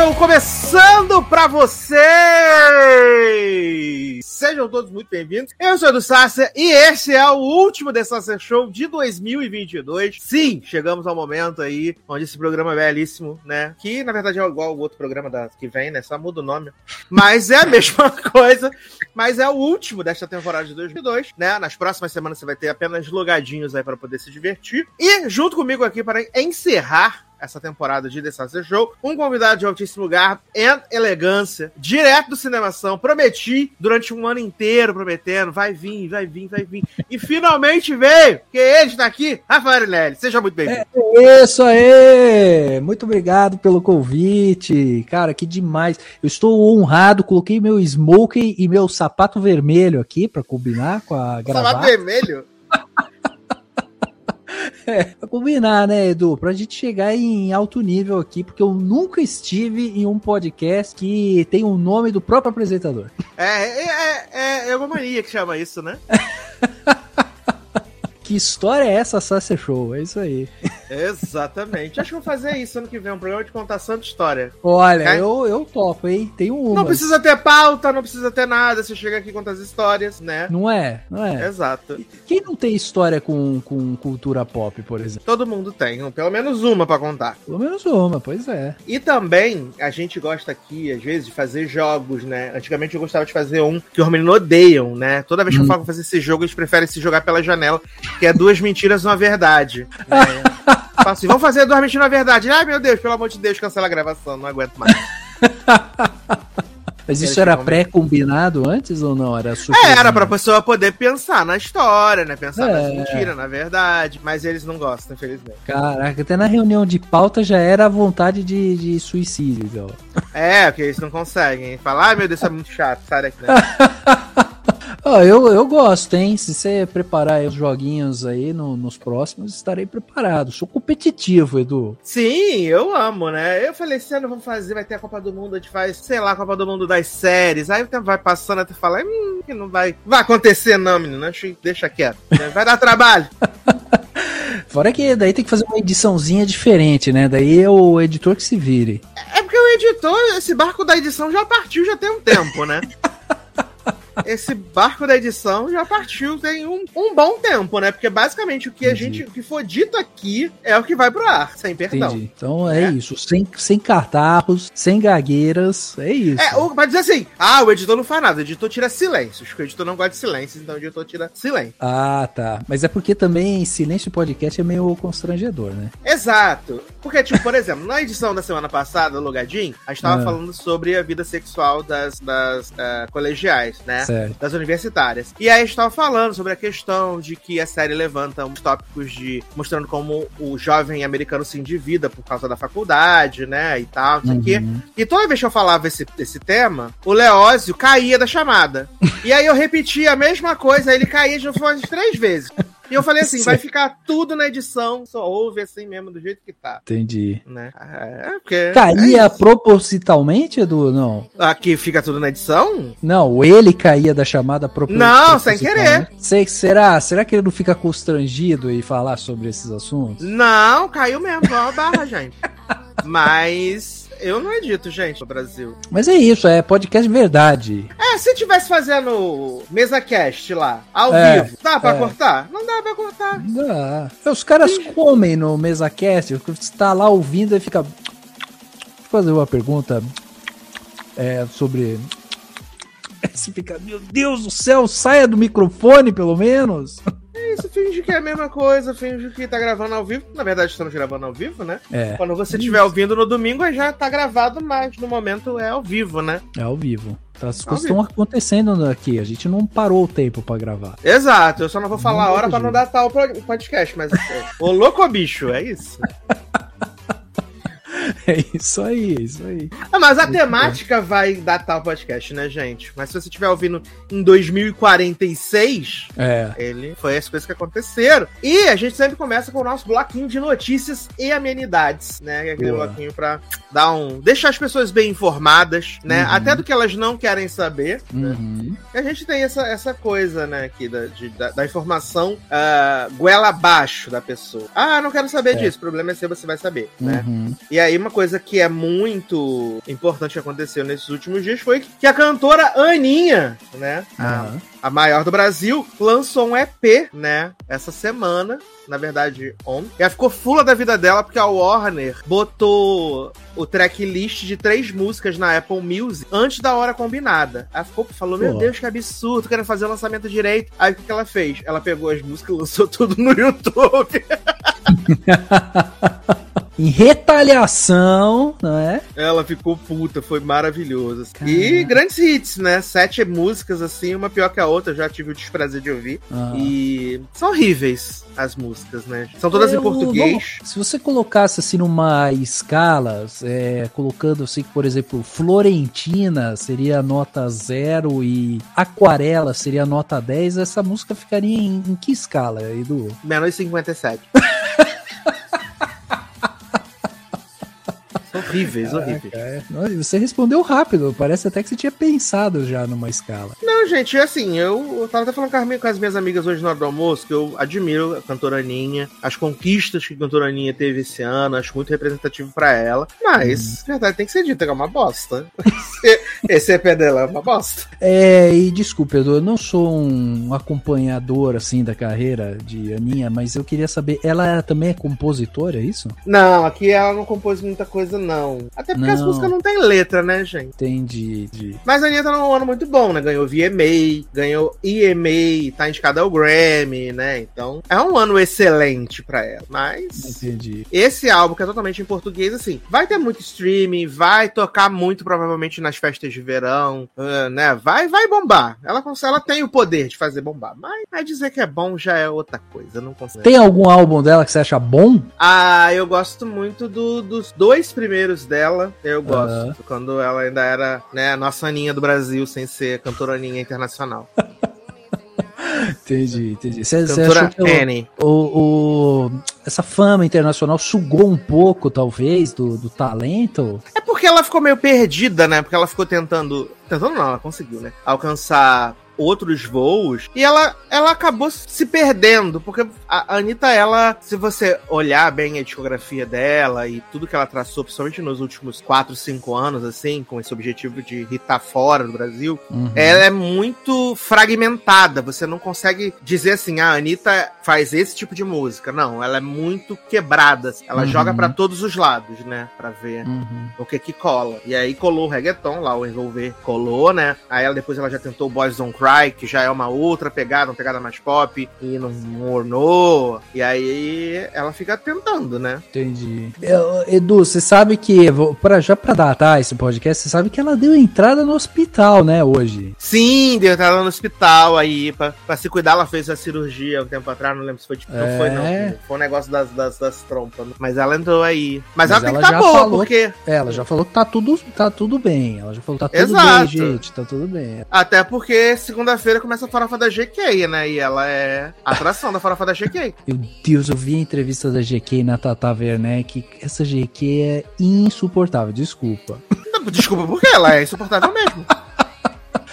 Show começando pra vocês! Sejam todos muito bem-vindos. Eu sou o do Sacer e esse é o último The Sacer Show de 2022. Sim, chegamos ao momento aí onde esse programa é belíssimo, né? Que na verdade é igual ao outro programa da, que vem, né? Só muda o nome. Mas é a mesma coisa. Mas é o último desta temporada de 2022, né? Nas próximas semanas você vai ter apenas logadinhos aí para poder se divertir. E junto comigo aqui para encerrar essa temporada de The Sacer Show. Um convidado de altíssimo lugar e elegância, direto do Cinemação. Prometi durante um ano inteiro, prometendo, vai vir, vai vir, vai vir. E finalmente veio, que ele está aqui, Rafael Nelly. Seja muito bem-vindo. É isso aí! Muito obrigado pelo convite. Cara, que demais. Eu estou honrado, coloquei meu smoking e meu sapato vermelho aqui para combinar com a gravata. Sapato vermelho? É, pra combinar, né, Edu? Pra gente chegar em alto nível aqui, porque eu nunca estive em um podcast que tem o nome do próprio apresentador. É, é, é, é, é uma mania que chama isso, né? que história é essa, Sacer Show? É isso aí. Exatamente. Acho que vou fazer isso ano que vem, um programa de contação de história. Olha, eu, eu topo, hein? Tem um. Não precisa ter pauta, não precisa ter nada. Você chega aqui e conta as histórias, né? Não é? Não é? Exato. Quem não tem história com, com cultura pop, por exemplo? Todo mundo tem, pelo menos uma para contar. Pelo menos uma, pois é. E também a gente gosta aqui, às vezes, de fazer jogos, né? Antigamente eu gostava de fazer um que os meninos odeiam, né? Toda vez que hum. eu falo fazer esse jogo, eles preferem se jogar pela janela, que é duas mentiras, uma verdade. Né? assim, vamos fazer duas mentiras, uma verdade. Ai, meu Deus, pelo amor de Deus, cancela a gravação, não aguento mais. Mas isso era pré-combinado antes ou não? Era super. É, era pra pessoa poder pensar na história, né? Pensar é. nas mentiras, na verdade. Mas eles não gostam, infelizmente. Caraca, até na reunião de pauta já era a vontade de, de suicídio, então. É, porque eles não conseguem. Falar, ai meu Deus, isso é muito chato, sai daqui, né? Oh, eu, eu gosto, hein? Se você preparar os joguinhos aí no, nos próximos, estarei preparado. Sou competitivo, Edu. Sim, eu amo, né? Eu falei, esse ano vamos fazer, vai ter a Copa do Mundo, a gente faz, sei lá, a Copa do Mundo das séries. Aí o tempo vai passando até falar, hum, que não vai. Vai acontecer, não, menino. Deixa quieto. Vai dar trabalho. Fora que daí tem que fazer uma ediçãozinha diferente, né? Daí é o editor que se vire. É porque o editor, esse barco da edição já partiu já tem um tempo, né? esse barco da edição já partiu tem um, um bom tempo, né? Porque basicamente o que Entendi. a gente, o que for dito aqui é o que vai pro ar, sem perdão. Entendi. Então é, é, isso, sem, sem catarros, sem gagueiras, é isso. É, o, dizer assim, ah, o editor não faz nada, o editor tira silêncios, porque o editor não gosta de silêncios, então o editor tira silêncio. Ah, tá. Mas é porque também silêncio podcast é meio constrangedor, né? Exato. Porque, tipo, por exemplo, na edição da semana passada, Logadinho, a gente tava ah. falando sobre a vida sexual das, das uh, colegiais, né? Certo. Das universitárias. E aí a gente tava falando sobre a questão de que a série levanta uns tópicos de mostrando como o jovem americano se endivida por causa da faculdade, né? E tal, não sei o uhum. quê. E toda vez que eu falava esse, esse tema, o Leózio caía da chamada. e aí eu repetia a mesma coisa, ele caía de umas três vezes. E eu falei assim, Sim. vai ficar tudo na edição, só ouve assim mesmo, do jeito que tá. Entendi. Né? É, porque caía é propositalmente, Edu? Não. Aqui fica tudo na edição? Não, ele caía da chamada propositalmente. Não, sem querer. Sei, será? Será que ele não fica constrangido em falar sobre esses assuntos? Não, caiu mesmo, uma barra, gente. Mas eu não edito, gente, no Brasil. Mas é isso, é podcast verdade. É, se tivesse fazendo mesa cast lá, ao é, vivo, dá pra é. cortar? Não dá pra cortar. Dá. Os caras Sim. comem no mesa cast, você tá lá ouvindo e fica. Vou fazer uma pergunta é, sobre. Você fica, meu Deus do céu, saia do microfone, pelo menos. É isso, finge que é a mesma coisa, finge que tá gravando ao vivo. Na verdade, estamos gravando ao vivo, né? É. Quando você estiver ouvindo no domingo, já tá gravado, mas no momento é ao vivo, né? É ao vivo. As coisas estão acontecendo aqui, a gente não parou o tempo para gravar. Exato, eu só não vou falar a hora para não dar tal podcast, mas o louco bicho, é isso. É isso aí, é isso aí. Ah, mas a temática vai datar o podcast, né, gente? Mas se você estiver ouvindo em 2046, é. ele foi as coisas que aconteceram. E a gente sempre começa com o nosso bloquinho de notícias e amenidades, né? Que é aquele Boa. bloquinho pra dar um. deixar as pessoas bem informadas, né? Uhum. Até do que elas não querem saber. Né? Uhum. Né? E a gente tem essa, essa coisa, né, aqui da, de, da, da, informação uh, goela abaixo da pessoa. Ah, não quero saber é. disso. O problema é se você vai saber, né? uhum. né? E aí, uma coisa que é muito importante que aconteceu nesses últimos dias foi que a cantora Aninha, né? Aham. A maior do Brasil, lançou um EP, né? Essa semana. Na verdade, ontem. E ela ficou fula da vida dela porque a Warner botou o tracklist de três músicas na Apple Music antes da hora combinada. Ela ficou, falou: Meu Pô. Deus, que absurdo, querendo fazer o lançamento direito. Aí o que que ela fez? Ela pegou as músicas e lançou tudo no YouTube. Em retaliação, não é? Ela ficou puta, foi maravilhoso. assim. Caraca. E grandes hits, né? Sete músicas, assim, uma pior que a outra, já tive o desprazer de ouvir. Ah. E são horríveis as músicas, né? São todas Eu- em português. vamos- se você colocasse assim numa escala, é, colocando assim que, por exemplo, Florentina seria nota 0 e Aquarela seria nota 10, essa música ficaria em, em que escala, Edu? Menos 57. Horríveis, horríveis. É, você respondeu rápido, parece até que você tinha pensado já numa escala. Não, gente, assim, eu, eu tava até falando com as, mi- com as minhas amigas hoje na hora do almoço que eu admiro a cantora Aninha, as conquistas que a cantora Aninha teve esse ano, acho muito representativo pra ela. Mas, na verdade, tem que ser dito, é uma bosta. Esse, esse EP dela é uma bosta. É, e desculpe, Edu, eu não sou um acompanhador assim da carreira de Aninha, mas eu queria saber, ela também é compositora, é isso? Não, aqui ela não compôs muita coisa, não. Até porque as Não. músicas não têm letra, né, gente? Entendi. de- Mas a Anitta tá num ano muito bom, né? Ganhou VMA, ganhou EMA, tá indicada ao Grammy, né? Então, é um ano excelente pra ela. Mas Entendi. esse álbum, que é totalmente em português, assim, vai ter muito streaming, vai tocar muito provavelmente nas festas de verão, ah, né? Vai, vai bombar. Ela, ela tem o poder de fazer bombar. Mas mas dizer que é bom já é outra coisa. Não consigo. Tem algum álbum dela que você acha bom? Ah, eu gosto muito do- dos dois primeiros dela. Eu gosto. Aham. Quando ela ainda era, né, a nossa Aninha do Brasil, sem ser cantora Aninha internacional. Entendi, entendi. Você Cantora o, Annie. o- o- essa fama internacional sugou um pouco, talvez, do, do talento? É porque ela ficou meio perdida, né? Porque ela ficou tentando. Tentando não, ela conseguiu, né? Alcançar outros voos. E ela, ela acabou se perdendo. Porque a Anitta, ela, se você olhar bem a discografia dela e tudo que ela traçou, principalmente nos últimos 4, 5 anos, assim, com esse objetivo de hitar fora do Brasil, Uhum. ela é muito fragmentada. Você não consegue dizer assim, ah, a Anitta faz esse tipo de música. Não, ela é muito quebrada. Ela Uhum. joga pra todos os lados, né? Pra ver Uhum. o que que cola. E aí colou o reggaeton lá, o Envolver colou, né? Aí ela, depois ela já tentou o Boys Don't Cry, que já é uma outra pegada, uma pegada mais pop, e não, não ornou. E aí ela fica tentando, né? Entendi. Eu- Edu, você sabe que, vou- pra, já pra datar esse podcast, você sabe que ela deu entrada no hospital, né, hoje. Sim, deu entrada no hospital aí, pra, pra se cuidar, ela fez a cirurgia um tempo atrás, não lembro se foi tipo, não É. foi não, foi um negócio das, das, das trompas, mas ela entrou aí. Mas, Mas ela tem ela que estar já boa, falou- porque, É, Ela já falou que tá tudo, tá tudo bem. Ela já falou que tá tudo Exato. bem, gente. Tá tudo bem. até porque segunda-feira começa a farofa da GK, né, e ela é a atração da farofa da GK. Meu Deus, eu vi a entrevista da GK na Tata Werneck. Essa GK é insuportável, desculpa. Desculpa, por quê? Ela é insuportável mesmo.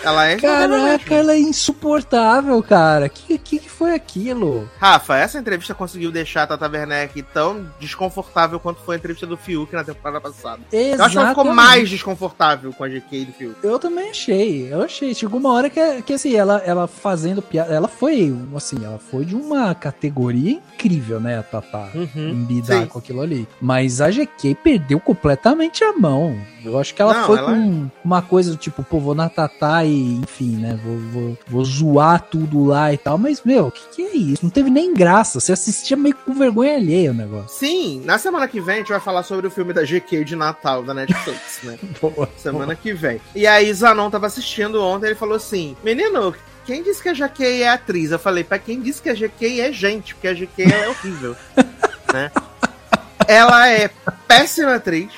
Ela é insuportável Caraca, ela é insuportável, cara. Que que, que foi aquilo? Rafa, essa entrevista conseguiu deixar a Tata Werneck tão desconfortável quanto foi a entrevista do Fiuk na temporada passada. Eu acho que ela ficou Exatamente. mais desconfortável com a GK do Fiuk. Eu também achei, eu achei. Chegou uma hora que, que assim, ela, ela fazendo piada, ela foi, assim, ela foi de uma categoria incrível, né, a Tatá. Uhum. Em lidar sim. com aquilo ali. Mas a GK perdeu completamente a mão. Eu acho que ela Não, foi ela- com uma coisa do tipo, pô, vou na Tatá e, enfim, né? Vou, vou, vou zoar tudo lá e tal. Mas, meu, o que, que é isso? Não teve nem graça. Você assistia meio com vergonha alheia o negócio. Sim, na semana que vem a gente vai falar sobre o filme da GK de Natal da Netflix, né? Boa. Semana que vem. E aí Zanon tava assistindo ontem, ele falou assim: Menino, quem disse que a GK é atriz? Eu falei, pra quem disse que a GK é gente, porque a GK é horrível. né? Ela é péssima atriz.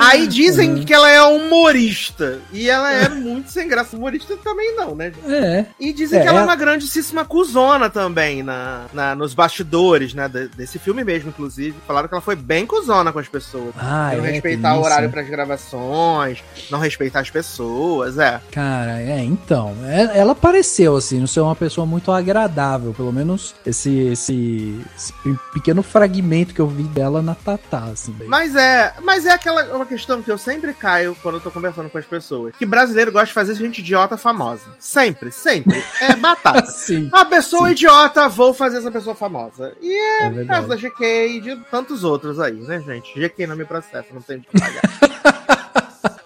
Aí dizem que ela é humorista. E ela é muito sem graça. Humorista também não, né? É. E dizem É, que ela é uma grandíssima cuzona também na, na- nos bastidores, né? de- desse filme mesmo, inclusive. Falaram que ela foi bem cuzona com as pessoas. Ah, não é, respeitar o horário né? pras gravações, não respeitar as pessoas, é. Cara, é, então. é- ela pareceu, assim, não ser uma pessoa muito agradável. Pelo menos esse, esse, esse pe- pequeno fragmento que eu vi dela na Assim. Mas Mas é, mas é aquela uma questão que eu sempre caio quando eu tô conversando com as pessoas. Que brasileiro gosta de fazer gente idiota famosa. Sempre, sempre. É batata. Sim. Uma pessoa Sim. idiota, vou fazer essa pessoa famosa. E é, É caso da GK e de tantos outros aí, né, gente? GK não me processa, não tem de pagar.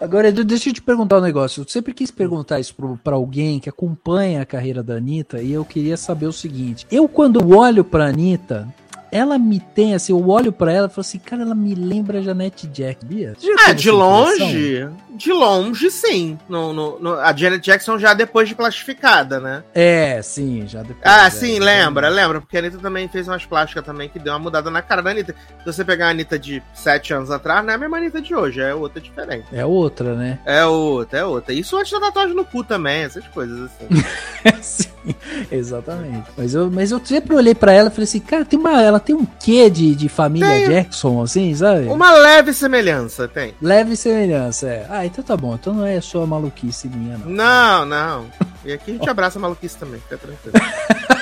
Agora, Edu, deixa eu te perguntar um negócio. Eu sempre quis perguntar isso pra alguém que acompanha a carreira da Anitta e eu queria saber o seguinte. Eu, quando olho pra Anitta, ela me tem, assim, eu olho pra ela e falo assim, cara, ela me lembra a Janete Jack, Bia? Ah, de essa impressão? longe, de longe, sim. No, no- no- a Janet Jackson já depois de plastificada, né? É, sim, já depois. Ah, é, sim, lembra, lembra, porque a Anitta também fez umas plásticas também que deu uma mudada na cara da Anitta. Se você pegar a Anitta de sete anos atrás, não é a mesma Anitta de hoje, é outra diferente. É outra, né? É outra, é outra. Isso antes da tatuagem no cu também, essas coisas assim. exatamente. Mas eu, mas eu sempre olhei pra ela e falei assim, cara, tem uma, ela tem um quê de, de família Tem. Jackson, assim, sabe? Uma leve semelhança tem. Leve semelhança, é. Ah, então tá bom. Então não é só maluquice minha, não. Não, não. E aqui a gente abraça a maluquice também, fica tranquilo.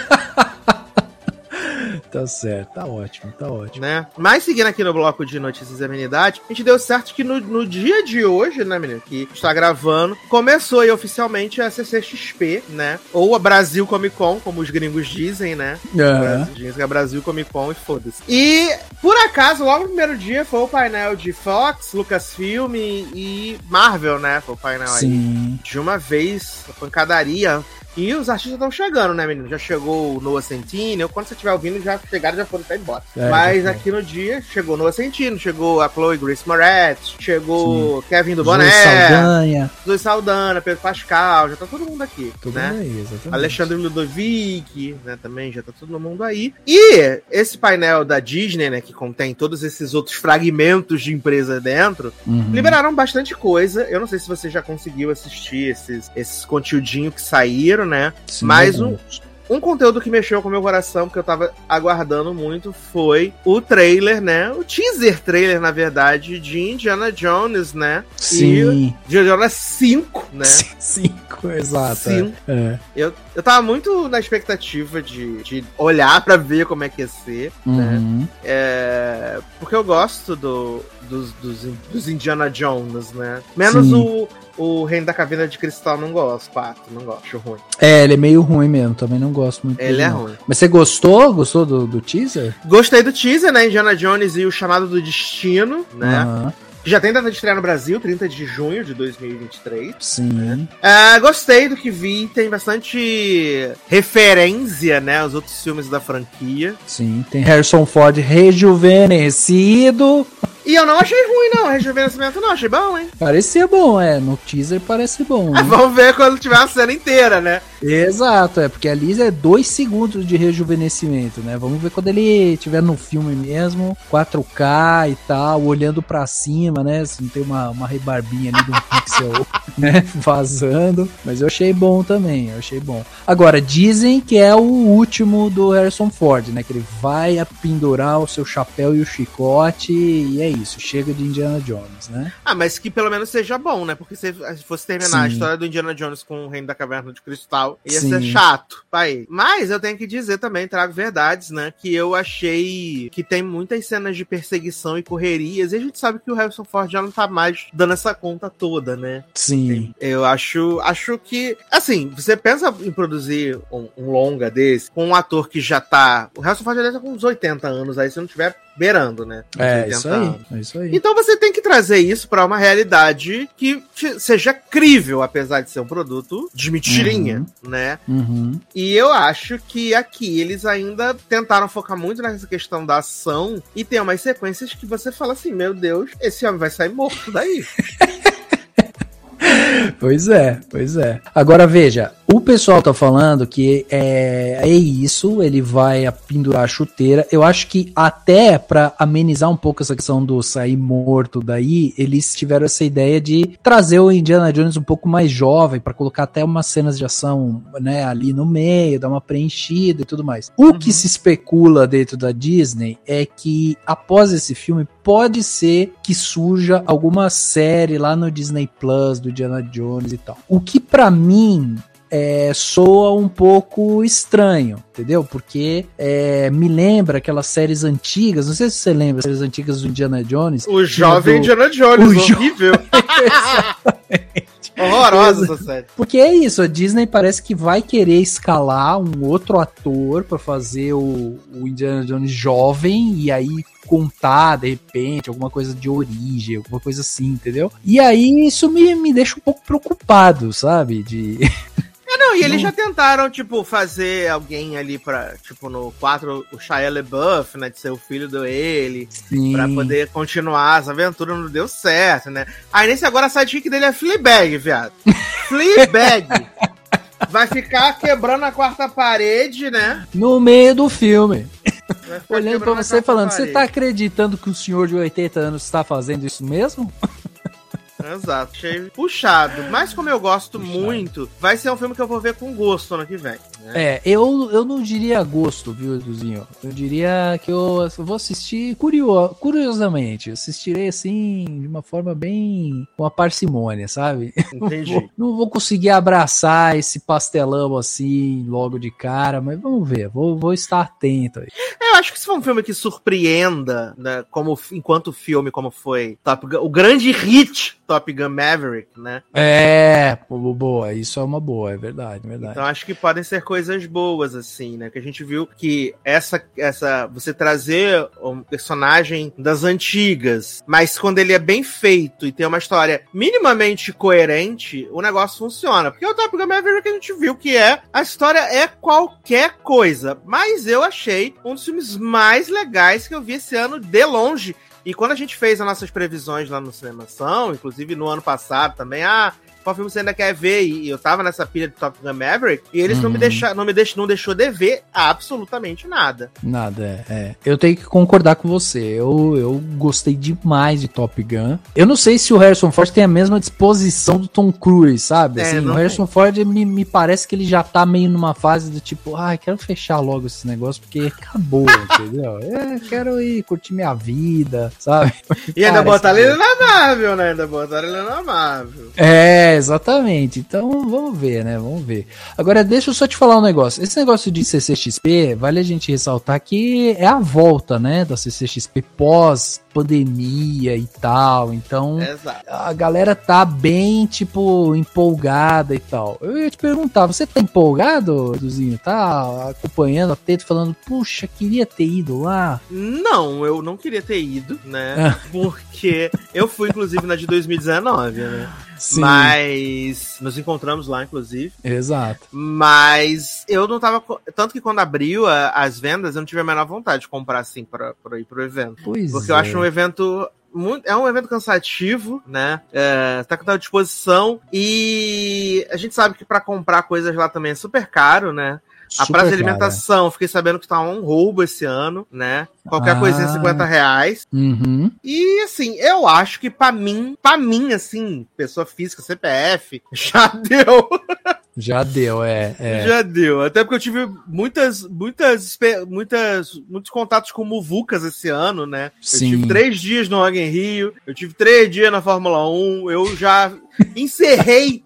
Tá certo, tá ótimo, tá ótimo. né? Mas seguindo aqui no bloco de notícias e amenidade, a gente deu certo que no, no dia de hoje, né, menino, que está gravando, começou aí oficialmente a CCXP, né? Ou a Brasil Comic Con, como os gringos dizem, né? Aham. Dizem que é Brasil Comic Con e foda-se. E, por acaso, logo no primeiro dia foi o painel de Fox, Lucasfilm e Marvel, né? Foi o painel aí. Sim. De uma vez, a pancadaria. E os artistas estão chegando, né, menino? Já chegou o Noah Centineo. Quando você estiver ouvindo, já chegaram, já foram até embora. É, Mas já aqui no dia, chegou Noah Centineo, chegou a Chloe Grace Moretz, chegou Kevin do Boné, Saldanha, Zoe Saldana, Pedro Pascal, já tá todo mundo aqui, tudo né? aí, exatamente. Alexandre Ludovic, né, também já tá todo mundo aí. E esse painel da Disney, né, que contém todos esses outros fragmentos de empresa dentro, Uhum. liberaram bastante coisa. Eu não sei se você já conseguiu assistir esses, esses conteúdinhos que saíram, né? Sim, mais alguns. Um conteúdo que mexeu com o meu coração, porque eu tava aguardando muito, foi o trailer, né? O teaser trailer, na verdade, de Indiana Jones, né? Sim. De Indiana Jones 5, né? Cinco, exato. Sim. É. Eu, eu tava muito na expectativa de, de olhar pra ver como é que ia ser, né? Uhum. É, porque eu gosto do, dos, dos, dos Indiana Jones, né? Menos Sim. o, o Reino da Caveira de Cristal, não gosto. 4, não gosto, ruim. É, ele é meio ruim mesmo, também não gosto muito Ele é não. ruim. Mas você gostou? Gostou do, do teaser? Gostei do teaser, né? Indiana Jones e o Chamado do Destino, né? Que Já tem data de estreia no Brasil, 30 de junho de 2023. Sim. É, gostei do que vi, tem bastante referência, né, aos outros filmes da franquia. Sim. Tem Harrison Ford rejuvenescido. E eu não achei ruim, não. Rejuvenescimento não, achei bom, hein? Parecia bom, é. No teaser parece bom. Ah, vamos ver quando tiver a cena inteira, né? Exato, é, porque ali é dois segundos de rejuvenescimento, né? Vamos ver quando ele estiver no filme mesmo, 4K e tal, olhando pra cima, né? Se não tem uma, uma rebarbinha ali de um pixel, né? Vazando. Mas eu achei bom também, eu achei bom. Agora, dizem que é o último do Harrison Ford, né? Que ele vai a pendurar o seu chapéu e o chicote, e é isso, chega de Indiana Jones, né? Ah, mas que pelo menos seja bom, né? Porque se se fosse terminar a Sim. história do Indiana Jones com o Reino da Caverna de Cristal, ia Sim. ser chato. Pai. Mas eu tenho que dizer também, trago verdades, né? Que eu achei que tem muitas cenas de perseguição e correrias, e a gente sabe que o Harrison Ford já não tá mais dando essa conta toda, né? Sim. Eu acho, acho que, assim, você pensa em produzir um, um longa desse com um ator que já tá. O Harrison Ford já tá com uns 80 anos aí, se não tiver beirando, né? É 80 isso aí, é isso aí. Então você tem que trazer isso pra uma realidade que seja crível, apesar de ser um produto de mentirinha, né? Uhum. E eu acho que aqui eles ainda tentaram focar muito nessa questão da ação e tem umas sequências que você fala assim: meu Deus, esse homem vai sair morto daí. Pois é, pois é. Agora veja, o pessoal tá falando que é, é isso, ele vai pendurar a chuteira. Eu acho que até pra amenizar um pouco essa questão do sair morto daí, eles tiveram essa ideia de trazer o Indiana Jones um pouco mais jovem pra colocar até umas cenas de ação, né, ali no meio, dar uma preenchida e tudo mais. O que se especula dentro da Disney é que após esse filme pode ser que surja alguma série lá no Disney Plus do Indiana Jones e tal. O que pra mim é, soa um pouco estranho, entendeu? Porque é, me lembra aquelas séries antigas, não sei se você lembra, séries antigas do Indiana Jones. O jovem do... Indiana Jones, o horrível. Exatamente. Horrorosa essa série. Porque é isso, a Disney parece que vai querer escalar um outro ator para fazer o, o Indiana Jones jovem e aí contar, de repente, alguma coisa de origem, alguma coisa assim, entendeu? E aí isso me, me deixa um pouco preocupado, sabe? De. É, não, e eles já tentaram, tipo, fazer alguém ali pra, tipo, no 4, o Shia LaBeouf, né, de ser o filho do ele, Sim. pra poder continuar as aventuras, não deu certo, né? Aí nesse agora a sidekick dele é Fleabag, viado. Fleabag! Vai ficar quebrando a quarta parede, né? No meio do filme. Olhando pra você falando, você tá acreditando que o senhor de 80 anos está fazendo isso mesmo? Exato, achei puxado. Mas como eu gosto puxado. muito, vai ser um filme que eu vou ver com gosto ano que vem. Né? É, eu, eu não diria gosto, viu, Eduzinho? Eu diria que eu vou assistir curio, curiosamente. Assistirei assim, de uma forma bem. com a parcimônia, sabe? Entendi. Não vou, não vou conseguir abraçar esse pastelão assim logo de cara, mas vamos ver, vou, vou estar atento aí. Eu acho que se for um filme que surpreenda, né, como, enquanto filme, como foi Top Gun, o grande hit Top Gun Maverick, né? É, boa, isso é uma boa, é verdade, é verdade. Então acho que podem ser coisas boas, assim, né? Que a gente viu que essa, essa você trazer um personagem das antigas, mas quando ele é bem feito e tem uma história minimamente coerente, o negócio funciona. Porque o Top Gun Maverick a gente viu que é, a história é qualquer coisa, mas eu achei um dos filmes mais legais que eu vi esse ano de longe. E quando a gente fez as nossas previsões lá no Cinemação, inclusive no ano passado também, ah, qual filme você ainda quer ver? E eu tava nessa pilha de Top Gun Maverick, e eles uhum. não me uhum. deixaram, não me deixou, não deixou de ver absolutamente nada. Nada, é, é. Eu tenho que concordar com você. Eu, eu gostei demais de Top Gun. Eu não sei se o Harrison Ford tem a mesma disposição do Tom Cruise, sabe? É, assim, o Harrison tem. Ford me, me parece que ele já tá meio numa fase do tipo, ai, ah, quero fechar logo esse negócio porque acabou, entendeu? É, quero ir curtir minha vida, sabe? E ainda botar ele na Marvel, né? Ainda botar ele na Marvel. É, exatamente. Então, vamos ver, né? Vamos ver. Agora, deixa eu só te falar um negócio. Esse negócio de CCXP, vale a gente ressaltar que é a volta, né, da CCXP pós pandemia e tal. Então, Exato. a galera tá bem, tipo, empolgada e tal. Eu ia te perguntar, você tá empolgado, Duzinho? Tá acompanhando a Teto falando, puxa, queria ter ido lá? Não, eu não queria ter ido, né? Porque eu fui, inclusive, na de 2019, né? Sim. Mas nos encontramos lá, inclusive. Exato. Mas eu não tava. Tanto que quando abriu a, as vendas, eu não tive a menor vontade de comprar assim pra, pra ir pro evento. Pois Porque é. eu acho um evento muito, é um evento cansativo, né? É, tá com a disposição e a gente sabe que para comprar coisas lá também é super caro, né? Super a praça de alimentação, cara. fiquei sabendo que tá um roubo esse ano, né? Qualquer ah. coisinha 50 reais. Uhum. E assim, eu acho que para mim, para mim, assim, pessoa física, CPF, já deu. Já deu, é, é, Já deu. Até porque eu tive muitas, muitas, muitas, muitos contatos com Muvucas esse ano, né? Sim. Eu tive três dias no Rock Rio, eu tive três dias na Fórmula 1, eu já encerrei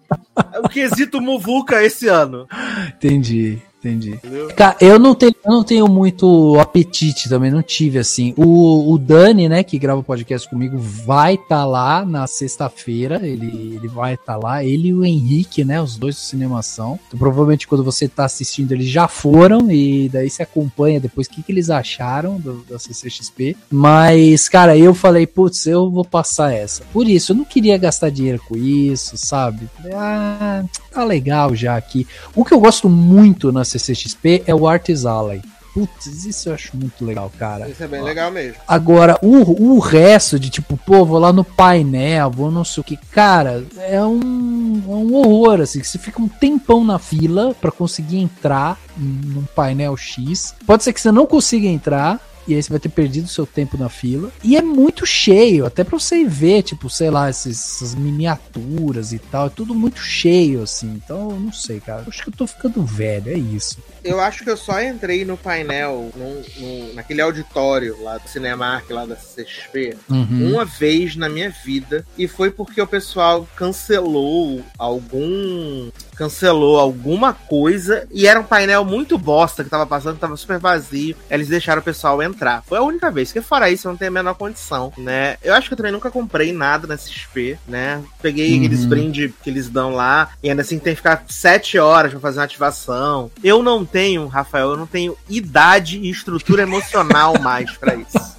o quesito Muvuca esse ano. Entendi. Entendi. Cara, eu não tenho, eu não tenho muito apetite também, não tive assim. O, o Dani, né, que grava o podcast comigo, vai estar tá lá na sexta-feira. Ele, ele vai estar tá lá. Ele e o Henrique, né, os dois do Cinemação. Então, provavelmente quando você tá assistindo, eles já foram e daí você acompanha depois o que, que eles acharam do, da CCXP. Mas, cara, eu falei, putz, eu vou passar essa. Por isso, eu não queria gastar dinheiro com isso, sabe? Ah, tá legal já aqui. O que eu gosto muito na CCXP é o Artis Alley. Putz, isso eu acho muito legal, cara. Isso é bem legal mesmo. Agora, o, o resto de tipo, pô, vou lá no painel, vou não sei o que. Cara, é um, é um horror, assim. Você fica um tempão na fila para conseguir entrar num painel X. Pode ser que você não consiga entrar e aí você vai ter perdido seu tempo na fila. E é muito cheio, até pra você ver, tipo, sei lá, esses, essas miniaturas e tal, é tudo muito cheio, assim. Então, eu não sei, cara. Acho que eu tô ficando velho, é isso. Eu acho que eu só entrei no painel, no, no, naquele auditório lá do Cinemark, lá da CXP, uhum. uma vez na minha vida, e foi porque o pessoal cancelou algum cancelou alguma coisa e era um painel muito bosta que tava passando, tava super vazio. Eles deixaram o pessoal entrar. Foi a única vez. Que fora isso, eu não tenho a menor condição, né? Eu acho que eu também nunca comprei nada na XP, né? Peguei uhum. aqueles brinde que eles dão lá e ainda assim tem que ficar sete horas pra fazer uma ativação. Eu não tenho, Rafael, eu não tenho idade e estrutura emocional mais para isso.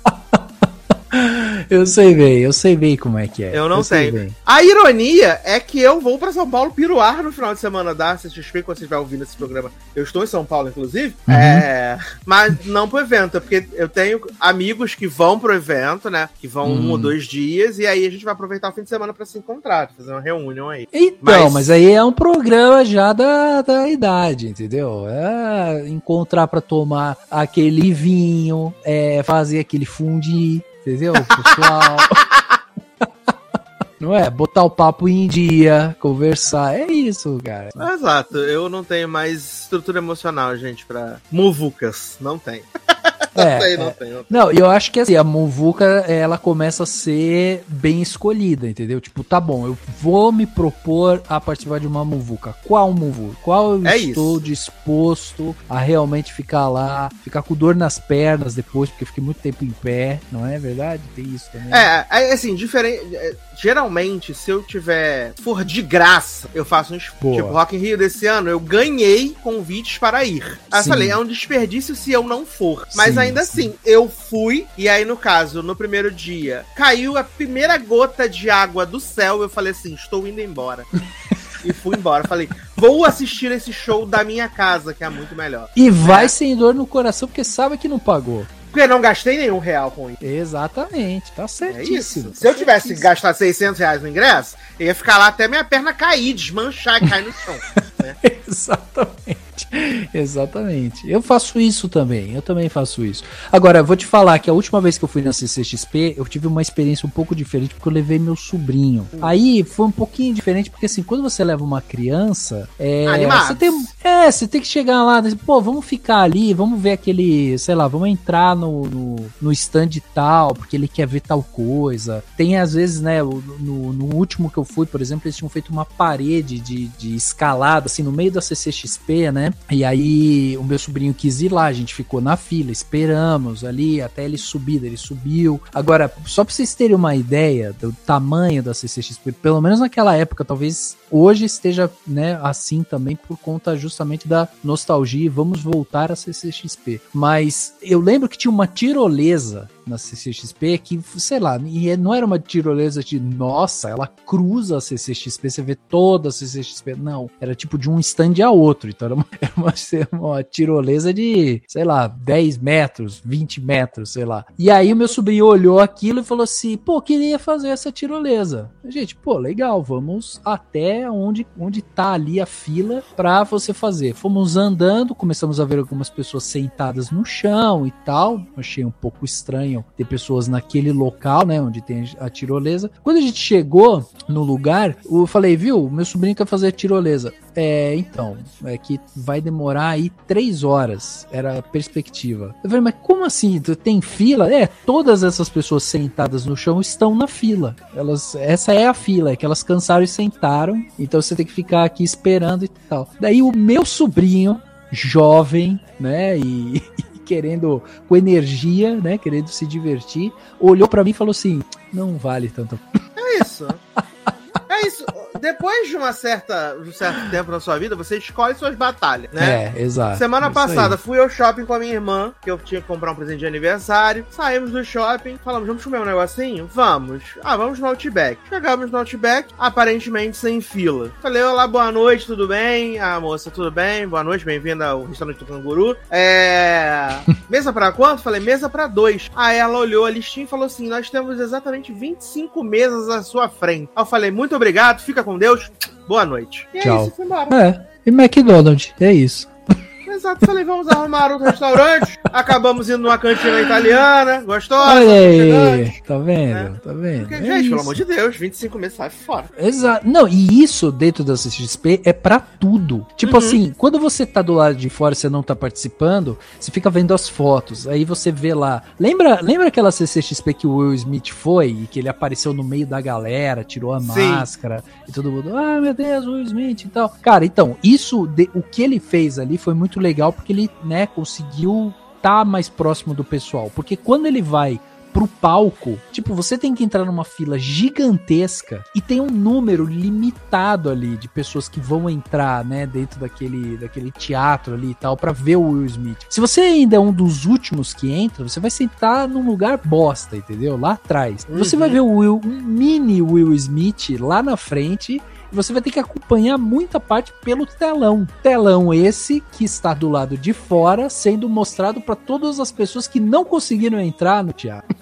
Eu sei bem, eu sei bem como é que é. Eu não eu sei. A ironia é que eu vou para São Paulo piruar no final de semana da CXP, quando você estiver ouvindo esse programa. Eu estou em São Paulo, inclusive. Uhum. É... Mas não pro evento, porque eu tenho amigos que vão pro evento, né? Que vão uhum. um ou dois dias, e aí a gente vai aproveitar o fim de semana para se encontrar, fazer uma reunião aí. Então, mas... mas aí é um programa já da, da idade, entendeu? É encontrar para tomar aquele vinho, é fazer aquele fundi Entendeu, pessoal? Não é? Botar o papo em dia, conversar. É isso, cara. Exato. Eu não tenho mais estrutura emocional, gente, pra muvucas. Não tem. É, não, tem, não, é. tem, não tem. Não, eu acho que assim, a Muvuca, ela começa a ser bem escolhida, entendeu? Tipo, tá bom, eu vou me propor a participar de uma Muvuca. Qual Muvuca? Qual eu é estou isso. disposto a realmente ficar lá, ficar com dor nas pernas depois, porque eu fiquei muito tempo em pé, não é verdade? Tem isso também. É, é assim, diferente. É, geralmente, se eu tiver. for de graça, eu faço. Boa. Tipo, Rock in Rio desse ano, eu ganhei convites para ir. Aí eu falei, é um desperdício se eu não for. Mas ainda sim. assim, eu fui, e aí, no caso, no primeiro dia, caiu a primeira gota de água do céu, eu falei assim, estou indo embora. e fui embora. Falei, vou assistir esse show da minha casa, que é muito melhor. E vai é. sem dor no coração, porque sabe que não pagou. Porque não gastei nenhum real com isso. Exatamente, tá certíssimo. É isso. Tá Se eu tivesse gastado 600 reais no ingresso, eu ia ficar lá até minha perna cair, desmanchar e cair no chão. né? Exatamente. Exatamente. Eu faço isso também. Eu também faço isso. Agora, eu vou te falar que a última vez que eu fui na CCXP, eu tive uma experiência um pouco diferente porque eu levei meu sobrinho. Hum. Aí foi um pouquinho diferente porque assim, quando você leva uma criança, é, você tem, é, você tem que chegar lá, pô, vamos ficar ali, vamos ver aquele, sei lá, vamos entrar no, no, no stand tal, porque ele quer ver tal coisa. Tem às vezes, né, no, no último que eu fui, por exemplo, eles tinham feito uma parede de, de escalada, assim, no meio da CCXP, né? E aí o meu sobrinho quis ir lá, a gente ficou na fila, esperamos ali até ele subir, ele subiu. Agora, só pra vocês terem uma ideia do tamanho da CCXP, pelo menos naquela época, talvez hoje esteja né, assim também por conta justamente da nostalgia e vamos voltar a CCXP. Mas eu lembro que tinha uma tirolesa na CCXP que, sei lá, e é, não era uma tirolesa de nossa, ela cruza a CCXP, você vê toda a CCXP. Não, era tipo de um stand a outro. Então era uma, era uma, uma tirolesa de, sei lá, 10 metros, 20 metros, sei lá. E aí o meu sobrinho olhou aquilo e falou assim: pô, queria fazer essa tirolesa. Gente, pô, legal, vamos até onde, onde tá ali a fila pra você fazer. Fomos andando, começamos a ver algumas pessoas sentadas no chão e tal. Achei um pouco estranho estranho ter pessoas naquele local, né, onde tem a tirolesa. Quando a gente chegou no lugar, eu falei, viu, meu sobrinho quer fazer tirolesa. É, então, é que vai demorar aí três horas, era a perspectiva. Eu falei, mas como assim? Tem fila? É, todas essas pessoas sentadas no chão estão na fila. Elas, essa é a fila, é que elas cansaram e sentaram, então você tem que ficar aqui esperando e tal. Daí o meu sobrinho, jovem, né, e, querendo, com energia, né? Querendo se divertir, olhou para mim e falou assim: não vale tanto. É isso. É isso depois de uma certa, um certo tempo na sua vida, você escolhe suas batalhas, né? É, exato. Semana passada fui ao shopping com a minha irmã, que eu tinha que comprar um presente de aniversário. Saímos do shopping, falamos, vamos comer um negocinho? Vamos. Ah, vamos no Outback. Chegamos no Outback, aparentemente sem fila. Falei, olá, boa noite, tudo bem? Ah, moça, tudo bem? Boa noite, bem-vinda ao restaurante do Canguru. É. mesa pra quanto? Falei, mesa pra dois. Aí ela olhou a listinha e falou assim: nós temos exatamente 25 mesas à sua frente. Aí eu falei, muito obrigado, fica com Deus. Boa noite. E é Tchau. é isso, foi embora. É, e McDonald's, é isso. Exato, falei, vamos arrumar outro restaurante. Acabamos indo numa cantina italiana, gostosa. Olha aí, tá vendo? É. Tá vendo? Porque, é gente, isso. pelo amor de Deus, 25 meses sai fora. Exato. Não, e isso dentro da CXP é para tudo. Tipo uhum. assim, quando você tá do lado de fora e você não tá participando, você fica vendo as fotos. Aí você vê lá. Lembra, lembra aquela CCXP que o Will Smith foi e que ele apareceu no meio da galera, tirou a Sim. máscara e todo mundo, ah, meu Deus, Will Smith e tal. Cara, então, isso, de, o que ele fez ali foi muito legal porque ele, né, conseguiu estar tá mais próximo do pessoal. Porque quando ele vai pro palco, tipo, você tem que entrar numa fila gigantesca e tem um número limitado ali de pessoas que vão entrar, né, dentro daquele, daquele teatro ali e tal, para ver o Will Smith. Se você ainda é um dos últimos que entra, você vai sentar num lugar bosta, entendeu? Lá atrás. Uhum. Você vai ver o Will, um mini Will Smith lá na frente você vai ter que acompanhar muita parte pelo telão. Telão esse que está do lado de fora, sendo mostrado para todas as pessoas que não conseguiram entrar no teatro.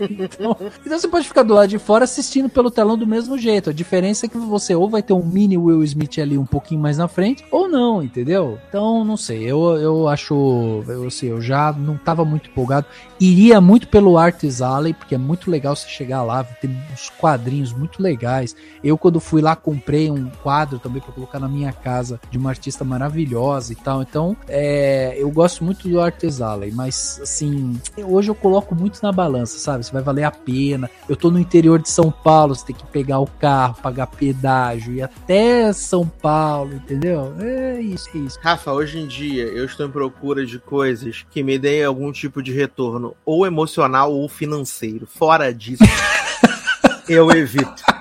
Então, então, você pode ficar do lado de fora assistindo pelo telão do mesmo jeito. A diferença é que você ou vai ter um mini Will Smith ali um pouquinho mais na frente, ou não, entendeu? Então, não sei. Eu, eu acho. Eu, assim, eu já não estava muito empolgado. Iria muito pelo Arts Alley, porque é muito legal você chegar lá, tem uns quadrinhos muito legais. Eu, quando fui lá, comprei um quadro também para colocar na minha casa de uma artista maravilhosa e tal. Então, é, eu gosto muito do Arts Alley, mas assim, hoje eu coloco muito na balança, sabe? Vai valer a pena. Eu tô no interior de São Paulo, você tem que pegar o carro, pagar pedágio e até São Paulo, entendeu? É isso, é isso. Rafa, hoje em dia eu estou em procura de coisas que me deem algum tipo de retorno, ou emocional ou financeiro. Fora disso, eu evito.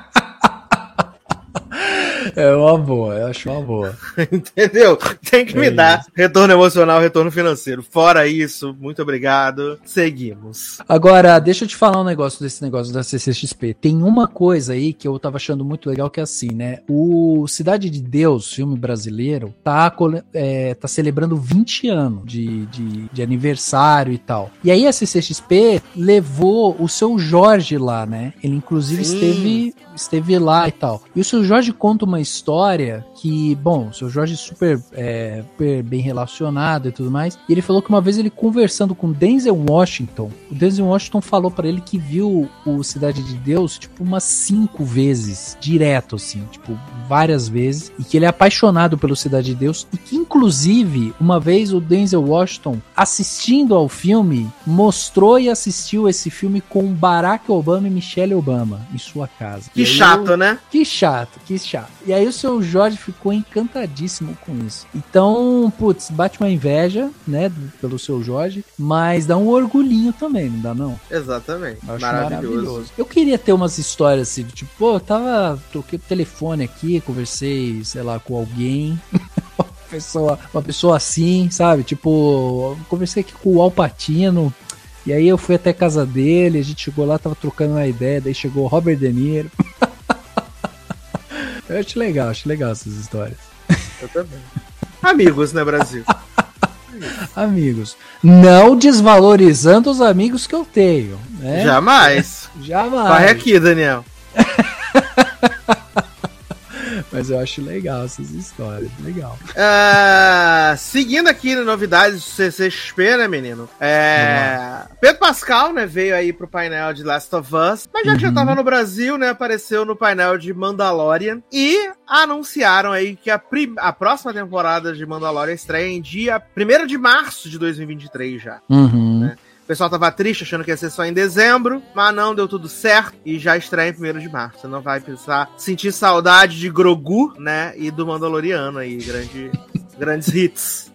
É uma boa, eu acho uma boa. Entendeu? Tem que é me isso. dar retorno emocional, retorno financeiro. Fora isso, muito obrigado. Seguimos. Agora, deixa eu te falar um negócio desse negócio da CCXP. Tem uma coisa aí que eu tava achando muito legal que é assim, né? O Cidade de Deus, filme brasileiro, tá, é, tá celebrando 20 anos de, de, de aniversário e tal. E aí a CCXP levou o seu Jorge lá, né? Ele inclusive esteve, esteve lá e tal. E o seu Jorge conta uma história que, bom, o seu Jorge é super, é, super bem relacionado e tudo mais. E ele falou que uma vez ele conversando com Denzel Washington, o Denzel Washington falou para ele que viu o Cidade de Deus, tipo, umas cinco vezes, direto, assim, tipo, várias vezes. E que ele é apaixonado pelo Cidade de Deus. E que, inclusive, uma vez o Denzel Washington, assistindo ao filme, mostrou e assistiu esse filme com Barack Obama e Michelle Obama em sua casa. Que chato, eu... né? Que chato, que chato. E aí o seu Jorge ficou encantadíssimo com isso. Então, putz, bate uma inveja, né, pelo seu Jorge, mas dá um orgulhinho também, não dá não? Exatamente. Maravilhoso. maravilhoso. Eu queria ter umas histórias assim, tipo, pô, eu tava, troquei o telefone aqui, conversei, sei lá, com alguém. pessoa, uma pessoa assim, sabe? Tipo, conversei aqui com o Alpatino, e aí eu fui até a casa dele, a gente chegou lá, tava trocando uma ideia, daí chegou o Robert De Niro. Eu acho legal, acho legal essas histórias. Eu também. amigos, né, Brasil? amigos. Não desvalorizando os amigos que eu tenho. Né? Jamais. Jamais. Vai aqui, Daniel. Mas eu acho legal essas histórias, legal. Uh, seguindo aqui novidades do CCXP, né, menino? É, Pedro Pascal, né, veio aí pro painel de Last of Us, mas já que já tava uhum. no Brasil, né, apareceu no painel de Mandalorian e anunciaram aí que a, a próxima temporada de Mandalorian estreia em dia 1 de março de 2023 já. Uhum. Né? O pessoal tava triste, achando que ia ser só em dezembro, mas não, deu tudo certo e já estreia em 1 de março. Você não vai precisar sentir saudade de Grogu, né? E do Mandaloriano aí, grande, grandes hits.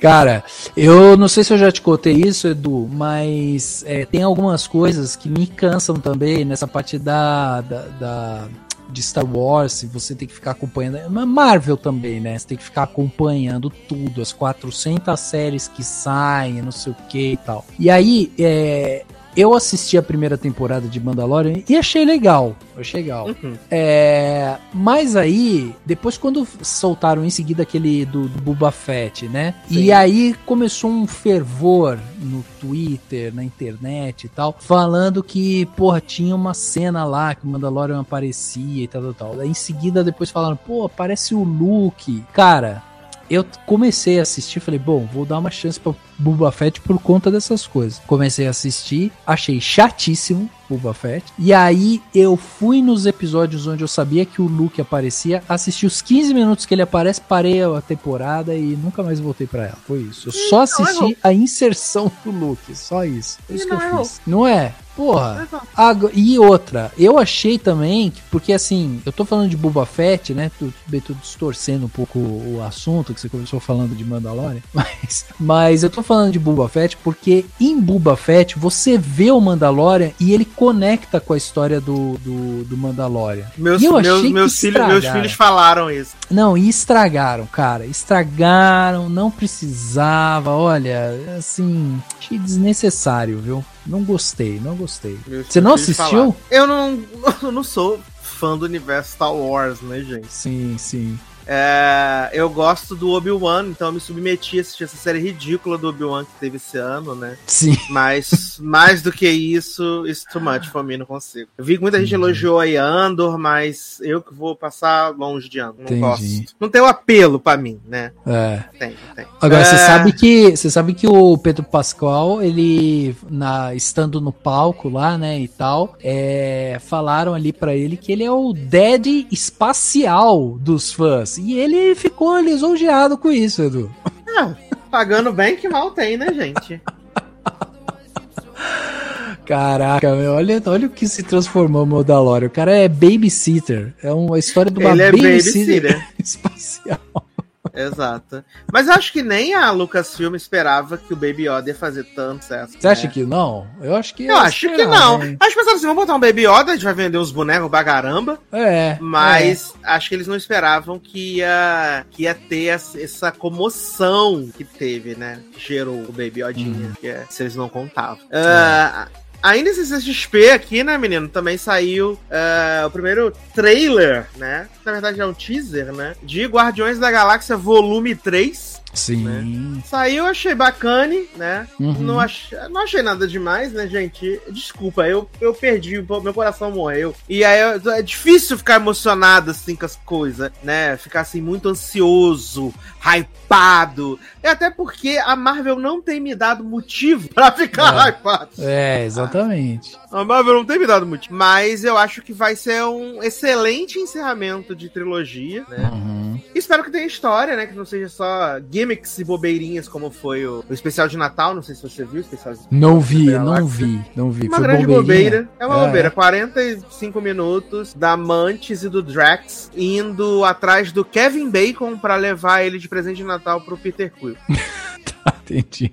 Cara, eu não sei se eu já te contei isso, Edu, mas é, tem algumas coisas que me cansam também nessa parte da, da, da de Star Wars, você tem que ficar acompanhando. Marvel também, né? Você tem que ficar acompanhando tudo, as 400 séries que saem, não sei o que e tal. E aí, é, eu assisti a primeira temporada de Mandalorian e achei legal. Achei legal. Uhum. É, mas aí, depois quando soltaram em seguida aquele do, do Boba Fett, né? Sim. E aí começou um fervor no Twitter, na internet e tal, falando que, porra, tinha uma cena lá que o Mandalorian aparecia e tal, tal, tal. Aí em seguida depois falaram, pô, parece o Luke. Cara, eu comecei a assistir, falei, bom, vou dar uma chance pra Boba Fett por conta dessas coisas. Comecei a assistir, achei chatíssimo Boba Fett. E aí eu fui nos episódios onde eu sabia que o Luke aparecia, assisti os 15 minutos que ele aparece, parei a temporada e nunca mais voltei para ela. Foi isso. Eu só assisti a inserção do Luke, só isso. Foi isso que eu fiz. Não é? Porra. e outra, eu achei também, que, porque assim, eu tô falando de Boba Fett, né? Tudo, tudo distorcendo um pouco o assunto que você começou falando de Mandalorian, mas, mas eu tô falando de Boba Fett porque em Boba Fett você vê o Mandalorian e ele conecta com a história do, do, do Mandalorian. Meus, meus, meus, filhos, meus filhos falaram isso. Não, e estragaram, cara. Estragaram, não precisava. Olha, assim, achei desnecessário, viu? Não gostei, não gostei. Meu Você não assistiu? Eu não, eu não sou fã do universo Star Wars, né, gente? Sim, sim. É, eu gosto do Obi-Wan, então eu me submeti a assistir essa série ridícula do Obi-Wan que teve esse ano, né? Sim. Mas mais do que isso, it's too much for mim, não consigo. Eu vi que muita gente uhum. elogiou aí Andor, mas eu que vou passar longe de Andor. Não Entendi. gosto. Não tem o apelo para mim, né? É. Tem, tem. Agora, é... você sabe que você sabe que o Pedro Pascoal, ele, na, estando no palco lá, né, e tal, é, falaram ali para ele que ele é o dead espacial dos fãs. E ele ficou lisonjeado com isso, Edu. Ah, pagando bem que mal tem, né, gente? Caraca, meu, olha, olha o que se transformou o Mandalorian. O cara é babysitter. É uma história de uma Ele é babysitter, babysitter espacial. Exato. Mas acho que nem a Lucasfilm esperava que o Baby Yoda ia fazer tanto sucesso. Você né? acha que não? Eu acho que Eu acho que não. Hein? Acho que pensaram assim, vamos botar um Baby Yoda, a gente vai vender os bonecos pra caramba. É. Mas é. acho que eles não esperavam que ia, que ia ter essa comoção que teve, né? Que gerou o Baby Yodinha, hum. que é, se eles não contavam. É. Uh, Ainda esse CXP aqui, né, menino? Também saiu uh, o primeiro trailer, né? Na verdade é um teaser, né? De Guardiões da Galáxia Volume 3. Sim. Né? Saiu, achei bacana, né? Uhum. Não, ach, não achei nada demais, né, gente? Desculpa, eu, eu perdi, meu coração morreu. E aí é difícil ficar emocionado assim com as coisas, né? Ficar assim muito ansioso, hypado. E até porque a Marvel não tem me dado motivo para ficar é. hypado. É, exatamente. A Marvel não tem me dado motivo. Mas eu acho que vai ser um excelente encerramento de trilogia, né? Uhum. Espero que tenha história, né? Que não seja só gimmicks e bobeirinhas como foi o, o especial de Natal. Não sei se você viu o especial de Não vi, não vi, não vi. Uma foi grande bobeira. É uma é. bobeira. 45 minutos da Mantis e do Drax indo atrás do Kevin Bacon para levar ele de presente de Natal pro Peter Quill. tá, entendi.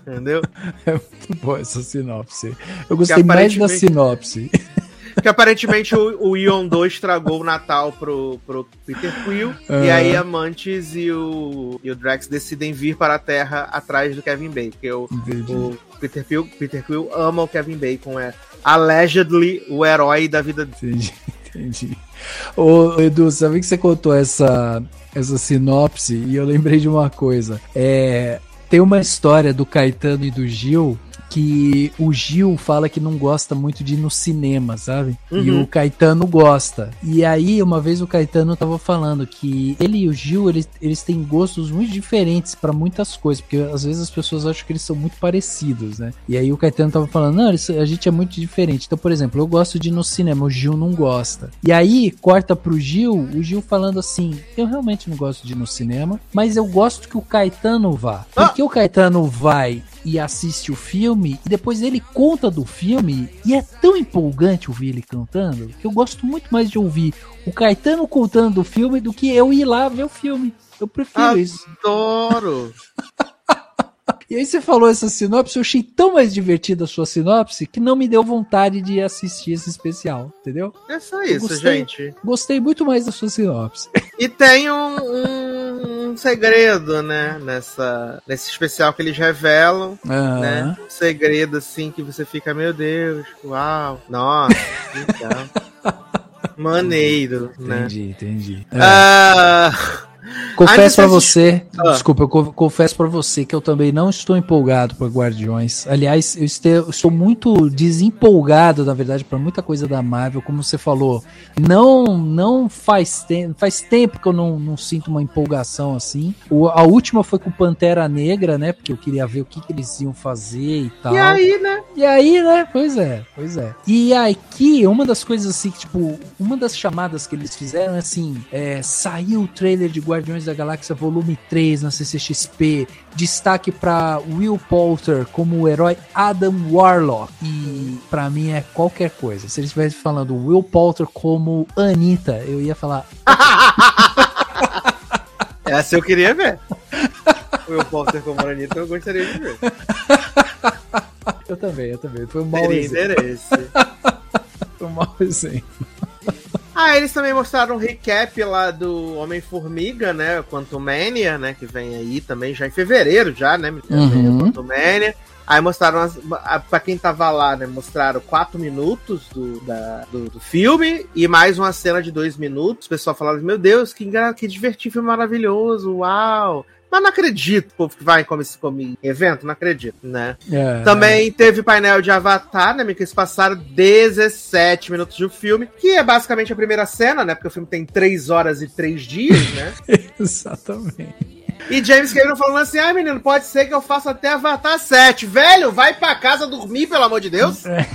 Entendeu? É muito boa essa sinopse. Eu gostei mais da sinopse. Que aparentemente o, o Ion 2 estragou o Natal pro, pro Peter Quill. Uhum. E aí a Mantis e o, e o Drax decidem vir para a Terra atrás do Kevin Bacon. Porque o, o Peter, Quill, Peter Quill ama o Kevin Bacon. É allegedly o herói da vida dele. Entendi, entendi. Ô, Edu, sabe que você contou essa, essa sinopse e eu lembrei de uma coisa. É, tem uma história do Caetano e do Gil que o Gil fala que não gosta muito de ir no cinema, sabe? Uhum. E o Caetano gosta. E aí, uma vez o Caetano tava falando que ele e o Gil, eles, eles têm gostos muito diferentes para muitas coisas, porque às vezes as pessoas acham que eles são muito parecidos, né? E aí o Caetano tava falando, não, a gente é muito diferente. Então, por exemplo, eu gosto de ir no cinema, o Gil não gosta. E aí, corta pro Gil, o Gil falando assim, eu realmente não gosto de ir no cinema, mas eu gosto que o Caetano vá. Porque ah. o Caetano vai e assiste o filme e depois ele conta do filme e é tão empolgante ouvir ele cantando que eu gosto muito mais de ouvir o Caetano contando do filme do que eu ir lá ver o filme. Eu prefiro Adoro. isso. Adoro! E aí você falou essa sinopse, eu achei tão mais divertida a sua sinopse que não me deu vontade de assistir esse especial, entendeu? É só isso, gostei, gente. Gostei muito mais da sua sinopse. E tem um, um, um, segredo, né, nessa, nesse especial que eles revelam, uhum. né? Um segredo, assim, que você fica, meu Deus, uau, nossa, então... Maneiro, entendi, né? Entendi, entendi. É. Confesso para você, ah. desculpa, eu confesso para você que eu também não estou empolgado por Guardiões. Aliás, eu estou, estou muito desempolgado, na verdade, para muita coisa da Marvel, como você falou. Não, não faz tempo, faz tempo que eu não, não sinto uma empolgação assim. O, a última foi com Pantera Negra, né? Porque eu queria ver o que, que eles iam fazer e tal. E aí, né? E aí, né? Pois é, pois é. E aqui, uma das coisas assim, que, tipo, uma das chamadas que eles fizeram é assim: é, saiu o trailer de Guardiões da Galáxia Volume 3 na CCXP. Destaque para Will Poulter como o herói Adam Warlock. E para mim é qualquer coisa. Se eles estivessem falando Will Poulter como Anitta, eu ia falar. Essa eu queria ver. Will Poulter como Anitta, eu gostaria de ver. Eu também, eu também. Foi um mau Teria exemplo. interesse. Foi um mau exemplo. Ah, eles também mostraram um recap lá do Homem-Formiga, né? Quantum Mania, né? Que vem aí também já em fevereiro, já, né? Uhum. Quantum Mania. Aí mostraram, as, pra quem tava lá, né? Mostraram quatro minutos do, da, do, do, filme e mais uma cena de dois minutos. O pessoal falando, meu Deus, que, que divertido, maravilhoso, uau. Mas não acredito, o povo que vai como esse como evento, não acredito, né? É, Também é. teve painel de Avatar, né, que eles passaram 17 minutos do filme, que é basicamente a primeira cena, né? Porque o filme tem 3 horas e 3 dias, né? Exatamente. E James Cameron falando assim: ah, menino, pode ser que eu faça até Avatar 7. Velho, vai pra casa dormir, pelo amor de Deus. É.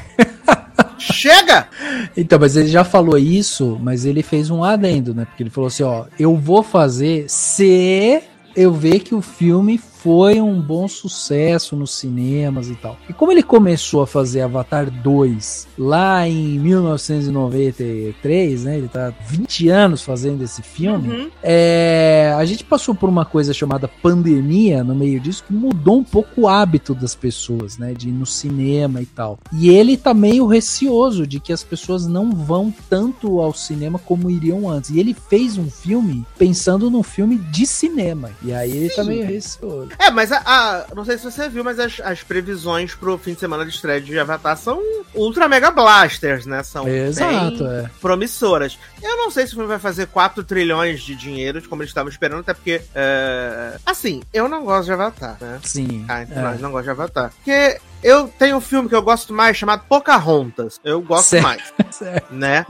Chega! Então, mas ele já falou isso, mas ele fez um adendo, né? Porque ele falou assim: ó, eu vou fazer se eu ver que o filme foi um bom sucesso nos cinemas e tal. E como ele começou a fazer Avatar 2 lá em 1993, né? Ele tá 20 anos fazendo esse filme. Uhum. É, a gente passou por uma coisa chamada pandemia no meio disso que mudou um pouco o hábito das pessoas, né? De ir no cinema e tal. E ele tá meio receoso de que as pessoas não vão tanto ao cinema como iriam antes. E ele fez um filme pensando num filme de cinema. E aí ele tá meio receoso. É, mas a, a, não sei se você viu, mas as, as previsões pro fim de semana de estreia de Avatar são ultra mega blasters, né? São Exato, é. promissoras. Eu não sei se o filme vai fazer 4 trilhões de dinheiro, como eles estavam esperando, até porque, é... assim, eu não gosto de Avatar, né? Sim. Ah, então é. nós não gosto de Avatar. Porque eu tenho um filme que eu gosto mais chamado Pocahontas. Eu gosto certo. mais. certo. Né?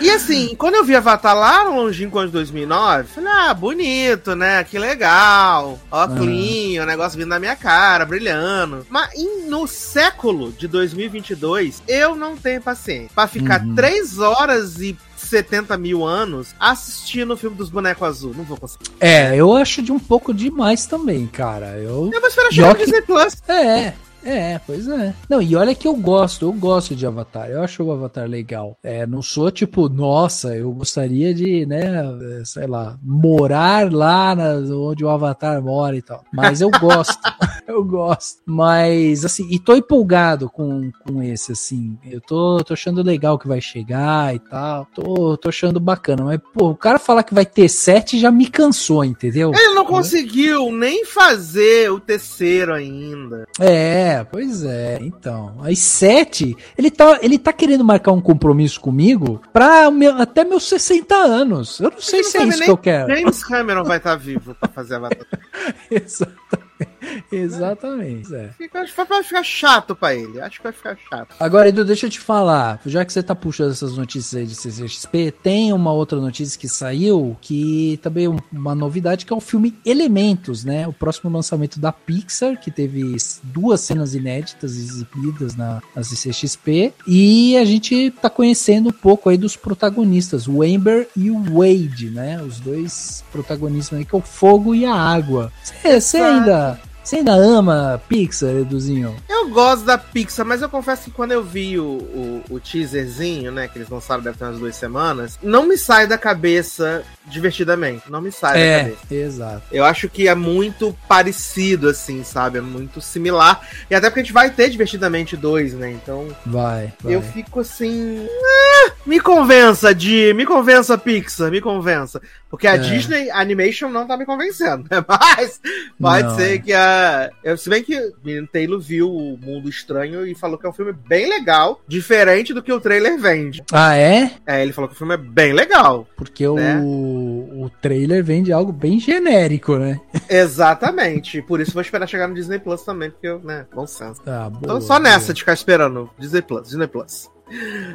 E assim, quando eu vi Avatar lá no longínquo ano de 2009, falei, ah, bonito, né? Que legal. Ó, clean, o negócio vindo na minha cara, brilhando. Mas no século de 2022, eu não tenho paciência pra ficar uhum. 3 horas e 70 mil anos assistindo o filme dos bonecos azul. Não vou conseguir. É, eu acho de um pouco demais também, cara. Eu, eu vou esperar chegar no Disney Plus. É, é, pois é. Não, e olha que eu gosto, eu gosto de Avatar. Eu acho o Avatar legal. É, não sou tipo, nossa, eu gostaria de, né, sei lá, morar lá na, onde o Avatar mora e tal. Mas eu gosto. eu gosto. Mas, assim, e tô empolgado com, com esse, assim. Eu tô, tô achando legal que vai chegar e tal. Tô, tô achando bacana. Mas, pô, o cara falar que vai ter sete já me cansou, entendeu? Ele não conseguiu nem fazer o terceiro ainda. É, pois é. Então, as sete, ele tá, ele tá querendo marcar um compromisso comigo pra meu, até meus 60 anos. Eu não sei se é isso que eu quero. James Cameron vai estar tá vivo pra fazer a batalha. Exatamente. Exatamente. É. Acho que vai ficar chato pra ele. Acho que vai ficar chato. Agora, Edu, deixa eu te falar. Já que você tá puxando essas notícias aí de CCXP, tem uma outra notícia que saiu que também é uma novidade, que é o filme Elementos, né? O próximo lançamento da Pixar, que teve duas cenas inéditas exibidas na, na CCXP. E a gente tá conhecendo um pouco aí dos protagonistas, o Amber e o Wade, né? Os dois protagonistas aí, que é o fogo e a água. Você ainda você ainda ama Pixar, Eduzinho? Eu gosto da Pixar, mas eu confesso que quando eu vi o, o, o teaserzinho, né, que eles lançaram deve ter umas duas semanas, não me sai da cabeça divertidamente. Não me sai é, da cabeça. Exato. Eu acho que é muito parecido, assim, sabe? É muito similar. E até porque a gente vai ter divertidamente dois, né? Então. Vai. vai. Eu fico assim. Ah, me convença, de Me convença, Pixar, me convença. Porque a É. Disney Animation não tá me convencendo. né? Mas pode Não, ser é. que a. Se bem que o menino Taylor viu o Mundo Estranho e falou que é um filme bem legal, diferente do que o trailer vende. Ah, é? É, ele falou que o filme é bem legal. Porque Né? o, o trailer vem de algo bem genérico, né? Exatamente. Por isso vou esperar chegar no Disney Plus também, porque eu, né, bom senso. Tá, boa. Então só nessa boa. de ficar esperando Disney Plus, Disney Plus.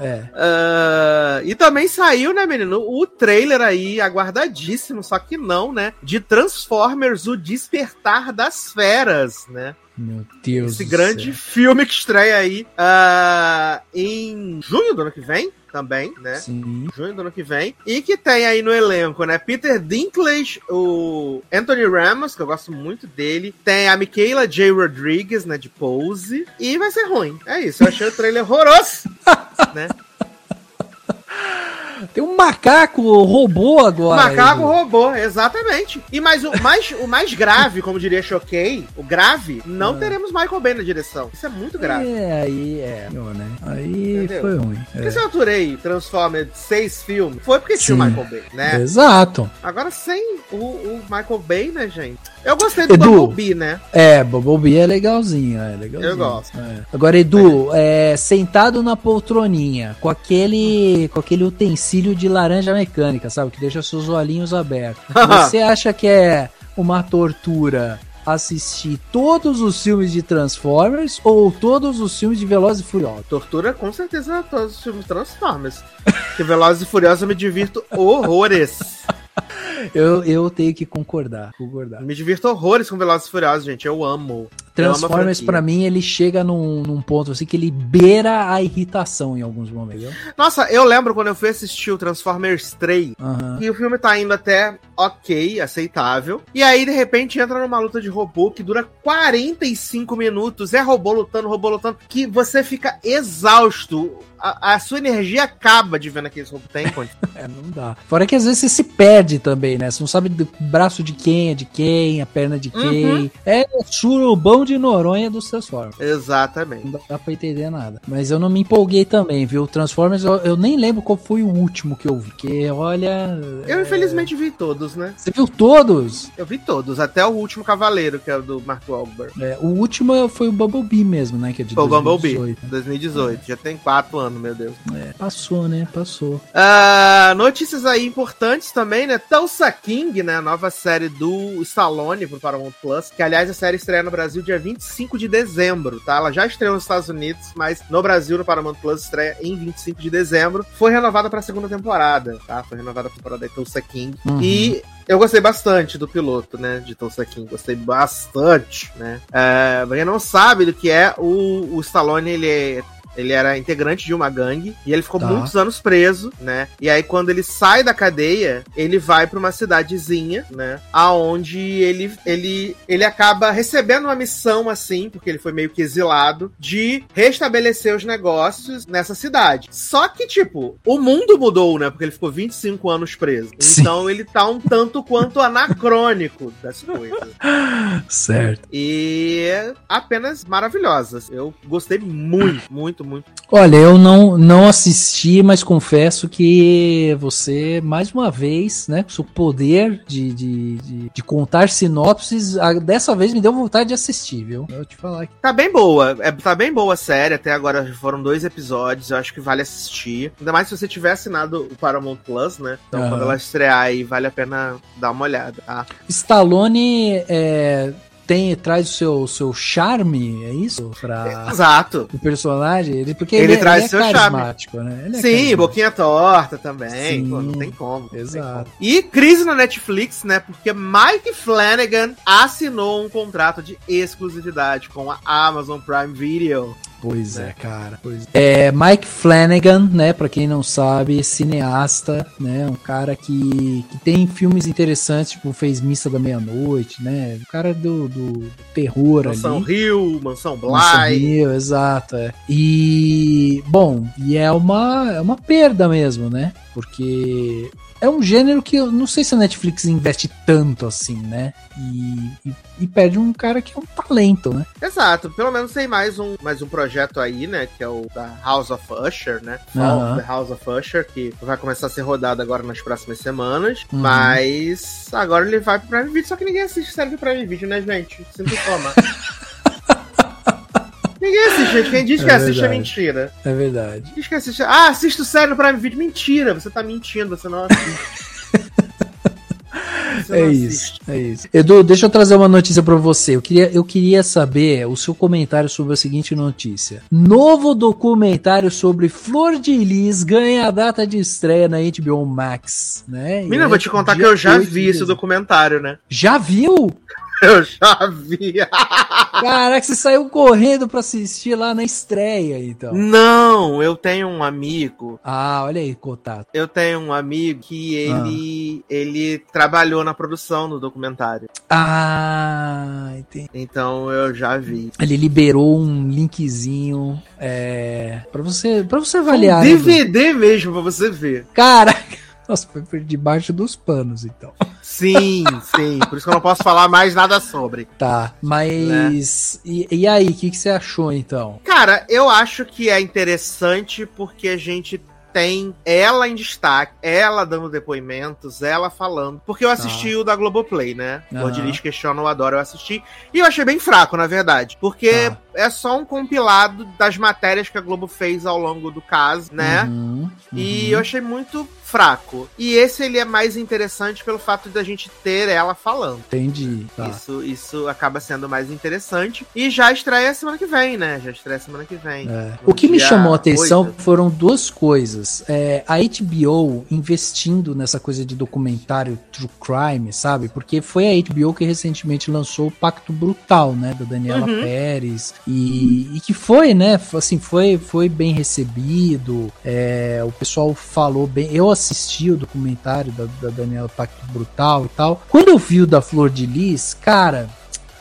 É. Ah, e também saiu, né, menino, o trailer aí, aguardadíssimo, só que não, né? De Transformers, o Despertar das Feras, né? Meu Deus. Esse grande céu. filme que estreia aí ah, em junho do ano que vem, também, né? Sim. Junho do ano que vem. E que tem aí no elenco, né? Peter Dinklage, o Anthony Ramos, que eu gosto muito dele. Tem a Michaela J. Rodrigues, né? De Pose. E vai ser ruim. É isso. Eu achei o trailer horroroso. né? Tem um macaco robô agora. Macaco aí. robô, exatamente. E mais o mais, o mais grave, como diria Choquei, o grave, não É. teremos Michael Bay na direção. Isso é muito grave. É, aí é. Né? Aí Entendeu? foi ruim. Porque É. se eu aturei Transformers seis filmes, foi porque tinha o. Michael Bay, né? Exato. Agora sem o, o Michael Bay, né, gente? Eu gostei do Edu. Bumblebee, né? É, Bumblebee é legalzinho, é legalzinho. Eu gosto. É. Agora, Edu, é, sentado na poltroninha, com aquele, com aquele utensílio de laranja mecânica, sabe? Que deixa seus olhinhos abertos. Você acha que é uma tortura assistir todos os filmes de Transformers ou todos os filmes de Velozes e Furiosos? Tortura, com certeza, todos os filmes Transformers. Porque Velozes e Furiosos eu me divirto horrores. Eu, eu tenho que concordar, concordar. Me divirto horrores com Velozes e Furiosos, gente. Eu amo. Transformers, pra mim, ele chega num, num ponto assim que ele beira a irritação em alguns momentos. entendeu? Nossa, eu lembro quando eu fui assistir o Transformers 3. Aham. E o filme tá indo até ok, aceitável. E aí, de repente, entra numa luta de robô que dura 45 minutos. É robô lutando, robô lutando. Que você fica exausto. A, a sua energia acaba de ver naqueles robôs. Tem? É, não dá. Fora que às vezes você se perde também, né? Você não sabe do braço de quem é de quem, a perna de quem. Uhum. É surubão de Noronha dos Transformers. Exatamente. Não dá pra entender nada. Mas eu não me empolguei também, viu? Transformers, eu, eu nem lembro qual foi o último que eu vi. Porque, olha. Eu, é, infelizmente, vi todos, né? Você viu todos? Eu vi todos, até o último Cavaleiro, que é o do Mark Wahlberg. É, o último foi o Bumblebee mesmo, né? Que é de Foi o Bumblebee, 2018. 2018. Já tem quatro anos, meu Deus. É, passou, né? Passou. Ah, notícias aí importantes também, né? Tulsa King, né? A nova série do Stallone pro Paramount Plus. Que, aliás, a série estreia no Brasil dia 25 de dezembro, tá? Ela já estreou nos Estados Unidos, mas no Brasil, no Paramount Plus, estreia em 25 de dezembro. Foi renovada pra segunda temporada, tá? Foi renovada a temporada de Tulsa King. Uhum. E eu gostei bastante do piloto, né? De Tulsa King. Gostei bastante, né? É, pra quem não sabe do que é, o, o Stallone, ele é ele era integrante de uma gangue e ele ficou Tá. muitos anos preso, né? E aí quando ele sai da cadeia, ele vai para uma cidadezinha, né? Aonde ele ele ele acaba recebendo uma missão assim, porque ele foi meio que exilado, de restabelecer os negócios nessa cidade. Só que tipo, o mundo mudou, né? Porque ele ficou 25 anos preso. Sim. Então ele tá um tanto quanto anacrônico das coisas. Certo. E apenas maravilhosas. Eu gostei muito, muito, muito. Olha, eu não, não assisti, mas confesso que você, mais uma vez, né, com seu poder de, de, de, de contar sinopses, a- dessa vez me deu vontade de assistir, viu? Eu te falar que. Tá bem boa. É, tá bem boa a série. Até agora foram dois episódios. Eu acho que vale assistir. Ainda mais se você tiver assinado o Paramount Plus, né? Então, Aham. quando ela estrear aí, vale a pena dar uma olhada, tá? Stallone é, tem, traz o seu, seu charme, é isso? Pra Exato. o personagem? Ele, porque Ele ele, traz ele é seu charme. carismático, né? Ele é Sim, carismático. boquinha torta também. Sim. Pô, não tem como. não tem Exato. como. E crise na Netflix, né? Porque Mike Flanagan assinou um contrato de exclusividade com a Amazon Prime Video. Pois né? é, cara. Pois é. É, Mike Flanagan, né? Pra quem não sabe, cineasta, né? Um cara que, que tem filmes interessantes, tipo, fez Missa da Meia-Noite, né? O cara do, do terror Mansão ali. Rio, Mansão Mansão Bly. Rio, exato. É. E, bom, e é uma, é uma perda mesmo, né? Porque é um gênero que eu não sei se a Netflix investe tanto assim, né? E, e, e, perde um cara que é um talento, né? Exato. Pelo menos tem mais um, mais um projeto aí, né? Que é o da House of Usher, né? Aham. The House of Usher, que vai começar a ser rodado agora nas próximas semanas. Uhum. Mas agora ele vai pro Prime Video, só que ninguém assiste série do Prime Video, né, gente? Sinto toma. ninguém assiste, gente. Quem diz que É assiste é mentira. É verdade. Diz que assiste. Ah, assisto série no Prime Video. Mentira, você tá mentindo, você não assiste. Você É não isso, assiste. é isso. Edu, deixa eu trazer uma notícia pra você. Eu queria, eu queria saber o seu comentário sobre a seguinte notícia. Novo documentário sobre Flor de Lis ganha a data de estreia na HBO Max, né? Menina, é eu vou te contar que eu já 8 de vi esse documentário, né? Já viu? Eu já vi. Caraca, você saiu correndo pra assistir lá na estreia, então. Não, eu tenho um amigo. Ah, olha aí, contato. Eu tenho um amigo que ele, ele trabalhou na produção do documentário. Ah, entendi. Então eu já vi. Ele liberou um linkzinho é, para você, para você Um avaliar. né, Edu? DVD mesmo pra você ver. Caraca! Nossa, foi por debaixo dos panos, então. Sim, sim. Por isso que eu não posso falar mais nada sobre. Tá, mas. E, e aí, o que, que você achou então? Cara, eu acho que é interessante porque a gente tem ela em destaque, ela dando depoimentos, ela falando. Porque eu assisti o da Globoplay, né? Aham. O Onde eles questionam, eu adoro, eu assisti. E eu achei bem fraco, na verdade. Porque Tá. é só um compilado das matérias que a Globo fez ao longo do caso, né? Uhum, E uhum. eu achei muito fraco. E esse ele é mais interessante pelo fato da gente ter ela falando. Entendi. Tá. Isso, isso acaba sendo mais interessante. E já estreia semana que vem, né? Já estreia semana que vem. É. O que me chamou a atenção 8. foram duas coisas. É, a HBO investindo nessa coisa de documentário true crime, sabe? Porque foi a HBO que recentemente lançou o Pacto Brutal, né? Da Daniela Uhum. Pérez. E, e que foi, né? Assim, foi, foi bem recebido. É, o pessoal falou bem. Eu assisti o documentário da, da Daniela Pacto Brutal e tal. Quando eu vi o da Flor de Lis, cara.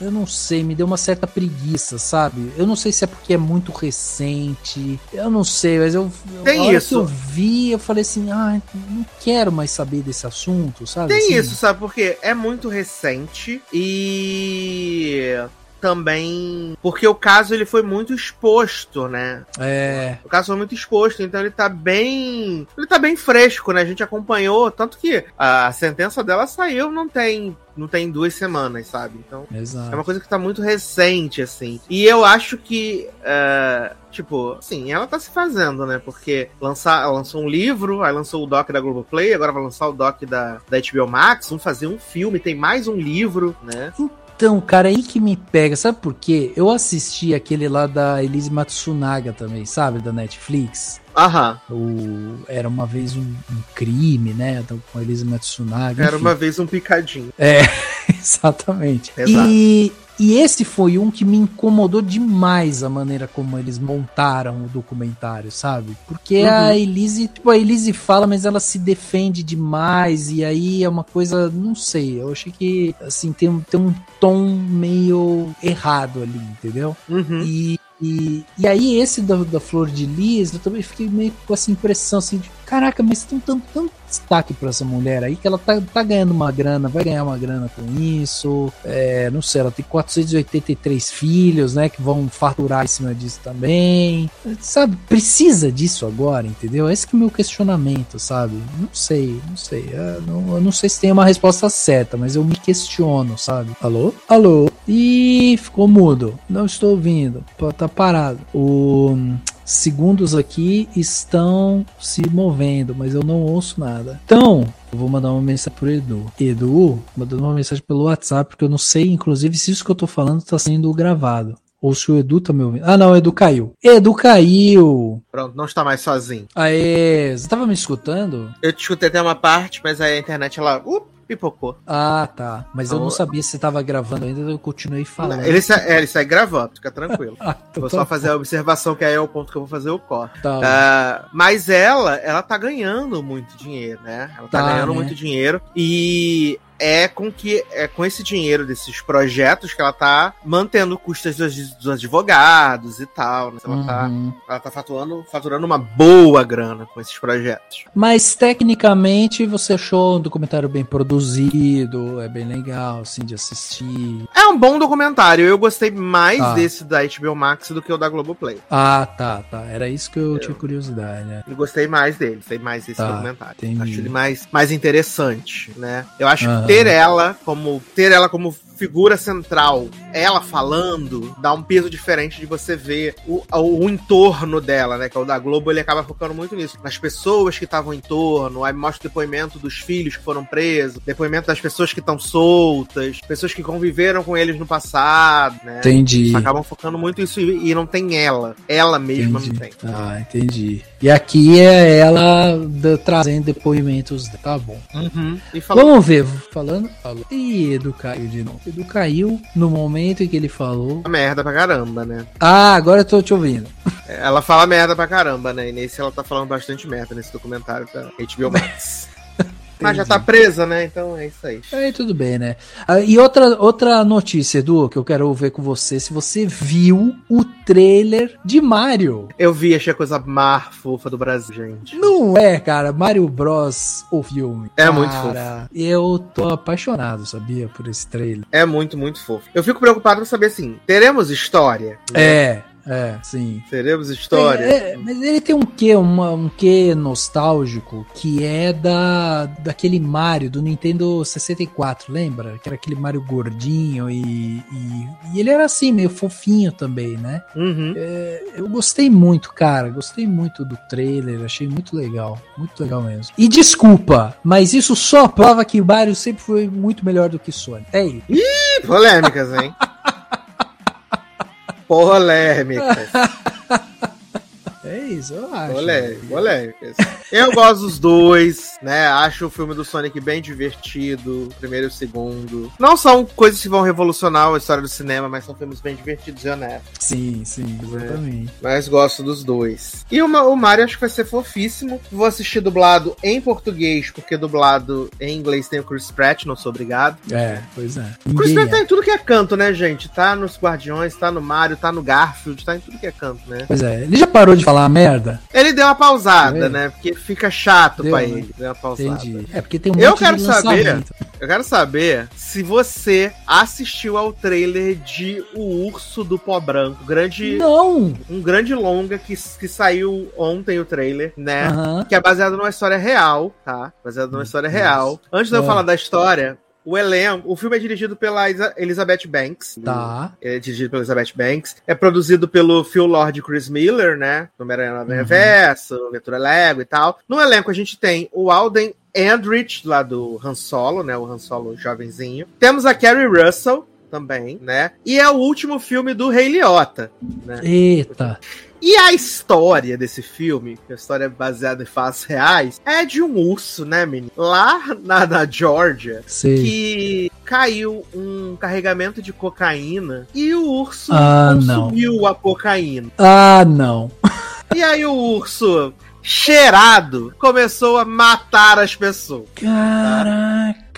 Eu não sei, me deu uma certa preguiça, sabe? Eu não sei se é porque é muito recente. Eu não sei, mas eu. Tem isso. que eu vi, eu falei assim, ah, não quero mais saber desse assunto, sabe? Tem Assim, isso, sabe? Porque é muito recente e também porque o caso ele foi muito exposto, né? É. O caso foi muito exposto, então ele tá bem, ele tá bem fresco, né? A gente acompanhou, tanto que a sentença dela saiu não tem não tem duas semanas, sabe? Então é Exato. uma coisa que tá muito recente, assim. E eu acho que, é, tipo, assim, ela tá se fazendo, né? Porque lançar, ela lançou um livro, aí lançou o doc da Globoplay, agora vai lançar o doc da, da HBO Max, vão fazer um filme, tem mais um livro, né? Então, cara, aí que me pega, sabe por quê? Eu assisti aquele lá da Elise Matsunaga também, sabe? Da Netflix. Aham. O... Era uma vez um, um crime, né? Com a Elise Matsunaga. Era enfim. uma vez um picadinho. É, exatamente. Exato. E, e esse foi um que me incomodou demais a maneira como eles montaram o documentário, sabe? Porque Uhum. a Elise, tipo, a Elise fala, mas ela se defende demais, e aí é uma coisa, não sei, eu achei que, assim, tem, um- tem um tom meio errado ali, entendeu? Uhum. E, e, e aí esse da, da Flor de Lis, eu também fiquei meio com essa impressão assim de, caraca, mas tem tanto, destaque pra essa mulher aí que ela tá, tá ganhando uma grana, vai ganhar uma grana com isso. É, não sei, ela tem 483 filhos, né, que vão faturar em cima disso também. Sabe, precisa disso agora, entendeu? Esse que é o meu questionamento, sabe? Não sei, não sei. Eu não, eu não sei se tem uma resposta certa, mas eu me questiono, sabe? Alô? Alô? Ih, ficou mudo. Não estou ouvindo. Tá parado. O segundos aqui estão se movendo, mas eu não ouço nada. Então, eu vou mandar uma mensagem pro Edu. Edu, mandando uma mensagem pelo WhatsApp, porque eu não sei, inclusive, se isso que eu tô falando tá sendo gravado. Ou se o Edu tá me ouvindo. Ah, não, o Edu caiu. Edu caiu! Pronto, não está mais sozinho. Aê, você tava me escutando? Eu te escutei até uma parte, mas aí a internet ela uh, pipocou. Ah, tá. Mas eu não Então- sabia se você tava gravando ainda, eu continuei falando. Ele, sa é, ele sai gravando, fica tranquilo. Ah, então Vou tá só fazer a observação que aí é o ponto que eu vou fazer o corte. Tá. Ah, mas ela, ela tá ganhando muito dinheiro, né? Ela tá, Tá, ganhando né? muito dinheiro. E é com que é com esse dinheiro desses projetos que ela tá mantendo custas dos, dos advogados e tal. Né? Ela, tá, Uhum. ela tá faturando, faturando uma boa grana com esses projetos. Mas tecnicamente você achou um documentário bem produzido, é bem legal, assim, de assistir. É um bom documentário. Eu gostei mais Tá. desse da HBO Max do que o da Globoplay. Ah, tá, tá. Era isso que eu tinha curiosidade, né? Eu gostei mais dele, gostei mais desse Tá, documentário. entendi. Acho ele mais, mais interessante, né? Eu acho. Ter ela como ter ela como figura central, ela falando, dá um peso diferente de você ver o, o, entorno dela, né? Que é o da Globo, ele acaba focando muito nisso. Nas pessoas que estavam em torno, aí mostra o depoimento dos filhos que foram presos, depoimento das pessoas que estão soltas, pessoas que conviveram com eles no passado, né? Entendi. Eles acabam focando muito isso e, e não tem ela. Ela mesma Entendi. não tem. Ah, entendi. E aqui é ela trazendo depoimentos. Tá bom. E falou Vamos ver. Falando. Falou. Ih, Edu caiu de novo. Edu caiu no momento em que ele falou. merda pra caramba, né? Ah, agora eu tô te ouvindo. Ela fala merda pra caramba, né? E nesse ela tá falando bastante merda nesse documentário da HBO Max. Mas já tá presa, né? Então é isso aí. Aí tudo bem, né? Ah, e outra, outra notícia, Edu, que eu quero ver com você. Se você viu o trailer de Mario. Eu vi, achei a coisa mais fofa do Brasil, gente. Não é, cara, Mario Bros. o filme. É muito Cara, Eu tô apaixonado, sabia, por esse trailer. É muito, muito fofo. Eu fico preocupado pra saber assim: teremos história? Né? É, é, sim. Teremos história? É, é, mas ele tem um quê, uma, um quê nostálgico que é da daquele Mario do Nintendo 64, lembra? Que era aquele Mario gordinho e, e, e ele era assim, meio fofinho também, né? Uhum. Eu gostei muito, cara. Gostei muito do trailer. Achei muito legal. Muito legal mesmo. E desculpa, mas isso só prova que o Mario sempre foi muito melhor do que Sonic. É isso. Ih, polêmicas, hein? Polêmicas. É isso, eu acho. Polêmicas, polêmicas. Eu gosto dos dois, né? Acho o filme do Sonic bem divertido, primeiro e o segundo. Não são coisas que vão revolucionar a história do cinema, mas são filmes bem divertidos e honestos. Sim, sim, exatamente. Mas gosto dos dois. E o, Ma- o Mario acho que vai ser fofíssimo. Vou assistir dublado em português, porque dublado em inglês tem o Chris Pratt, não sou obrigado. É, pois é. O Chris Ninguém Pratt tá é. em tudo que é canto, né, gente? Tá nos Guardiões, tá no Mario, tá no Garfield, tá em tudo que é canto, né? Pois é, ele já parou de falar merda? Ele deu uma pausada, É. né? Porque fica chato Deu, pra né? ele. Deu uma pausada. Entendi. É porque tem um Eu quero de saber-. Eu quero saber se você assistiu ao trailer de O Urso do Pó Branco. Grande, Não! um grande longa que, que saiu ontem o trailer, né? Aham. Que é baseado numa história real, tá? Baseado numa história real. Antes de eu É. falar da história, o elenco. O filme é dirigido pela Isa- Elizabeth Banks. Tá. É dirigido pela Elizabeth Banks. É produzido pelo Phil Lord e Chris Miller, né? No Homem-Aranha Uhum. Reverso, Ventura Lego e tal. No elenco a gente tem o Alden Andrich, lá do Han Solo, né? O Han Solo jovenzinho. Temos a Carrie Russell também, né? E é o último filme do Rei Liotta, né? Eita. E a história desse filme, que é a história é baseada em fatos reais, é de um urso, né, menino? Lá na, na Georgia, Sei. que caiu um carregamento de cocaína e o urso Ah, não. consumiu a cocaína. Ah, não. E aí o urso, cheirado, começou a matar as pessoas.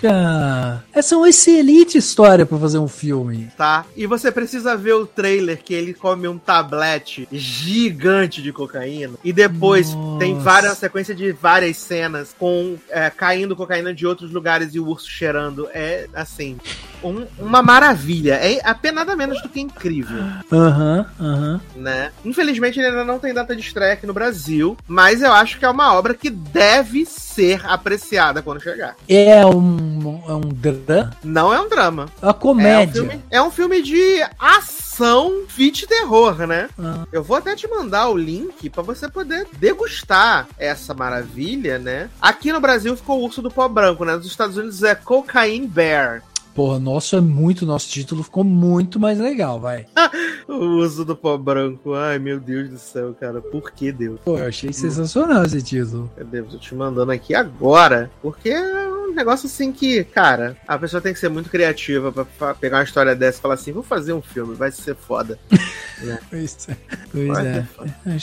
Caraca. Essa é uma excelente história pra fazer um filme. Tá? E você precisa ver o trailer que ele come um tablete gigante de cocaína. E depois Nossa. tem várias sequência de várias cenas com é, caindo cocaína de outros lugares e o urso cheirando. É assim. Um- uma maravilha. É apenas nada menos do que incrível, Aham, aham. né? Infelizmente ele ainda não tem data de estreia aqui no Brasil, mas eu acho que é uma obra que deve ser apreciada quando chegar. É um, é um drama? Não é um drama. É uma É um, comédia. filme, é um filme de ação fit terror, né? Ah. Eu vou até te mandar o link pra você poder degustar essa maravilha, né? Aqui no Brasil ficou o urso do pó branco, né? Nos Estados Unidos é Cocaine Bear. Porra, nosso é muito, nosso título ficou muito mais legal, vai. O urso do pó branco. Ai, meu Deus do céu, cara. Por que Deus? Pô, eu achei sensacional esse título. Meu Deus, eu te mandando aqui agora. Porque é um negócio assim que, cara, a pessoa tem que ser muito criativa pra, pra pegar uma história dessa e falar assim: vou fazer um filme, vai ser foda. Né? Pois é. Pois é.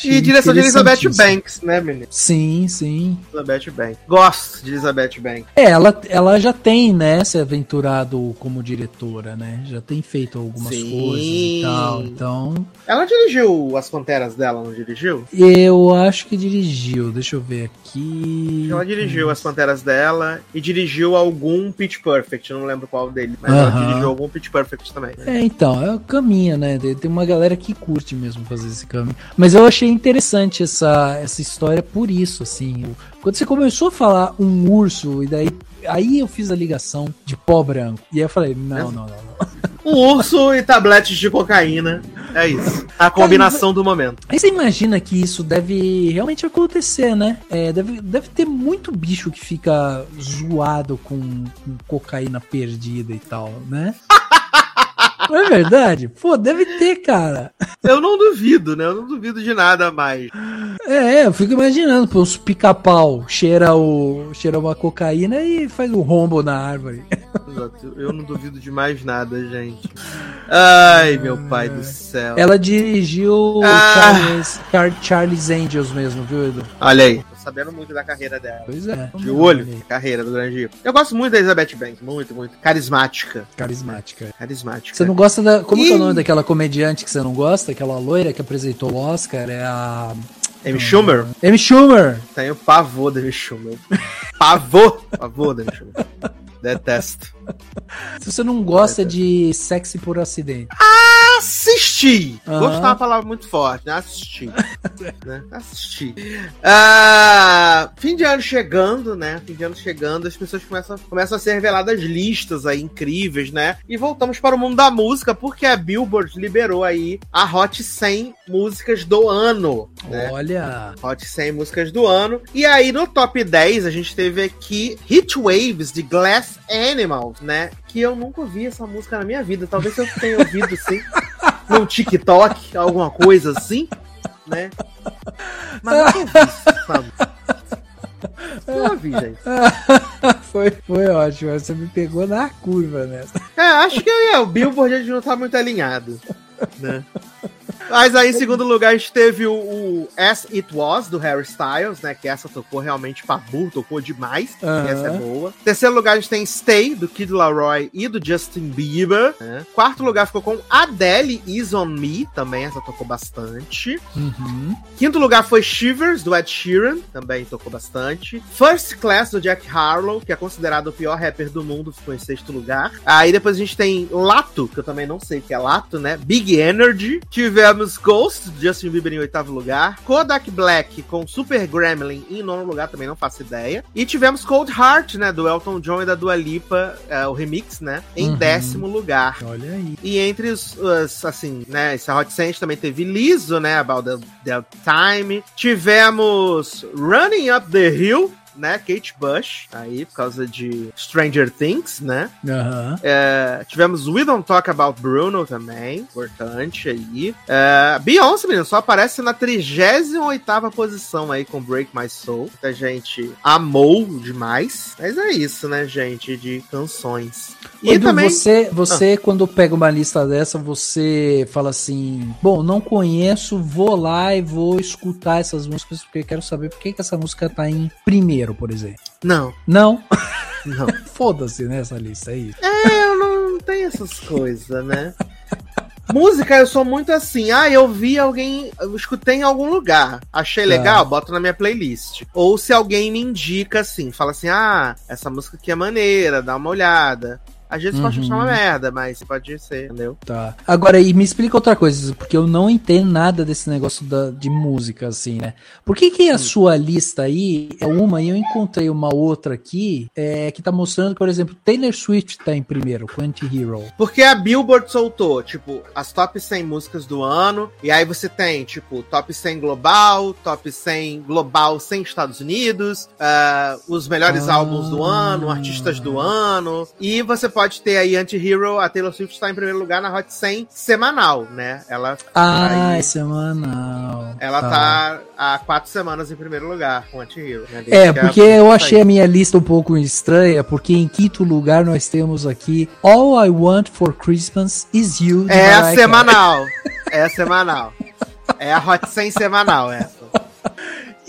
E direção de Elizabeth. Banks, né, menino? Sim, sim. Elizabeth Banks. Gosto de Elizabeth Banks. É, ela, ela já tem, né, se aventurado como diretora, né? Já tem feito algumas Sim. coisas e tal. Então, Ela dirigiu as Panteras dela, não dirigiu? eu acho que dirigiu. Deixa eu ver aqui. Ela dirigiu as Panteras dela e dirigiu algum Pitch Perfect, não lembro qual dele, mas ela dirigiu algum Pitch Perfect também. É, então, é o caminho, né? Tem uma galera que curte mesmo fazer esse caminho. Mas eu achei interessante essa, essa história por isso, assim. Quando você começou a falar um urso, e daí. Aí eu fiz a ligação de pó branco. E aí eu falei, não, não, não, não. Um urso e tabletes de cocaína. É isso. A combinação do momento. Aí você imagina que isso deve realmente acontecer, né? É, deve, deve ter muito bicho que fica zoado com, com cocaína perdida e tal, né? Não é verdade? Pô, deve ter, cara. Eu não duvido, né? Eu não duvido de nada mais. É, eu fico imaginando, pô, os pica-pau cheira, o, cheira uma cocaína e faz um rombo na árvore. Exato. Eu não duvido de mais nada, gente. Ai, meu pai do céu. Ela dirigiu Ah. Charles, Char- Charles Angels mesmo, viu, Edu? Olha aí. Sabendo muito da carreira dela. Pois é. De olho, carreira do grande. Eu gosto muito da Elizabeth Banks. Muito, muito. Carismática. Carismática. Carismática. Você não gosta da. Como que é o nome daquela comediante que você não gosta? Aquela loira que apresentou o Oscar? É a. Amy Schumer? Amy Schumer! Tenho pavor da Amy Schumer. Pavor! Pavor da Amy Schumer. Detesto. Se você não gosta de sexy por acidente. Assisti! Aham. Gostar é uma palavra muito forte, né? Assisti. né? Assisti. Ah, fim de ano chegando, né? Fim de ano chegando, as pessoas começam, começam a ser reveladas listas aí incríveis, né? E voltamos para o mundo da música, porque a Billboard liberou aí a Hot 100 músicas do ano. Né? Olha. Hot 100 músicas do ano. E aí, no top 10, a gente teve aqui Hit Waves de Glass Animals, né? Que eu nunca ouvi essa música na minha vida. Talvez eu tenha ouvido, sim. No TikTok, alguma coisa assim, né? Mas eu nunca ouvi. Eu ouvi, gente. foi, foi ótimo. Você me pegou na curva nessa. É, acho que é, o Billboard a gente não tá muito alinhado, né? Mas aí, em segundo lugar, a gente teve o, o As It Was, do Harry Styles, né? Que essa tocou realmente pra burro, tocou demais. Essa é boa. Terceiro lugar, a gente tem Stay, do Kid Laroi e do Justin Bieber. né? Quarto lugar ficou com Adele, Is On Me, também essa tocou bastante. Uhum. Quinto lugar foi Shivers, do Ed Sheeran, também tocou bastante. First Class, do Jack Harlow, que é considerado o pior rapper do mundo, ficou em sexto lugar. Aí depois a gente tem Lato, que eu também não sei o que é Lato, né? Big Energy. Tivemos Ghost, do Justin Bieber em oitavo lugar. Kodak Black, com Super Gremlin em nono lugar, também não faço ideia. E tivemos Cold Heart, né? Do Elton John e da Dua Lipa, é, o remix, né? Em Uhum. décimo lugar. Olha aí. E entre os, os, assim, né, esse Hot 100 também teve Liso, né, About the, the Time. Tivemos Running Up the Hill, né, Kate Bush, aí, por causa de Stranger Things, né. É, tivemos We Don't Talk About Bruno também, importante aí. É, Beyoncé, menino, só aparece na 38ª posição aí com Break My Soul, que a gente amou demais. Mas é isso, né, gente, de canções. E Edu, também... você, você quando pega uma lista dessa, você fala assim: Bom, não conheço, vou lá e vou escutar essas músicas porque quero saber por que, que essa música tá em primeiro, por exemplo. Não, Não? não. Foda-se nessa lista aí. É, eu não tenho essas coisas, né? Música, eu sou muito assim. Ah, eu vi alguém, eu escutei em algum lugar, achei Tá. legal, boto na minha playlist. Ou se alguém me indica assim, fala assim: ah, essa música aqui é maneira, dá uma olhada. Às vezes pode Uhum. achar uma merda, mas pode ser, entendeu? Tá. Agora, e me explica outra coisa, porque eu não entendo nada desse negócio da, de música, assim, né? Por que que a sua lista aí é uma e eu encontrei uma outra aqui é, que tá mostrando, por exemplo, Taylor Swift tá em primeiro, com Anti-Hero. Porque a Billboard soltou, tipo, as top 100 músicas do ano, e aí você tem, tipo, top 100 global, top 100 global sem Estados Unidos, ah, os melhores Ah. álbuns do ano, artistas do ano, e você pode ter aí Anti-Hero, a Taylor Swift está em primeiro lugar na Hot 100 semanal, né? Ela, Ah, Aí- é semanal. ela tá há quatro semanas em primeiro lugar com Anti-Hero, né? É, porque eu achei a minha lista um pouco estranha, porque em quinto lugar nós temos aqui All I Want for Christmas Is You. É semanal. É semanal. É a Hot 100 semanal essa.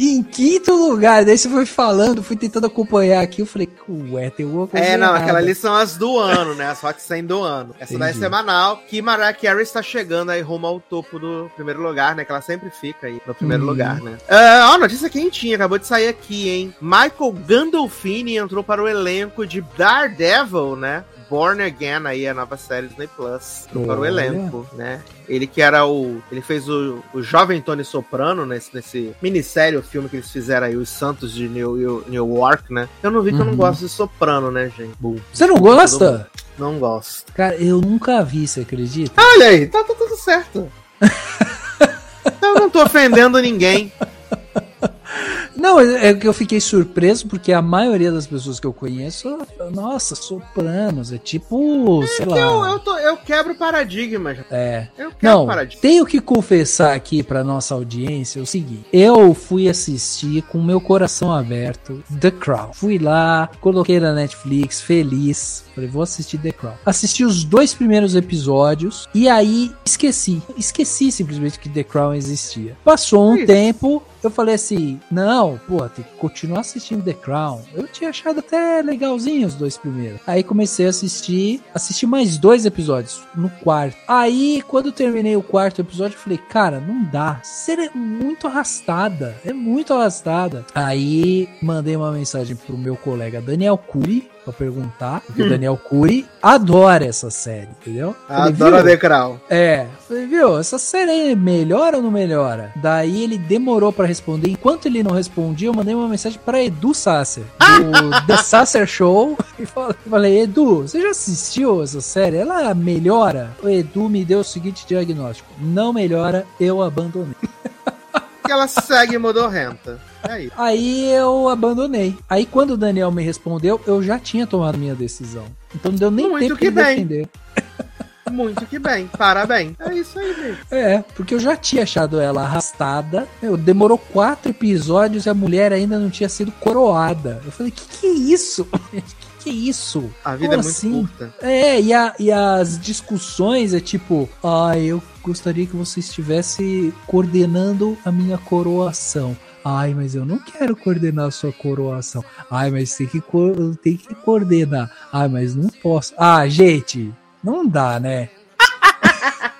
E em quinto lugar, daí você foi falando, fui tentando acompanhar aqui, eu falei, ué, tem alguma coisa É, não, errada. aquela ali são as do ano, né? As Hot 100 do ano. Essa daí é Entendi. semanal, que Mariah Carey está chegando aí rumo ao topo do primeiro lugar, né? Que ela sempre fica aí no primeiro Uhum. lugar, né? Ah, ó, notícia quentinha, acabou de sair aqui, hein? Michael Gandolfini entrou para o elenco de Daredevil, né? Born Again aí, a nova série Disney Plus. Entrou para o Olha. elenco, né? Ele que era o. Ele fez o, o jovem Tony Soprano nesse, nesse minissérie, o filme que eles fizeram aí, Os Santos de New, New, New York, né? Eu não vi que eu não Uhum. gosto de Soprano, né, gente? Você não gosta? Não gosto. Cara, eu nunca vi, você acredita? Olha aí, tá, tá tudo certo. eu não tô ofendendo ninguém. Não, é que eu fiquei surpreso porque a maioria das pessoas que eu conheço, nossa, sopranos, é tipo, sei lá. Eu, eu, tô, eu quebro paradigmas. É. Eu quebro Não, paradigmas. tenho que confessar aqui pra nossa audiência o seguinte: eu fui assistir com meu coração aberto The Crown. Fui lá, coloquei na Netflix, feliz. Falei, vou assistir The Crown. Assisti os dois primeiros episódios e aí esqueci. Esqueci simplesmente que The Crown existia. Passou um Isso. tempo, eu falei assim: não, pô, tem que continuar assistindo The Crown. Eu tinha achado até legalzinho os dois primeiros. Aí comecei a assistir, assisti mais dois episódios no quarto. Aí, quando terminei o quarto episódio, eu falei: cara, não dá. Série é muito arrastada. É muito arrastada. Aí mandei uma mensagem pro meu colega Daniel Cury. Perguntar, porque o Daniel Cury adora essa série, entendeu? Falei, "Viu? The Crown. É, falei, viu, essa série aí melhora ou não melhora? Daí ele demorou pra responder. Enquanto ele não respondia, eu mandei uma mensagem pra Edu Sasser, do The Sasser Show. E falei, falei, Edu, você já assistiu essa série? Ela melhora? O Edu me deu o seguinte diagnóstico: não melhora, eu abandonei. Que ela segue modorrenta. É isso. Aí eu abandonei. Aí quando o Daniel me respondeu, eu já tinha tomado minha decisão. Então não deu nem Muito tempo que de bem. defender. Muito que bem. Parabéns. É isso aí, mesmo. É, porque eu já tinha achado ela arrastada. Meu, demorou quatro episódios e a mulher ainda não tinha sido coroada. Eu falei, que que é isso? que que é isso? A vida Como é muito assim? curta. É, e, a- e as discussões é tipo, ah, eu gostaria que você estivesse coordenando a minha coroação. Ai, mas eu não quero coordenar a sua coroação. Ai, mas tem que, tem que coordenar. Ai, mas não posso. Ah, gente, não dá, né?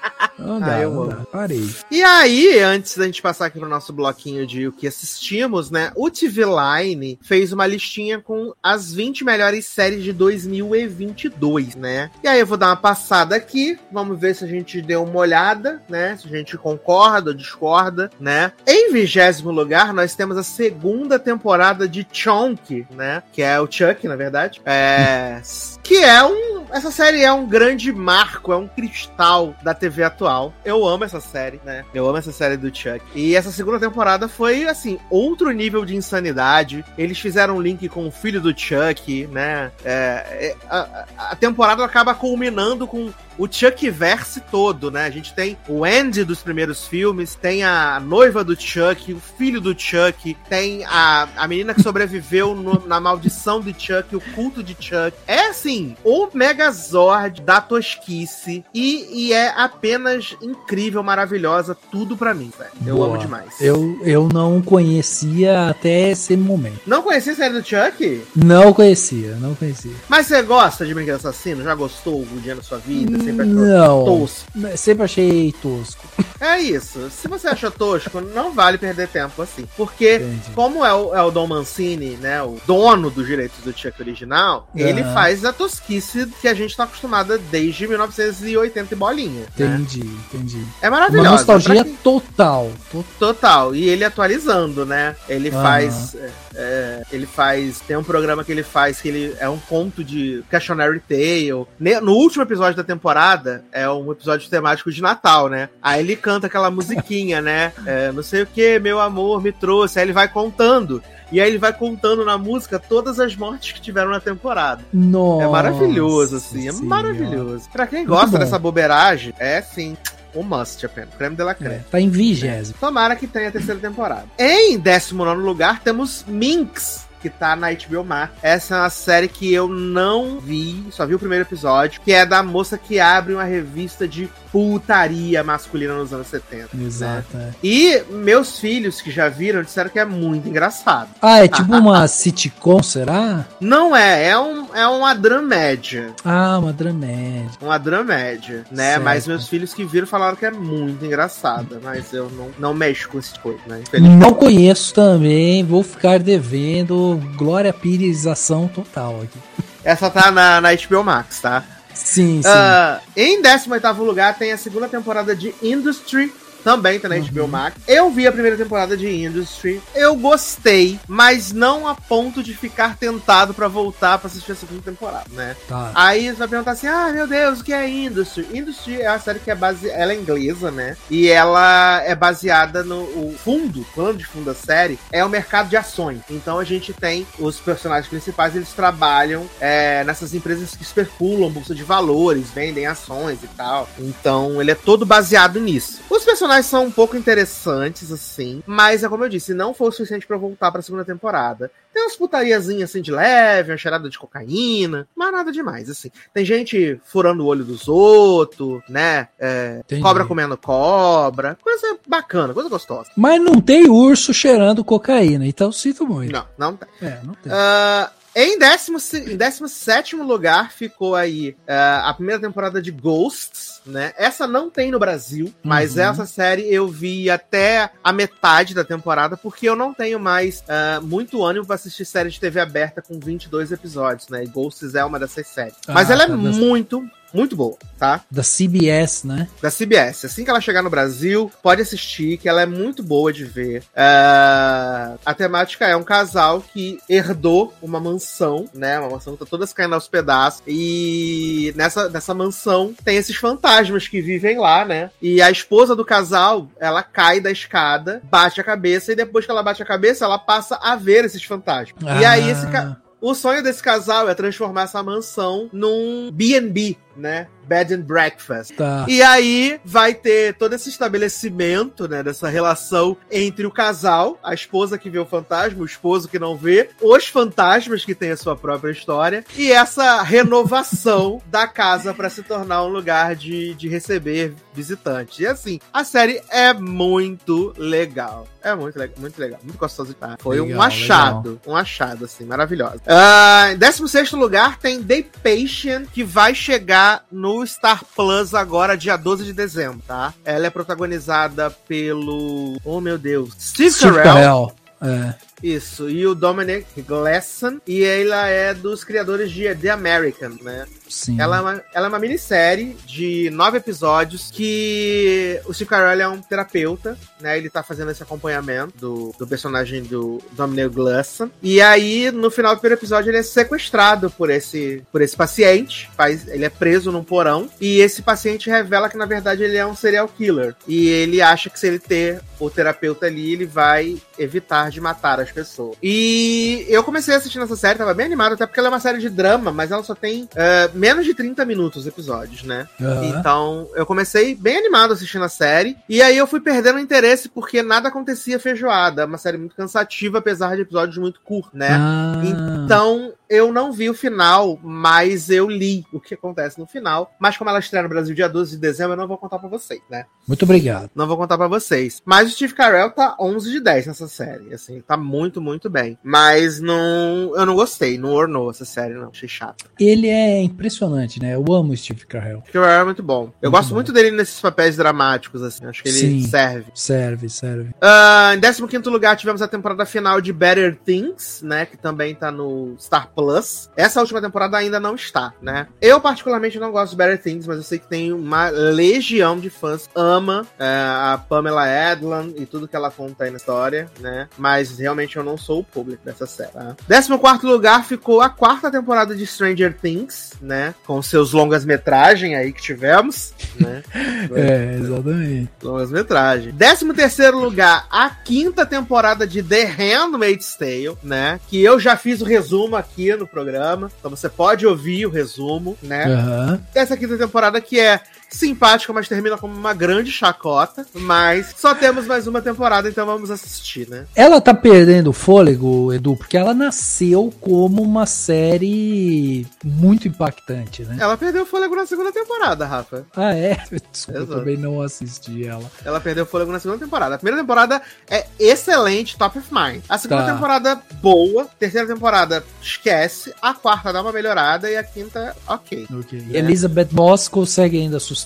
Dá, Ah, eu dá. Parei. E aí, antes da gente passar aqui pro nosso bloquinho de o que assistimos, né? O TV Line fez uma listinha com as 20 melhores séries de 2022, né? E aí eu vou dar uma passada aqui, vamos ver se a gente deu uma olhada, né? Se a gente concorda ou discorda, né? Em vigésimo lugar, nós temos a segunda temporada de Chonk, né? Que é o Chuck, na verdade. É... que é um... Essa série é um grande marco, é um cristal da TV atual. Eu amo essa série, né? Eu amo essa série do Chuck. E essa segunda temporada foi, assim, outro nível de insanidade. Eles fizeram um link com o filho do Chuck, né? É, é, a, a temporada acaba culminando com o Chuck verse todo, né? A gente tem o Andy dos primeiros filmes, tem a noiva do Chuck, o filho do Chuck, tem a, a menina que sobreviveu no- na maldição de Chuck, o culto de Chuck. É assim, o Megazord da tosquice e, e é apenas incrível, maravilhosa, tudo pra mim, velho. Eu Boa. amo demais. Eu, eu não conhecia até esse momento. Não conhecia a série do Chuck? Não conhecia, não conhecia. Mas você gosta de Brinquedo Assassino? Já gostou algum dia na sua vida? Sempre achou Não. tosco? Sempre achei tosco. É isso. Se você acha tosco, não vale perder tempo assim. Porque, Entendi. como é o, é o Dom Mancini, né? O dono dos direitos do Chuck original, ele Aham. faz a tosquice que a gente tá acostumada desde 1980 e bolinha. Né? Entendi, entendi. É Uma maravilhoso. nostalgia total. to- Total. E ele atualizando, né? Ele faz. é, é, ele faz. Tem um programa que ele faz que ele é um conto de Cautionary Tale. No último episódio da temporada, é um episódio temático de Natal, né? Aí ele canta aquela musiquinha, né? É, não sei o que, meu amor me trouxe. Aí ele vai contando. E aí ele vai contando na música todas as mortes que tiveram na temporada. Nossa. É maravilhoso, assim. É maravilhoso. Pra quem gosta dessa bobeiragem, é sim. O must apenas. Creme de la creme. É, tá em vigésimo. Tomara que tenha a terceira temporada. Em 19 lugar, temos Minx, que tá na HBO Max. Essa é uma série que eu não vi, só vi o primeiro episódio, que é da moça que abre uma revista de putaria masculina nos anos 70. Exato. Né? é. E meus filhos que já viram disseram que é muito engraçado. Ah, é tipo uma sitcom, será? Não é, é, um, é uma dramédia. Ah, uma dramédia. Uma dramédia, né? Certo. Mas meus filhos que viram falaram que é muito engraçada. Mas eu não, não mexo com essas coisas, né? Não conheço também, vou ficar devendo Glória Pirização total aqui. Essa tá na, na HBO Max, tá? Sim, sim. Ah, em 18 lugar tem a segunda temporada de Industry. Também tá na Uhum. HBO Max. Eu vi a primeira temporada de Industry. Eu gostei, mas não a ponto de ficar tentado pra voltar pra assistir a segunda temporada, né? tá. Aí você vai perguntar assim: ah, meu Deus, o que é Industry? Industry é uma série que é base... ela é inglesa, né? E ela é baseada no o fundo, o plano de fundo da série, é o mercado de ações. Então a gente tem os personagens principais, eles trabalham é, nessas empresas que especulam bolsa de valores, vendem ações e tal. Então ele é todo baseado nisso. Os personagens são um pouco interessantes, assim, mas é como eu disse, não foi o suficiente pra voltar pra segunda temporada. Tem umas putariazinhas assim de leve, uma cheirada de cocaína, mas nada demais, assim. Tem gente furando o olho dos outros, né? É, cobra comendo cobra, coisa bacana, coisa gostosa. Mas não tem urso cheirando cocaína, então sinto muito. Não, não tem. É, não tem. Ah, em 17 em 17 lugar ficou aí ah, a primeira temporada de Ghosts, né? Essa não tem no Brasil, mas Uhum. essa série eu vi até a metade da temporada, porque eu não tenho mais ah, muito ânimo pra assistir série de TV aberta com 22 episódios, né? E Ghosts é uma dessas séries. Mas Ah, ela é tá, muito, muito boa, tá? Da CBS, né? da CBS. Assim que ela chegar no Brasil, pode assistir, que ela é muito boa de ver. Ah, a temática é um casal que herdou uma mansão, né? Uma mansão que tá todas caindo aos pedaços. E nessa, nessa mansão tem esses fantasmas que vivem lá, né? E a esposa do casal, ela cai da escada, bate a cabeça, e depois que ela bate a cabeça, ela passa a ver esses fantasmas. E aí esse Ah, o sonho desse casal é transformar essa mansão num B&B, né? Bed and Breakfast. Tá. E aí vai ter todo esse estabelecimento, né, dessa relação entre o casal, a esposa que vê o fantasma, o esposo que não vê, os fantasmas que têm a sua própria história, e essa renovação da casa para se tornar um lugar de, de receber visitantes. E assim, a série é muito legal. É muito, le- muito legal, muito gostoso de estar. Foi um Legal, achado, um achado, assim, maravilhoso. Ah, em 16 lugar tem The Patient, que vai chegar no Star Plus agora, dia 12 de dezembro, tá? Ela é protagonizada pelo. Oh, meu Deus. Steve. Carell. É. Isso, e o Dominic Gleeson. E ela é dos criadores de The American, né? Sim. Ela é, uma, ela é uma minissérie de nove episódios que o Steve Carell é um terapeuta, né? Ele tá fazendo esse acompanhamento do, do personagem do Dominic Gleeson. E aí, no final do primeiro episódio, ele é sequestrado por esse, por esse paciente. Faz, ele é preso num porão. E esse paciente revela que, na verdade, ele é um serial killer. E ele acha que se ele ter o terapeuta ali, ele vai evitar de matar as pessoas. E eu comecei assistindo essa série, tava bem animado, até porque ela é uma série de drama, mas ela só tem eh, menos de 30 minutos os episódios, né? Aham. Então, eu comecei bem animado assistindo a série. E aí eu fui perdendo o interesse porque nada acontecia feijoada. É uma série muito cansativa, apesar de episódios muito curtos, né? Ah, Então, eu não vi o final, mas eu li o que acontece no final. Mas como ela estreia no Brasil dia 12 de dezembro, eu não vou contar pra vocês, né? Muito obrigado. Não vou contar pra vocês. Mas o Steve Carell tá 11 de 10 nessa série. Assim, tá muito, muito bem. Mas não. Eu não gostei. Não ornou essa série, não. Achei chato. Ele é impressionante, né? Eu amo o Steve Carell. Steve Carell é muito bom. Eu Muito gosto bom. muito dele nesses papéis dramáticos, assim. Acho que ele Sim. serve. Serve, serve. Ah, em 15 lugar, tivemos a temporada final de Better Things, né? Que também tá no Star Plus. Essa última temporada ainda não está, né? Eu, particularmente, não gosto de Better Things, mas eu sei que tem uma legião de fãs ama é, a Pamela Adlan e tudo que ela conta aí na história, né? Mas realmente eu não sou o público dessa série. Tá? 14 lugar ficou a quarta temporada de Stranger Things, né? Com seus longas-metragem aí que tivemos, né? É, exatamente. Longas metragem. 13 terceiro lugar, a quinta temporada de The Handmaid's Tale, né? Que eu já fiz o resumo aqui no programa. Então você pode ouvir o resumo, né? Aham. Essa quinta temporada que é simpática, mas termina como uma grande chacota. Mas só temos mais uma temporada, então vamos assistir, né? Ela tá perdendo fôlego, Edu, porque ela nasceu como uma série muito impactante, né? Ela perdeu fôlego na segunda temporada, Rafa. Ah, é? Desculpa, eu também não assisti ela. Ela perdeu fôlego na segunda temporada. A primeira temporada é excelente, top of mind. A segunda tá. temporada, boa. Terceira temporada, esquece. A quarta dá uma melhorada e a quinta, ok. okay. Né? Elizabeth Moss consegue ainda sustentar.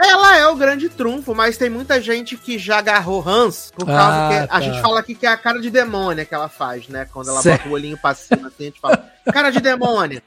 Ela é o grande trunfo, mas tem muita gente que já agarrou Hans por causa ah, que tá. a gente fala aqui que é a cara de demônia que ela faz, né? Quando ela certo. bota o olhinho pra cima assim, a gente fala, cara de demônia.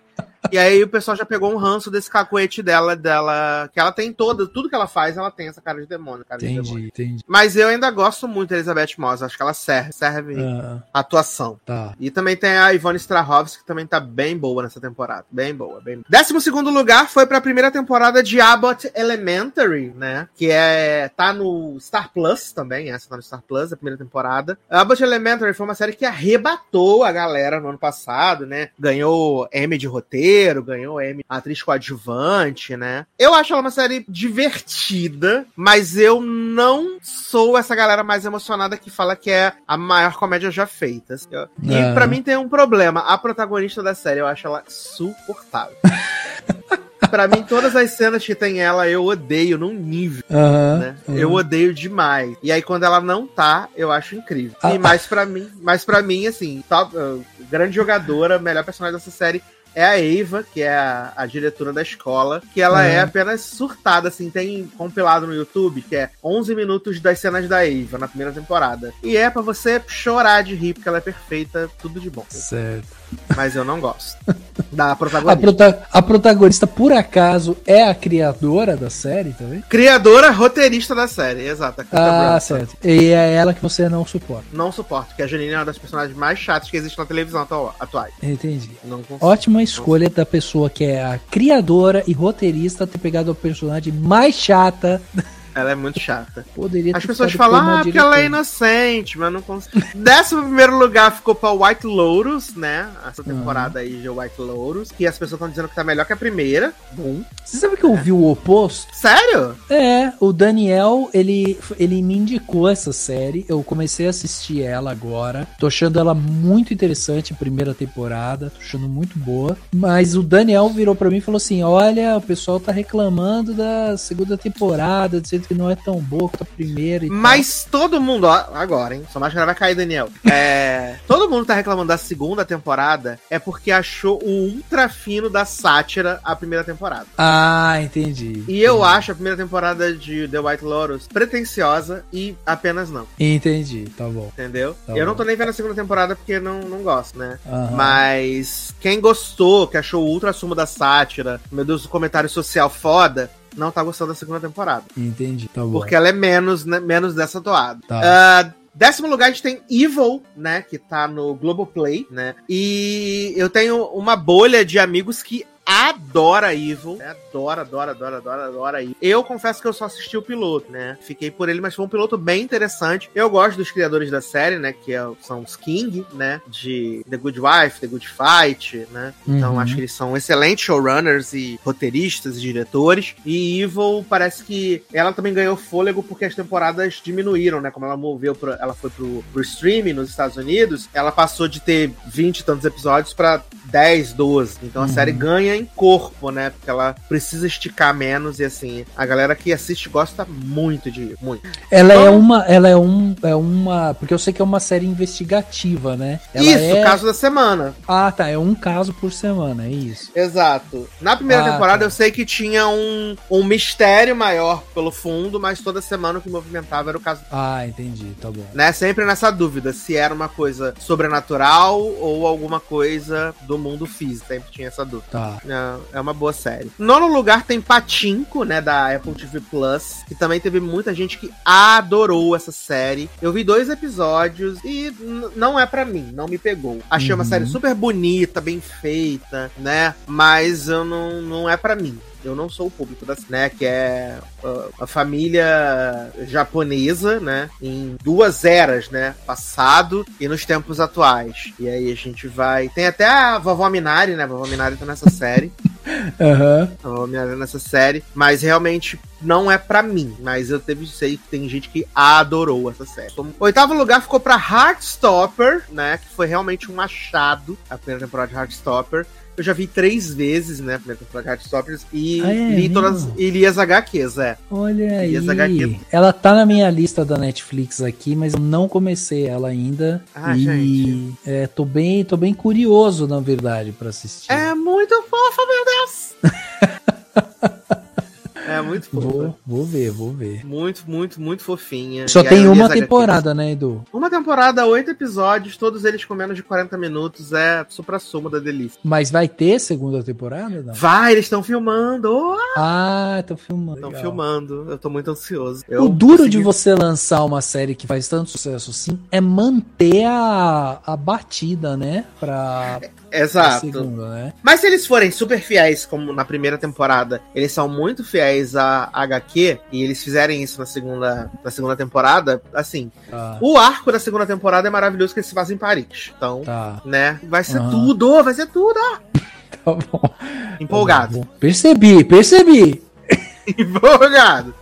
E aí o pessoal já pegou um ranço desse cacuete dela, dela. Que ela tem toda, tudo que ela faz, ela tem essa cara de demônio. Cara entendi, de demônio. entendi. Mas eu ainda gosto muito da Elizabeth Moss, acho que ela serve, serve uh, atuação. Tá. E também tem a Ivone Strahovski, que também tá bem boa nessa temporada. Bem boa, bem boa. Décimo segundo lugar foi pra primeira temporada de Abbott Elementary, né? Que é. tá no Star Plus também, essa tá no Star Plus, a primeira temporada. Abbott Elementary foi uma série que arrebatou a galera no ano passado, né? Ganhou M de roteiro, ganhou M atriz coadjuvante, né? Eu acho ela uma série divertida, mas eu não sou essa galera mais emocionada que fala que é a maior comédia já feita. E é. para mim tem um problema. A protagonista da série, eu acho ela suportável. pra mim, todas as cenas que tem ela, eu odeio num nível. Uhum, né? uhum. Eu odeio demais. E aí, quando ela não tá, eu acho incrível. Ah, e mais para mim, mais para mim, assim, top, uh, grande jogadora, melhor personagem dessa série é a Eva, que é a, a diretora da escola, que ela é. é apenas surtada, assim, tem compilado no YouTube, que é 11 minutos das cenas da Eva na primeira temporada. E é para você chorar de rir, porque ela é perfeita, tudo de bom. Certo. Mas eu não gosto. Da protagonista. A, prota a, protagonista, por acaso, é a criadora da série também? Criadora, roteirista da série, exato. Ah, certo. E é ela que você não suporta. Não suporto, porque a Janine é uma das personagens mais chatas que existe na televisão atual. Entendi. Ótima escolha da pessoa que é a criadora e roteirista ter pegado a personagem mais chata ela é muito chata. Poderia As pessoas falam, ah, porque ela é inocente, mas não consigo. Décimo primeiro lugar ficou pra White Lotus, né? Essa temporada uhum. aí de White Lotus. Que as pessoas estão dizendo que tá melhor que a primeira. Bom. Você sabe que eu é. vi o oposto? Sério? É, o Daniel, ele, ele me indicou essa série. Eu comecei a assistir ela agora. Tô achando ela muito interessante, a primeira temporada. Tô achando muito boa. Mas o Daniel virou pra mim e falou assim: Olha, o pessoal tá reclamando da segunda temporada, de que não é tão boa quanto a primeira. Mas tal. todo mundo, ó, agora, hein? Sua máscara vai cair, Daniel. É, todo mundo tá reclamando da segunda temporada é porque achou o ultra fino da sátira a primeira temporada. Ah, entendi. E eu acho a primeira temporada de The White Lotus pretensiosa e apenas não. Entendi, tá bom. Entendeu? Tá eu bom. não tô nem vendo a segunda temporada porque não, não gosto, né? Uhum. Mas quem gostou, que achou o ultra sumo da sátira, meu Deus, o comentário social foda, não tá gostando da segunda temporada. Entendi, tá bom. Porque ela é menos, né, menos dessa toada. Tá. Uh, Décimo lugar, a gente tem Evil, né? Que tá no Globoplay, né? E eu tenho uma bolha de amigos que adora Evil. Né? Adora, adora, adora, adora, adora Evil. Eu confesso que eu só assisti o piloto, né? Fiquei por ele, mas foi um piloto bem interessante. Eu gosto dos criadores da série, né? Que é, são os King, né? De The Good Wife, The Good Fight, né? Então uhum. acho que eles são excelentes showrunners e roteiristas e diretores. E Evil parece que ela também ganhou fôlego porque as temporadas diminuíram, né? Como ela moveu, pro, ela foi pro, pro streaming nos Estados Unidos, ela passou de ter 20 e tantos episódios para 10, 12. Então a uhum. série ganha em corpo, né? Porque ela precisa esticar menos e assim, a galera que assiste gosta muito de muito. Ela é então, é uma, ela é um, é uma, porque eu sei que é uma série investigativa, né? Ela isso, é... caso da semana. Ah, tá, é um caso por semana, é isso. Exato. Na primeira ah, temporada tá. eu sei que tinha um, um mistério maior pelo fundo, mas toda semana o que movimentava era o caso. Ah, entendi, tá bom. Né? Sempre nessa dúvida se era uma coisa sobrenatural ou alguma coisa do mundo físico. Sempre tinha essa dúvida. Tá. É, é uma boa série. Nono lugar tem Patinco, né, da Apple TV Plus, que também teve muita gente que adorou essa série. Eu vi dois episódios e não é para mim, não me pegou. Achei uhum. uma série super bonita, bem feita, né, mas eu não, não é para mim eu não sou o público da né, que é uh, a família japonesa, né, em duas eras, né, passado e nos tempos atuais. E aí a gente vai, tem até a vovó Minari, né, a vovó Minari tá nessa série. Aham. Tô me olhando nessa série, mas realmente não é pra mim. Mas eu teve sei que tem gente que adorou essa série. O oitavo lugar ficou pra Heartstopper, né? Que foi realmente um achado a primeira temporada de Heartstopper. Eu já vi três vezes, né? A primeira temporada de Heartstoppers e Ah, é li todas e li as HQs, é. Olha aí. As HQ? Ela tá na minha lista da Netflix aqui, mas eu não comecei ela ainda. Ah, e gente. é, tô bem, tô bem curioso, na verdade, pra assistir. É muito fofa, meu Deus! é muito fofa. Vou, vou ver, vou ver. Muito, muito, muito fofinha. Só E tem uma as HQs. temporada, né, Edu? Uma temporada, oito episódios, todos eles com menos de 40 minutos. É supra-sumo da delícia. Mas vai ter segunda temporada? Não? Vai, eles estão filmando. Ah, tô filmando. Estão filmando. Eu tô muito ansioso. O Eu duro consegui- de você lançar uma série que faz tanto sucesso assim é manter a, a batida, né? Pra, pra Exato. segunda, né? Mas se eles forem super fiéis, como na primeira temporada, eles são muito fiéis a HQ, e eles fizerem isso na segunda, na segunda temporada, assim, Tá, o arco da segunda temporada é maravilhoso que eles se fazem em Paris. Então, tá, né, vai ser Aham. tudo, vai ser tudo. tá bom. Empolgado. Tá bom. Percebi, percebi. Empolgado.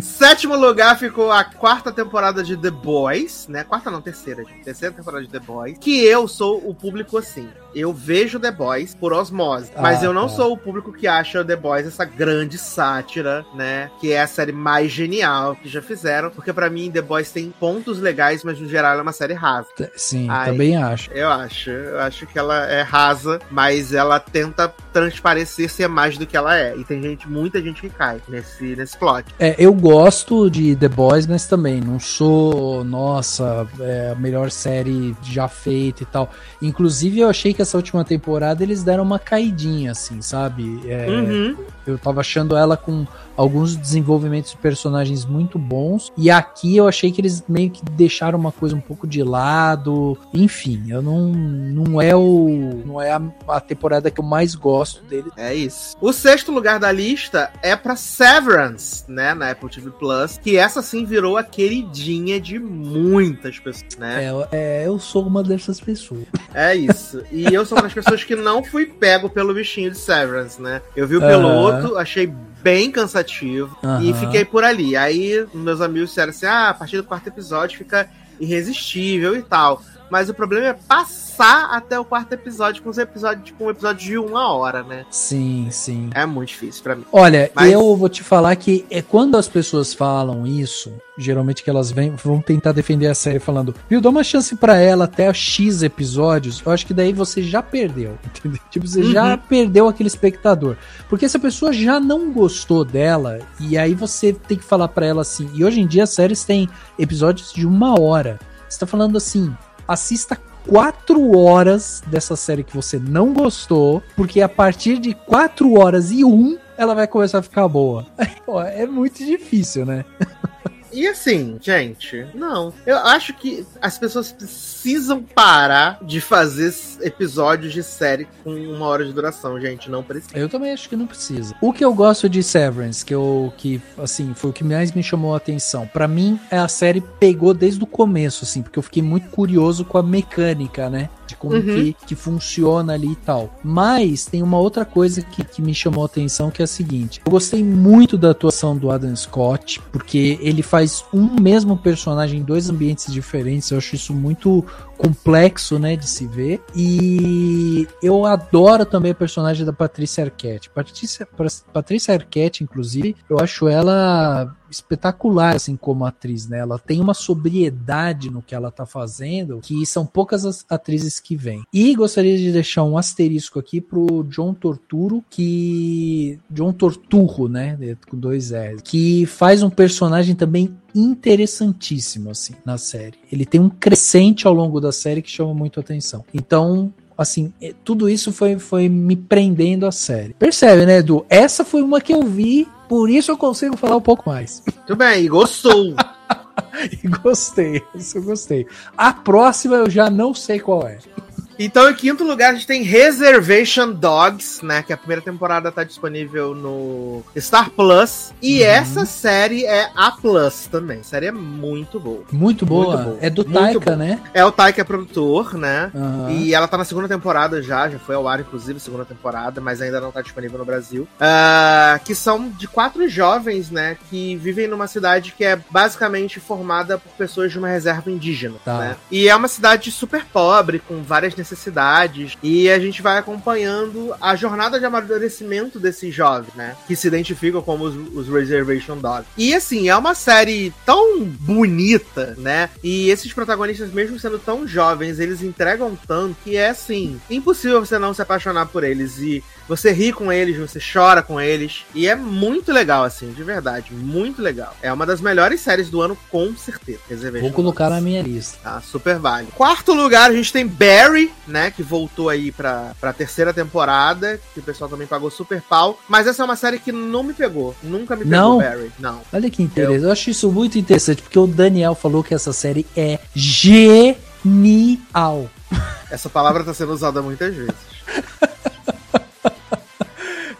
Sétimo lugar ficou a quarta temporada de The Boys, né? Quarta não, terceira, gente. Terceira temporada de The Boys. Que eu sou o público assim. Eu vejo The Boys por osmose. Ah, mas eu não tá. sou o público que acha The Boys essa grande sátira, né? Que é a série mais genial que já fizeram. Porque pra mim, The Boys tem pontos legais, mas no geral ela é uma série rasa. Sim, Ai. também acho. Eu acho. Eu acho que ela é rasa, mas ela tenta transparecer ser mais do que ela é. E tem gente, muita gente que cai nesse, nesse plot. É, eu gosto de The Boys, mas também não sou, nossa, é a melhor série já feita e tal. Inclusive, eu achei que essa última temporada eles deram uma caidinha, assim, sabe? É, Uhum. Eu tava achando ela com alguns desenvolvimentos de personagens muito bons. E aqui eu achei que eles meio que deixaram uma coisa um pouco de lado. Enfim, eu não, não é o. Não é a, a temporada que eu mais gosto dele. É isso. O sexto lugar da lista é pra Severance, né? Na Apple TV Plus. Que essa sim virou a queridinha de muitas pessoas, né? É, é, eu sou uma dessas pessoas. É, isso. E eu sou uma das pessoas que não fui pego pelo bichinho de Severance, né? Eu vi o piloto, achei bem cansativo e Aham. fiquei por ali. Aí meus amigos disseram assim: ah, a partir do quarto episódio fica irresistível e tal. Mas o problema é passar até o quarto episódio com os episódios, tipo, um episódio de uma hora, né? Sim, sim. É muito difícil pra mim. Olha, Mas- eu vou te falar que é quando as pessoas falam isso, geralmente que elas vêm, vão tentar defender a série falando, viu, dá uma chance pra ela até X episódios, eu acho que daí você já perdeu, entendeu? Tipo, você já Uhum. perdeu aquele espectador. Porque se a pessoa já não gostou dela, e aí você tem que falar pra ela assim, e hoje em dia as séries têm episódios de uma hora. Você tá falando assim, assista quatro horas dessa série que você não gostou, porque a partir de quatro horas e um, ela vai começar a ficar boa. Pô, é muito difícil, né? E assim, gente, não. Eu acho que as pessoas precisam parar de fazer episódios de série com uma hora de duração, gente. Não precisa. Eu também acho que não precisa. O que eu gosto de Severance, que eu que assim, foi o que mais me chamou a atenção. Pra mim, é a série pegou desde o começo assim, porque eu fiquei muito curioso com a mecânica, né? De como Uhum. que, que funciona ali e tal. Mas tem uma outra coisa que, que me chamou a atenção, que é a seguinte. Eu gostei muito da atuação do Adam Scott, porque ele faz um mesmo personagem em dois ambientes diferentes. Eu acho isso muito complexo, né, de se ver. E eu adoro também a personagem da Patrícia Arquette. Patrícia, Patrícia Arquette, inclusive, eu acho ela espetacular, assim, como atriz, né? Ela tem uma sobriedade no que ela tá fazendo, que são poucas as atrizes que vêm. E gostaria de deixar um asterisco aqui pro John Torturo, que... John Torturro, né? Com dois R. Que faz um personagem também interessantíssimo, assim, na série. Ele tem um crescente ao longo da série que chama muito atenção. Então, assim, é, tudo isso foi, foi me prendendo à série. Percebe, né, Edu? Essa foi uma que eu vi, por isso eu consigo falar um pouco mais. Tudo bem, gostou. E gostei, isso eu gostei. A próxima eu já não sei qual é. Então, em quinto lugar, a gente tem Reservation Dogs, né? Que a primeira temporada tá disponível no Star Plus. E uhum. essa série é A Plus também. A série é muito boa. Muito boa. Muito boa. É do Taika, né? É o Taika é produtor, né? Uhum. E ela tá na segunda temporada já, já foi ao ar, inclusive, segunda temporada, mas ainda não tá disponível no Brasil. Uh, que são de quatro jovens, né? Que vivem numa cidade que é basicamente formada por pessoas de uma reserva indígena, tá. né? E é uma cidade super pobre, com várias necessidades. E a gente vai acompanhando a jornada de amadurecimento desses jovens, né? Que se identificam como os, os Reservation Dogs. E assim, é uma série tão bonita, né? E esses protagonistas, mesmo sendo tão jovens, eles entregam tanto que é assim, impossível você não se apaixonar por eles. E você ri com eles, você chora com eles. E é muito legal, assim, de verdade. Muito legal. É uma das melhores séries do ano, com certeza. Vou colocar na minha lista. Tá, super vale. Quarto lugar, a gente tem Barry, né? Que voltou aí pra, pra terceira temporada. Que o pessoal também pagou super pau. Mas essa é uma série que não me pegou. Nunca me pegou, não? Barry. Não. Olha que interessante. Eu... Eu acho isso muito interessante, porque o Daniel falou que essa série é genial. Essa palavra tá sendo usada muitas vezes.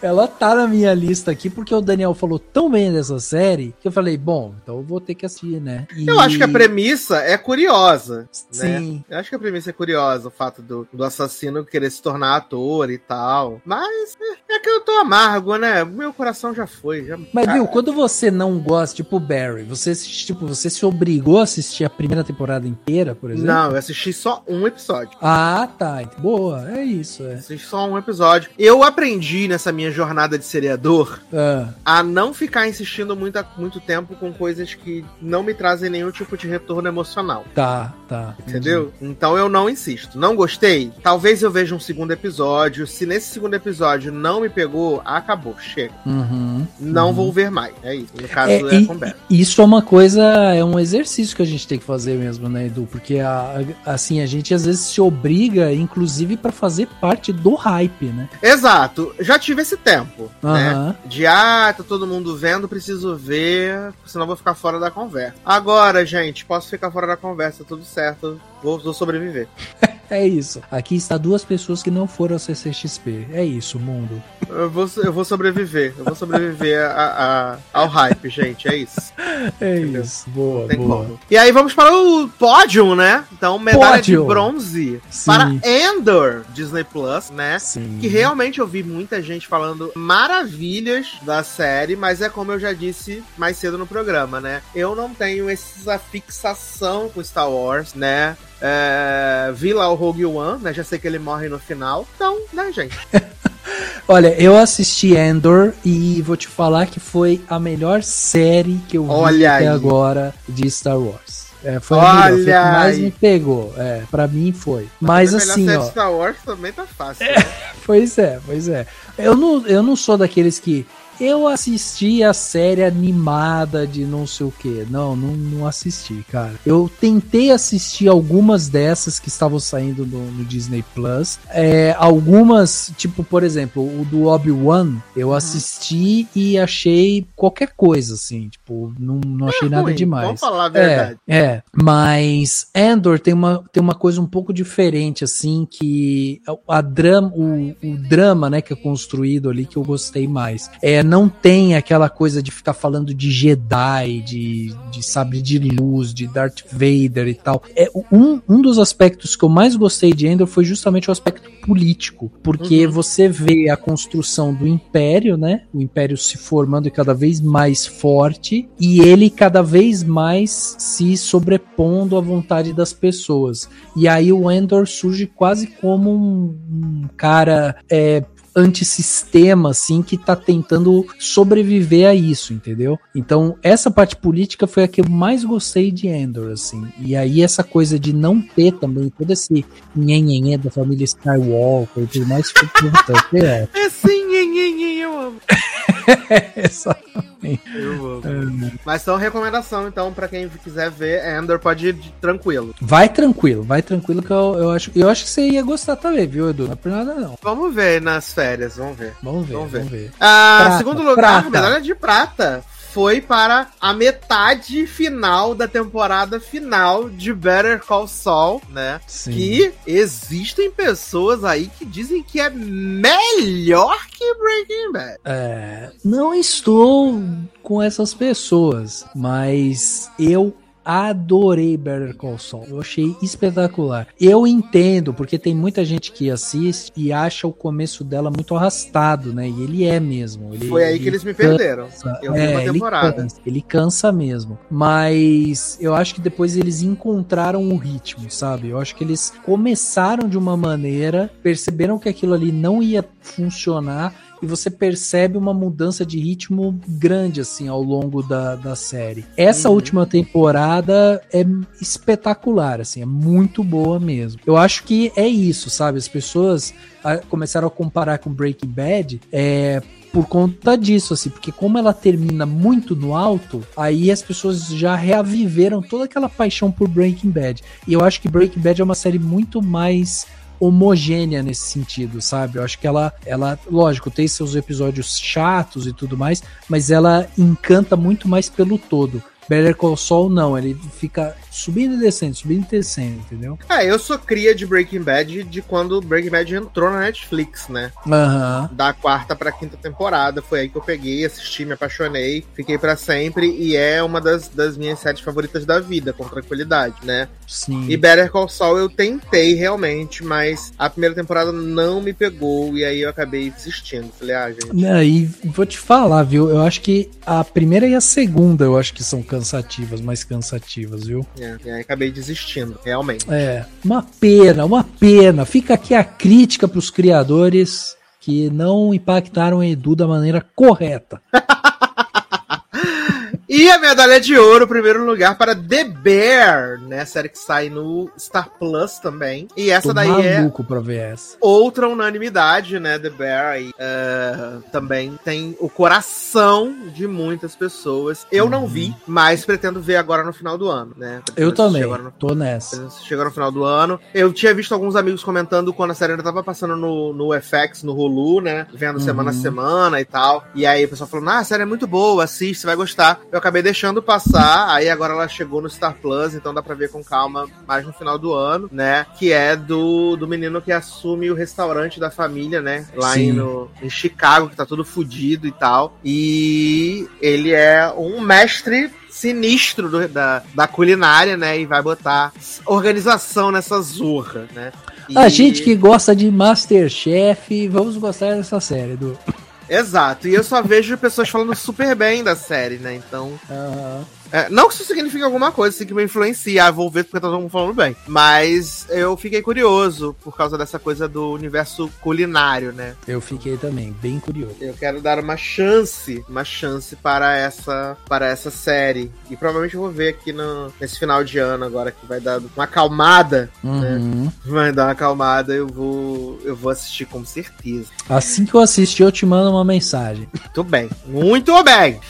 Ela tá na minha lista aqui porque o Daniel falou tão bem dessa série que eu falei, bom, então eu vou ter que assistir, né? E... Eu acho que a premissa é curiosa. Né? Sim. Né? Eu acho que a premissa é curiosa, o fato do, do assassino querer se tornar ator e tal. Mas é, é que eu tô amargo, né? Meu coração já foi. Já... Mas, viu, quando você não gosta, tipo Barry, você, tipo, você se obrigou a assistir a primeira temporada inteira, por exemplo? Não, eu assisti só um episódio. Ah, tá. Boa, é isso. É. Assisti só um episódio. Eu aprendi nessa minha jornada de seriador é. a não ficar insistindo muito, muito tempo com coisas que não me trazem nenhum tipo de retorno emocional. Tá, tá. Entendeu? Entendi. Então eu não insisto. Não gostei? Talvez eu veja um segundo episódio. Se nesse segundo episódio não me pegou, acabou, chega. Uhum, não uhum. vou ver mais. É isso. No caso, é, é e, Isso é uma coisa, é um exercício que a gente tem que fazer mesmo, né, Edu? Porque a, assim, a gente às vezes se obriga, inclusive, para fazer parte do hype, né? Exato. Já tive esse tempo, uhum. né? De ah, tá todo mundo vendo, preciso ver, senão vou ficar fora da conversa. Agora, gente, posso ficar fora da conversa, tudo certo. Vou, vou sobreviver. É isso. Aqui está duas pessoas que não foram ao CCXP. É isso, mundo. Eu vou, eu vou sobreviver. Eu vou sobreviver a, a, ao hype, gente. É isso. É Entendeu? isso. Boa, boa. Como. E aí vamos para o pódio, né? Então, medalha pódio. de bronze Sim. para Endor, Disney Plus, né? Sim. Que realmente eu vi muita gente falando maravilhas da série, mas é como eu já disse mais cedo no programa, né? Eu não tenho essa fixação com Star Wars, né? É, vi lá o Rogue One, né? Já sei que ele morre no final. Então, né, gente? Olha, eu assisti Endor e vou te falar que foi a melhor série que eu Olha vi até agora de Star Wars. É, foi Olha a melhor, foi que mais me pegou. É, pra mim foi. Mas, Mas assim, ó. Star Wars também tá fácil. É, né? pois é, pois é. Eu não, eu não sou daqueles que eu assisti a série animada de não sei o que. Não, não, não assisti, cara. Eu tentei assistir algumas dessas que estavam saindo no, no Disney Plus. É, algumas, tipo, por exemplo, o do Obi-Wan, eu uhum. assisti e achei qualquer coisa, assim. Tipo, não, não achei é nada ruim, demais. Vamos falar a verdade. É, é, mas Andor tem uma, tem uma coisa um pouco diferente, assim, que a drama, o, o drama, né, que é construído ali que eu gostei mais. É não tem aquela coisa de ficar falando de Jedi, de, de sabre de luz, de Darth Vader e tal. É um, um dos aspectos que eu mais gostei de Endor foi justamente o aspecto político, porque uhum. você vê a construção do Império, né? O Império se formando cada vez mais forte e ele cada vez mais se sobrepondo à vontade das pessoas. E aí o Endor surge quase como um, um cara é, antissistema, assim, que tá tentando sobreviver a isso, entendeu? Então, essa parte política foi a que eu mais gostei de Endor, assim. E aí, essa coisa de não ter também todo esse nhenhenhé da família Skywalker e tudo mais, foi é. Esse nhenhenhé, eu amo. Exatamente. Eu é. Mas são recomendação, então, para quem quiser ver, Endor pode ir tranquilo. Vai tranquilo, vai tranquilo que eu, eu acho. Eu acho que você ia gostar também, viu, Edu? Não é por nada, não. Vamos ver nas férias, vamos ver. Vamos ver, vamos ver. Vamos ver. Ah, prata, segundo lugar, prata. medalha de prata. Foi para a metade final da temporada final de Better Call Saul, né? Sim. Que existem pessoas aí que dizem que é melhor que Breaking Bad. É, não estou com essas pessoas, mas eu adorei Better Call Saul. Eu achei espetacular. Eu entendo, porque tem muita gente que assiste e acha o começo dela muito arrastado, né? E ele é mesmo. Ele, Foi aí que eles me cansa. perderam. Eu vi é, uma temporada. Ele cansa, ele cansa mesmo. Mas eu acho que depois eles encontraram o ritmo, sabe? Eu acho que eles começaram de uma maneira, perceberam que aquilo ali não ia funcionar e você percebe uma mudança de ritmo grande assim ao longo da, da série. Essa uhum. última temporada é espetacular, assim, é muito boa mesmo. Eu acho que é isso, sabe? As pessoas ah, começaram a comparar com Breaking Bad, é por conta disso, assim, porque como ela termina muito no alto, aí as pessoas já reaviveram toda aquela paixão por Breaking Bad. E eu acho que Breaking Bad é uma série muito mais homogênea nesse sentido, sabe? Eu acho que ela, ela, lógico, tem seus episódios chatos e tudo mais, mas ela encanta muito mais pelo todo. Better Call Saul não, ele fica subindo e descendo, subindo e descendo, entendeu? É, eu sou cria de Breaking Bad de quando Breaking Bad entrou na Netflix, né? Uhum. Da quarta pra quinta temporada. Foi aí que eu peguei, assisti, me apaixonei, fiquei para sempre e é uma das, das minhas séries favoritas da vida, com tranquilidade, né? Sim. E Better Call Saul eu tentei realmente, mas a primeira temporada não me pegou e aí eu acabei desistindo. Falei, ah, gente. É, e vou te falar, viu? Eu acho que a primeira e a segunda eu acho que são cansativas, mais cansativas, viu? É, e aí acabei desistindo, realmente. É, uma pena, uma pena. Fica aqui a crítica para os criadores que não impactaram a Edu da maneira correta. E a medalha de ouro, primeiro lugar, para The Bear, né? Série que sai no Star Plus também. E essa Tô daí é pra ver essa. outra unanimidade, né? The Bear aí uh, também tem o coração de muitas pessoas. Eu uhum. não vi, mas pretendo ver agora no final do ano, né? Pretendo Eu também, no... tô nessa. Chegou no final do ano. Eu tinha visto alguns amigos comentando quando a série ainda tava passando no, no FX, no Hulu, né? Vendo uhum. semana a semana e tal. E aí o pessoal falou, ah, a série é muito boa, assiste, você vai gostar. Eu acabei deixando passar, aí agora ela chegou no Star Plus, então dá pra ver com calma mais no final do ano, né? Que é do, do menino que assume o restaurante da família, né? Lá em, no, em Chicago, que tá tudo fudido e tal. E ele é um mestre sinistro do, da, da culinária, né? E vai botar organização nessa zorra, né? E... A gente que gosta de Masterchef, vamos gostar dessa série, do. Exato. E eu só vejo pessoas falando super bem da série, né? Então. Uhum. É, não que isso signifique alguma coisa, assim, que me influencia, ah, vou ver porque tá todo mundo falando bem. Mas eu fiquei curioso por causa dessa coisa do universo culinário, né? Eu fiquei também, bem curioso. Eu quero dar uma chance, uma chance para essa, para essa série. E provavelmente eu vou ver aqui no, nesse final de ano agora, que vai dar uma acalmada, né? uhum. né? Vai dar uma acalmada, eu vou, eu vou assistir com certeza. Assim que eu assistir, eu te mando uma mensagem. Muito bem, muito bem.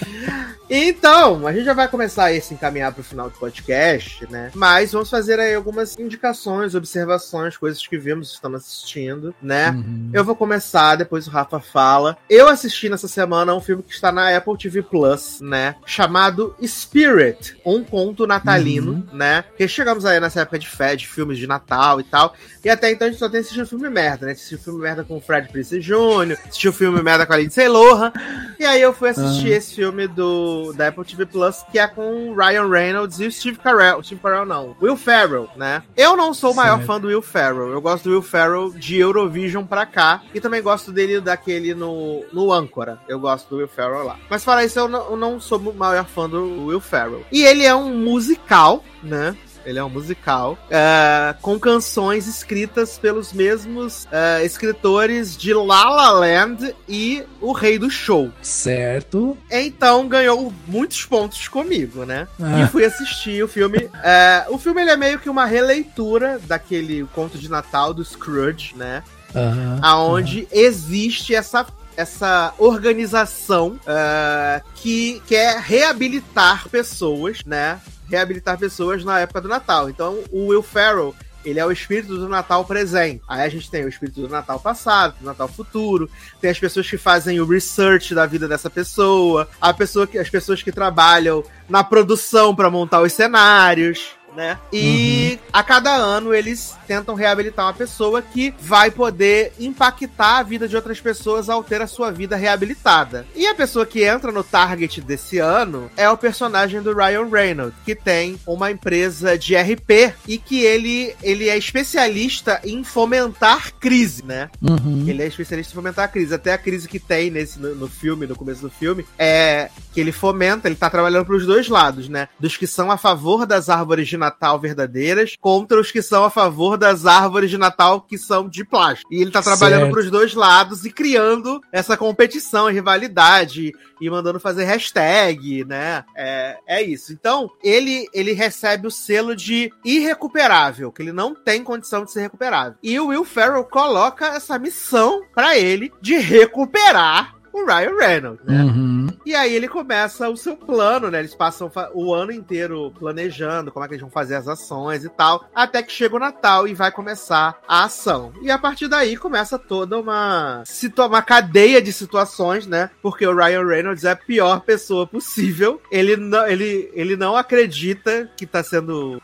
Então, a gente já vai começar a se encaminhar para o final do podcast, né? Mas vamos fazer aí algumas indicações, observações, coisas que vimos, estamos assistindo, né? Uhum. Eu vou começar, depois o Rafa fala. Eu assisti nessa semana um filme que está na Apple TV Plus, né? Chamado Spirit, um conto natalino, uhum. né? Que chegamos aí nessa época de fé, de filmes de Natal e tal. E até então a gente só tem assistido filme merda, né? Assistiu filme merda com o Fred Prince Jr., assistiu filme merda com a Lindsay Lohan. E aí eu fui assistir uhum. esse filme do da Apple TV Plus, que é com o Ryan Reynolds e o Steve Carell. O Steve Carell não, Will Ferrell, né? Eu não sou o maior certo. fã do Will Ferrell. Eu gosto do Will Ferrell de Eurovision pra cá. E também gosto dele daquele no, no Âncora. Eu gosto do Will Ferrell lá. Mas para isso, eu não, eu não sou o maior fã do Will Ferrell. E ele é um musical, né? Ele é um musical uh, com canções escritas pelos mesmos uh, escritores de La La Land e O Rei do Show. Certo. Então ganhou muitos pontos comigo, né? Ah. E fui assistir o filme. Uh, o filme ele é meio que uma releitura daquele conto de Natal do Scrooge, né? Uhum, aonde uhum. existe essa essa organização uh, que quer reabilitar pessoas, né? Reabilitar pessoas na época do Natal. Então, o Will Ferrell, ele é o espírito do Natal presente. Aí a gente tem o espírito do Natal passado, do Natal futuro, tem as pessoas que fazem o research da vida dessa pessoa, a pessoa que, as pessoas que trabalham na produção para montar os cenários né? E uhum. a cada ano eles tentam reabilitar uma pessoa que vai poder impactar a vida de outras pessoas ao ter a sua vida reabilitada. E a pessoa que entra no target desse ano é o personagem do Ryan Reynolds, que tem uma empresa de RP e que ele, ele é especialista em fomentar crise, né? Uhum. Ele é especialista em fomentar crise. Até a crise que tem nesse no, no filme, no começo do filme, é que ele fomenta, ele tá trabalhando para os dois lados, né? Dos que são a favor das árvores de Natal verdadeiras contra os que são a favor das árvores de Natal que são de plástico. E ele tá trabalhando para os dois lados e criando essa competição e rivalidade e mandando fazer hashtag, né? É, é isso. Então, ele, ele recebe o selo de irrecuperável, que ele não tem condição de ser recuperável. E o Will Ferrell coloca essa missão para ele de recuperar o Ryan Reynolds, né? Uhum. E aí ele começa o seu plano, né? Eles passam o ano inteiro planejando como é que eles vão fazer as ações e tal, até que chega o Natal e vai começar a ação. E a partir daí começa toda uma, uma cadeia de situações, né? Porque o Ryan Reynolds é a pior pessoa possível. Ele não, ele, ele não acredita que tá sendo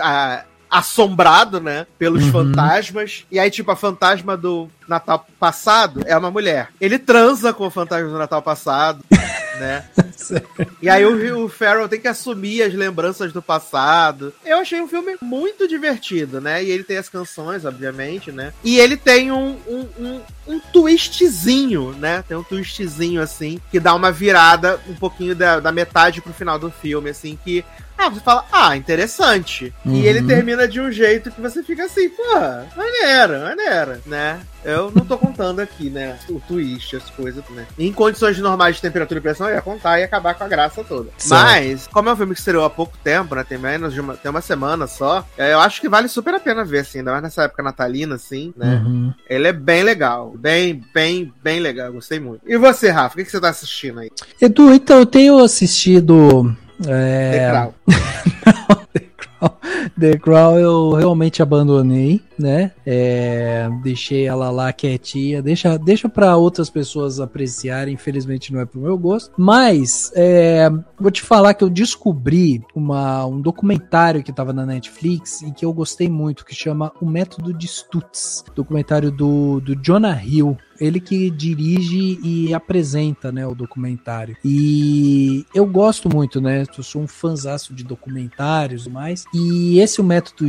a, assombrado, né? Pelos uhum. fantasmas. E aí, tipo, a fantasma do Natal passado é uma mulher. Ele transa com o fantasma do Natal passado. né? e aí o, o Farrell tem que assumir as lembranças do passado. Eu achei um filme muito divertido, né? E ele tem as canções, obviamente, né? E ele tem um, um, um, um twistzinho, né? Tem um twistzinho, assim, que dá uma virada um pouquinho da, da metade pro final do filme, assim, que ah, você fala, ah, interessante. Uhum. E ele uhum. termina de um jeito que você fica assim, pô, maneiro, maneiro, né? Eu não tô contando aqui, né? O twist, as coisas, né? Em condições normais de temperatura e pressão, eu ia contar e acabar com a graça toda. Certo. Mas, como é um filme que estreou há pouco tempo, né? Tem menos de uma, tem uma semana só, é, eu acho que vale super a pena ver, assim, ainda mais nessa época natalina, assim, né? Uhum. Ele é bem legal. Bem, bem, bem legal. Gostei muito. E você, Rafa, o que, que você tá assistindo aí? Edu, então, eu tenho assistido é... The Crown. The Crown. The Crown eu realmente abandonei, né? É, deixei ela lá quietinha. Deixa, deixa para outras pessoas apreciarem. Infelizmente não é pro meu gosto. Mas é, vou te falar que eu descobri uma, um documentário que tava na Netflix e que eu gostei muito, que chama O Método de Stutz. Documentário do, do Jonah Hill ele que dirige e apresenta, né, o documentário. E eu gosto muito, né? Eu sou um fanzaço de documentários e mais. E esse o método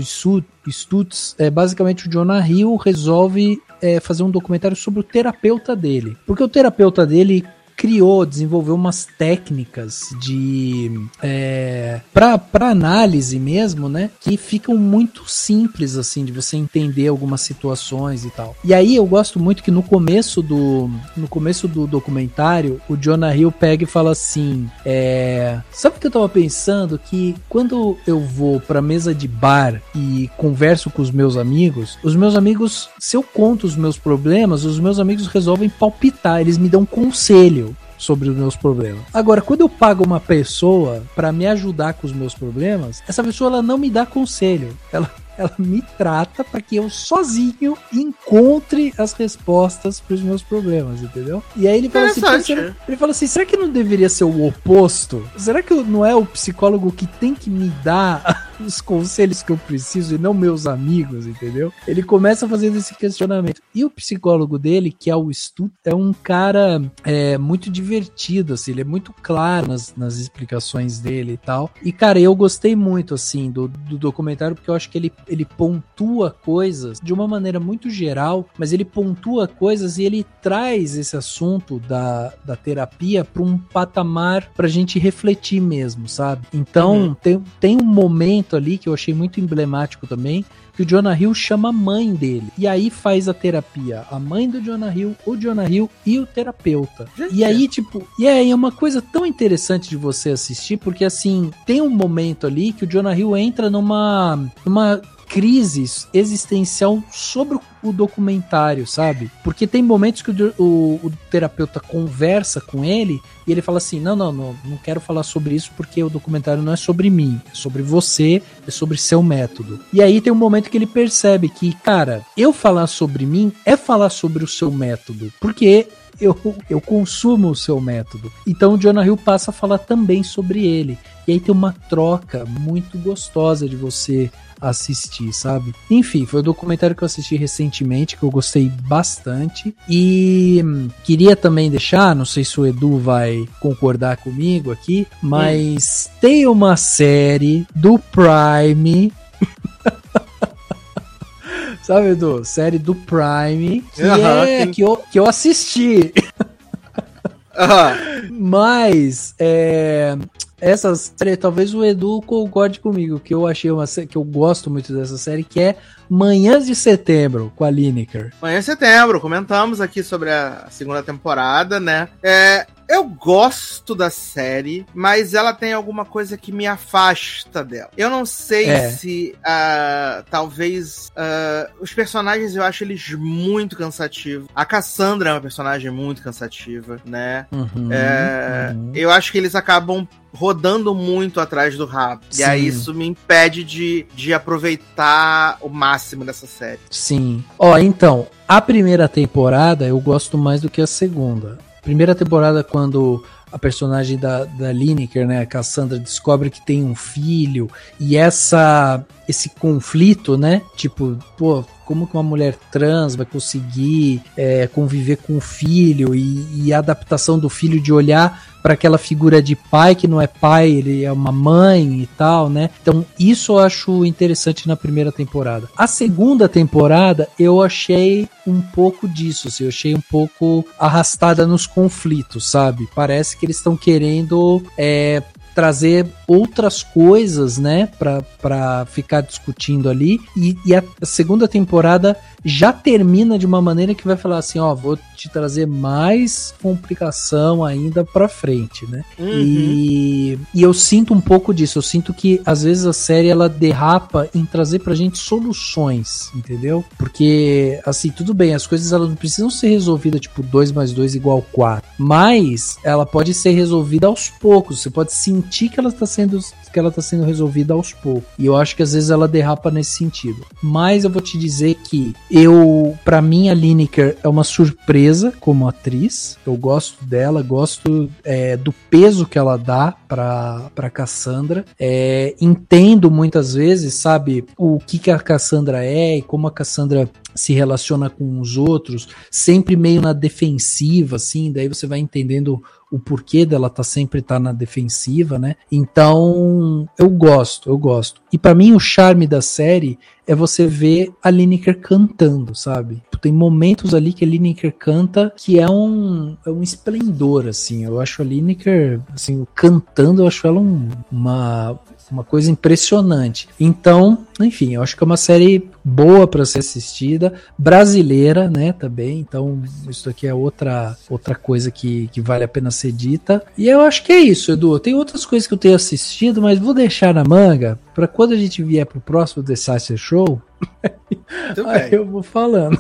Stutz é basicamente o Jonah Hill resolve é, fazer um documentário sobre o terapeuta dele. Porque o terapeuta dele criou, desenvolveu umas técnicas de é, para análise mesmo, né? Que ficam muito simples assim de você entender algumas situações e tal. E aí eu gosto muito que no começo do no começo do documentário o Jonah Hill pega e fala assim, é, sabe o que eu tava pensando que quando eu vou para mesa de bar e converso com os meus amigos, os meus amigos, se eu conto os meus problemas, os meus amigos resolvem palpitar, eles me dão conselho sobre os meus problemas. Agora, quando eu pago uma pessoa para me ajudar com os meus problemas, essa pessoa ela não me dá conselho. Ela ela me trata para que eu sozinho encontre as respostas para os meus problemas, entendeu? E aí ele fala assim, ele fala assim, será que não deveria ser o oposto? Será que não é o psicólogo que tem que me dar os conselhos que eu preciso e não meus amigos, entendeu? Ele começa fazendo esse questionamento. E o psicólogo dele, que é o Stu, é um cara é, muito divertido, assim, ele é muito claro nas, nas explicações dele e tal. E, cara, eu gostei muito, assim, do, do documentário, porque eu acho que ele, ele pontua coisas de uma maneira muito geral, mas ele pontua coisas e ele traz esse assunto da, da terapia para um patamar pra gente refletir mesmo, sabe? Então, uhum. tem, tem um momento momento ali que eu achei muito emblemático também, que o Jonah Hill chama a mãe dele. E aí faz a terapia. A mãe do Jonah Hill, o Jonah Hill e o terapeuta. Gente. E aí, tipo, e aí é uma coisa tão interessante de você assistir, porque assim, tem um momento ali que o Jonah Hill entra numa. numa crise existencial sobre o documentário, sabe? Porque tem momentos que o, o, o, terapeuta conversa com ele e ele fala assim: não, não, não, não quero falar sobre isso porque o documentário não é sobre mim, é sobre você, é sobre seu método. E aí tem um momento que ele percebe que, cara, eu falar sobre mim é falar sobre o seu método, porque eu, eu consumo o seu método. Então o Jonah Hill passa a falar também sobre ele. E aí tem uma troca muito gostosa de você assistir, sabe? Enfim, foi o um documentário que eu assisti recentemente, que eu gostei bastante. E hum, queria também deixar, não sei se o Edu vai concordar comigo aqui, mas hum. tem uma série do Prime. Sabe, Edu? Série do Prime. Que, uhum, é, que, eu, que eu assisti. Uhum. Mas é, essa série, talvez o Edu concorde comigo, que eu achei uma que eu gosto muito dessa série, que é Manhãs de Setembro, com a Lineker. Manhãs de Setembro, comentamos aqui sobre a segunda temporada, né? É, eu gosto da série, mas ela tem alguma coisa que me afasta dela. Eu não sei é. se uh, talvez uh, os personagens eu acho eles muito cansativos. A Cassandra é uma personagem muito cansativa, né? Uhum, é, uhum. Eu acho que eles acabam rodando muito atrás do rabo. Sim. E aí isso me impede de, de aproveitar o máximo dessa série. Sim. Ó, então, a primeira temporada eu gosto mais do que a segunda. Primeira temporada, quando a personagem da, da Lineker, né, Cassandra, descobre que tem um filho e essa esse conflito, né? Tipo, pô, como que uma mulher trans vai conseguir é, conviver com o filho e, e a adaptação do filho de olhar para aquela figura de pai que não é pai, ele é uma mãe e tal, né? Então, isso eu acho interessante na primeira temporada. A segunda temporada eu achei um pouco disso, assim, eu achei um pouco arrastada nos conflitos, sabe? Parece que eles estão querendo é, trazer outras coisas, né, para ficar discutindo ali. E, e, a segunda temporada já termina de uma maneira que vai falar assim, ó, vou te trazer mais complicação ainda para frente, né? Uhum. E, e eu sinto um pouco disso. Eu sinto que às vezes a série ela derrapa em trazer pra gente soluções, entendeu? Porque assim, tudo bem, as coisas elas não precisam ser resolvidas tipo 2 mais 2 igual 4, mas ela pode ser resolvida aos poucos. Você pode sentir que ela está sendo que ela tá sendo resolvida aos poucos. E eu acho que às vezes ela derrapa nesse sentido. Mas eu vou te dizer que eu, para mim, a Lineker é uma surpresa como atriz. Eu gosto dela, gosto é, do peso que ela dá pra, pra Cassandra. É, entendo muitas vezes, sabe, o que, que a Cassandra é e como a Cassandra se relaciona com os outros, sempre meio na defensiva, assim, daí você vai entendendo o porquê dela tá sempre tá na defensiva, né? Então, eu gosto, eu gosto. E para mim o charme da série é você ver a Lineker cantando, sabe? Tem momentos ali que a Lineker canta que é um, é um esplendor, assim. Eu acho a Lineker, assim, cantando, eu acho ela um, uma, uma coisa impressionante. Então, enfim, eu acho que é uma série boa para ser assistida, brasileira, né, também. Então, isso aqui é outra outra coisa que, que vale a pena ser dita. E eu acho que é isso, Edu. Tem outras coisas que eu tenho assistido, mas vou deixar na manga para quando a gente vier pro próximo Disaster Show, aí eu vou falando.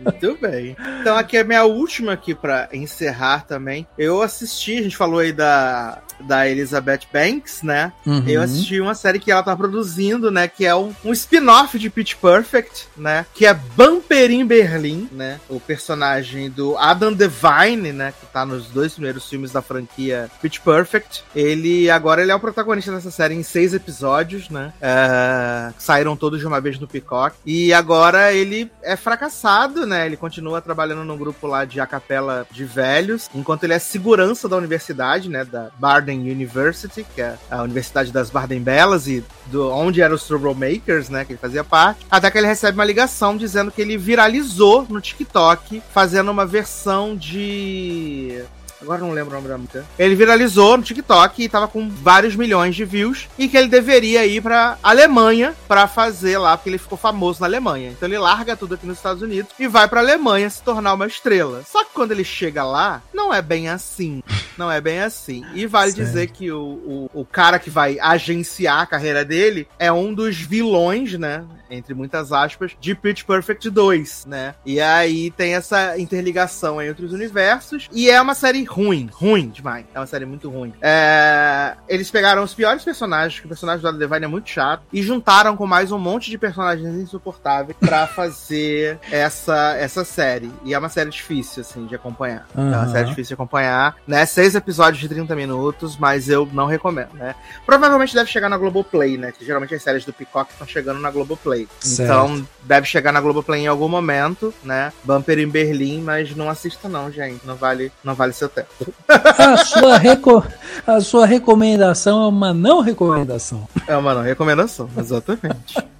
Muito bem. Então aqui é a minha última aqui para encerrar também. Eu assisti, a gente falou aí da da Elizabeth Banks, né? Uhum. Eu assisti uma série que ela tá produzindo, né? Que é um, um spin-off de Pitch Perfect, né? Que é Bumper in Berlim, né? O personagem do Adam Devine, né? Que tá nos dois primeiros filmes da franquia Pitch Perfect. Ele agora ele é o protagonista dessa série em seis episódios, né? É, saíram todos de uma vez no Peacock. E agora ele é fracassado, né? Ele continua trabalhando no grupo lá de acapela de velhos, enquanto ele é segurança da universidade, né? Da Bard University, que é a Universidade das Barden Belas, e do, onde eram os Troublemakers, né, que ele fazia parte, até que ele recebe uma ligação dizendo que ele viralizou no TikTok, fazendo uma versão de agora não lembro o nome da música. Ele viralizou no TikTok e tava com vários milhões de views e que ele deveria ir pra Alemanha pra fazer lá, porque ele ficou famoso na Alemanha. Então ele larga tudo aqui nos Estados Unidos e vai pra Alemanha se tornar uma estrela. Só que quando ele chega lá, não é bem assim. Não é bem assim. E vale certo. dizer que o, o, o cara que vai agenciar a carreira dele é um dos vilões, né? Entre muitas aspas, de Pitch Perfect 2, né? E aí tem essa interligação entre os universos. E é uma série ruim, ruim demais. É uma série muito ruim. É... Eles pegaram os piores personagens, que o personagem do Adam Devine é muito chato, e juntaram com mais um monte de personagens insuportáveis para fazer essa, essa série. E é uma série difícil, assim, de acompanhar. Uhum. É uma série difícil de acompanhar, né? Seis episódios de 30 minutos, mas eu não recomendo, né? Provavelmente deve chegar na Globoplay, né? Que geralmente as séries do Peacock estão chegando na Globoplay. Certo. Então, deve chegar na Globoplay em algum momento, né? Bumper em Berlim, mas não assista não, gente. Não vale, não vale seu tempo. A sua, reco... a sua recomendação é uma não recomendação. É uma não recomendação, exatamente.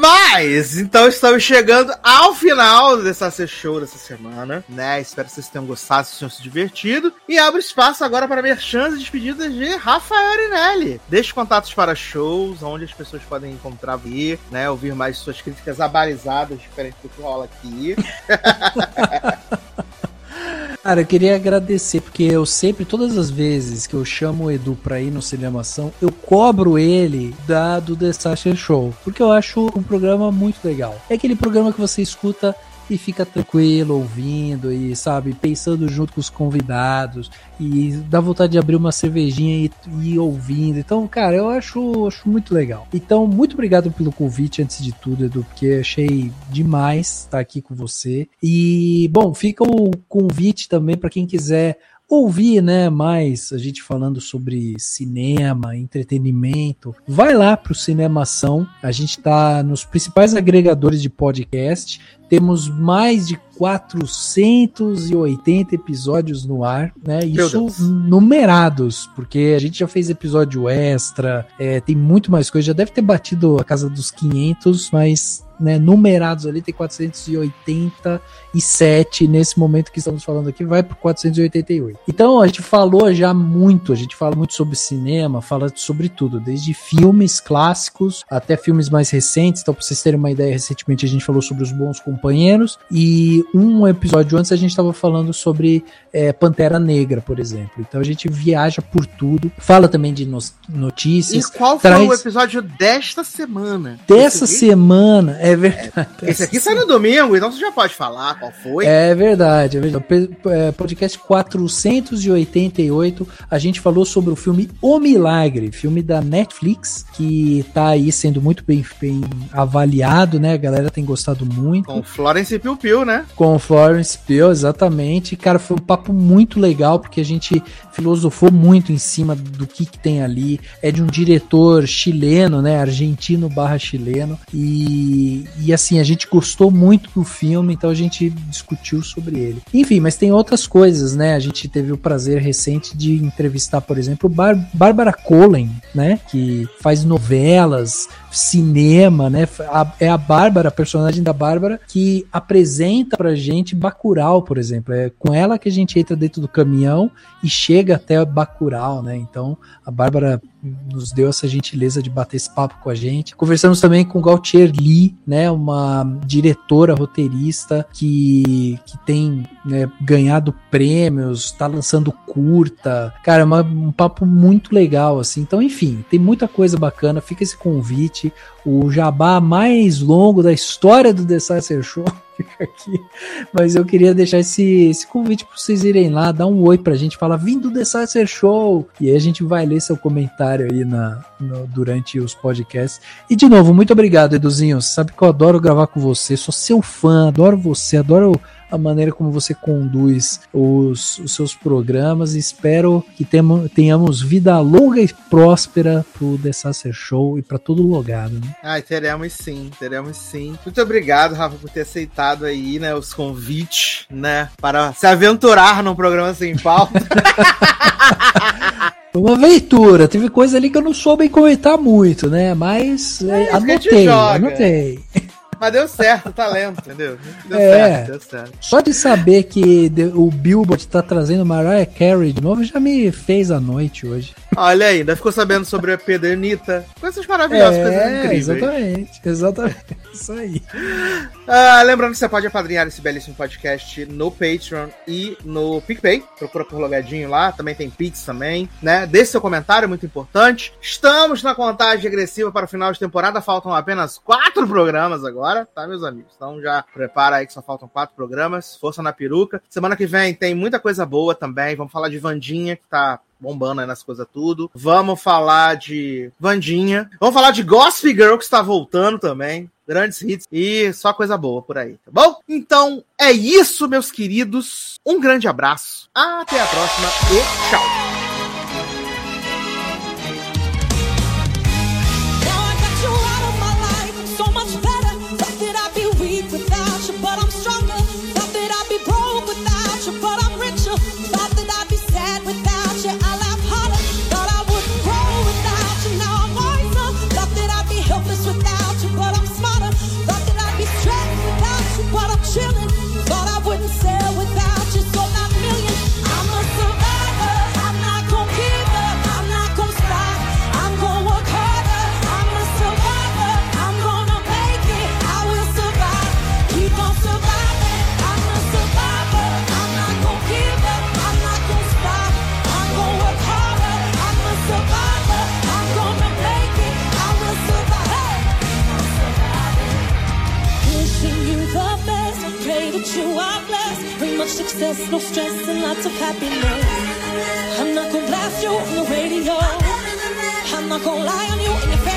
Mas, então estamos chegando ao final dessa show dessa semana, né? Espero que vocês tenham gostado, vocês tenham se divertido. E abro espaço agora para merchans e despedidas de Rafael Arinelli. Deixe contatos para shows, onde as pessoas podem encontrar vir, né? Ouvir mais suas críticas abalizadas, diferente do que rola aqui. Cara, eu queria agradecer, porque eu sempre, todas as vezes que eu chamo o Edu pra ir no Cinemação, eu cobro ele da, do The Sasha Show, porque eu acho um programa muito legal. É aquele programa que você escuta e fica tranquilo ouvindo e, sabe, pensando junto com os convidados e dá vontade de abrir uma cervejinha e, e ouvindo. Então, cara, eu acho, acho muito legal. Então, muito obrigado pelo convite antes de tudo, Edu, porque achei demais estar aqui com você. E, bom, fica o convite também para quem quiser ouvir, né, mais a gente falando sobre cinema, entretenimento, vai lá pro Cinemação. A gente tá nos principais agregadores de podcast. Temos mais de 480 episódios no ar, né? Isso numerados, porque a gente já fez episódio extra, é, tem muito mais coisa, já deve ter batido a casa dos 500, mas né, numerados ali tem 487 nesse momento que estamos falando aqui, vai para 488. Então a gente falou já muito, a gente fala muito sobre cinema, fala sobre tudo, desde filmes clássicos até filmes mais recentes. Então, para vocês terem uma ideia, recentemente a gente falou sobre os bons companheiros e um episódio antes a gente estava falando sobre é, Pantera Negra, por exemplo. Então a gente viaja por tudo, fala também de no notícias. E qual traz... foi o episódio desta semana? Dessa semana, é verdade. É, esse aqui sai no domingo, então você já pode falar qual foi. É verdade, é verdade. É, podcast 488, a gente falou sobre o filme O Milagre, filme da Netflix, que tá aí sendo muito bem, bem avaliado, né? A galera tem gostado muito. Com Florence Piu Piu, né? Com Florence Pugh, exatamente. Cara, foi um papo muito legal, porque a gente filosofou muito em cima do que, que tem ali. É de um diretor chileno, né? Argentino barra chileno. E, e assim, a gente gostou muito do filme, então a gente discutiu sobre ele. Enfim, mas tem outras coisas, né? A gente teve o prazer recente de entrevistar, por exemplo, Bar Bárbara Collen, né? Que faz novelas, cinema, né? é a Bárbara, a personagem da Bárbara, que apresenta pra gente Bacurau, por exemplo. É com ela que a gente entra dentro do caminhão e chega até Bacurau, né? Então, a Bárbara nos deu essa gentileza de bater esse papo com a gente. Conversamos também com Gautier Lee, né, uma diretora roteirista que, que tem né, ganhado prêmios, está lançando curta. Cara, é um papo muito legal, assim. Então, enfim, tem muita coisa bacana. Fica esse convite. O jabá mais longo da história do The Science Show fica aqui. Mas eu queria deixar esse, esse convite para vocês irem lá, dar um oi pra gente, falar vindo The Show. E aí a gente vai ler seu comentário aí na, no, durante os podcasts. E de novo, muito obrigado, Eduzinho. Sabe que eu adoro gravar com você, sou seu fã, adoro você, adoro a maneira como você conduz os, os seus programas e espero que temo, tenhamos vida longa e próspera pro The Sacer Show e para todo lugar. Né? Ai, teremos sim, teremos sim. Muito obrigado, Rafa, por ter aceitado aí, né, os convites, né, para se aventurar num programa sem pauta. Uma aventura, teve coisa ali que eu não soube comentar muito, né? Mas é, anotei, anotei. Mas deu certo, talento, entendeu? Deu É. certo, deu certo. Só de saber que o Billboard tá trazendo Mariah Carey de novo já me fez a noite hoje. Olha aí, ainda ficou sabendo sobre a Pedro Anitta. Coisas maravilhosas, coisas É, incríveis. exatamente, exatamente. Isso aí. Ah, lembrando que você pode apadrinhar esse belíssimo podcast no Patreon e no PicPay. Procura por logadinho lá, também tem Pix também, né? Deixe seu comentário, muito importante. Estamos na contagem regressiva para o final de temporada, faltam apenas quatro programas agora, tá, meus amigos? Então já prepara aí que só faltam quatro programas. Força na peruca. Semana que vem tem muita coisa boa também. Vamos falar de Vandinha, que tá bombando aí nas coisas tudo. Vamos falar de Vandinha. Vamos falar de Gossip Girl, que está voltando também. Grandes hits e só coisa boa por aí, tá bom? Então é isso, meus queridos. Um grande abraço. Até a próxima e tchau. Much success, no stress, and lots of happiness. I'm not gonna blast you on the radio. I'm not gonna lie on you in your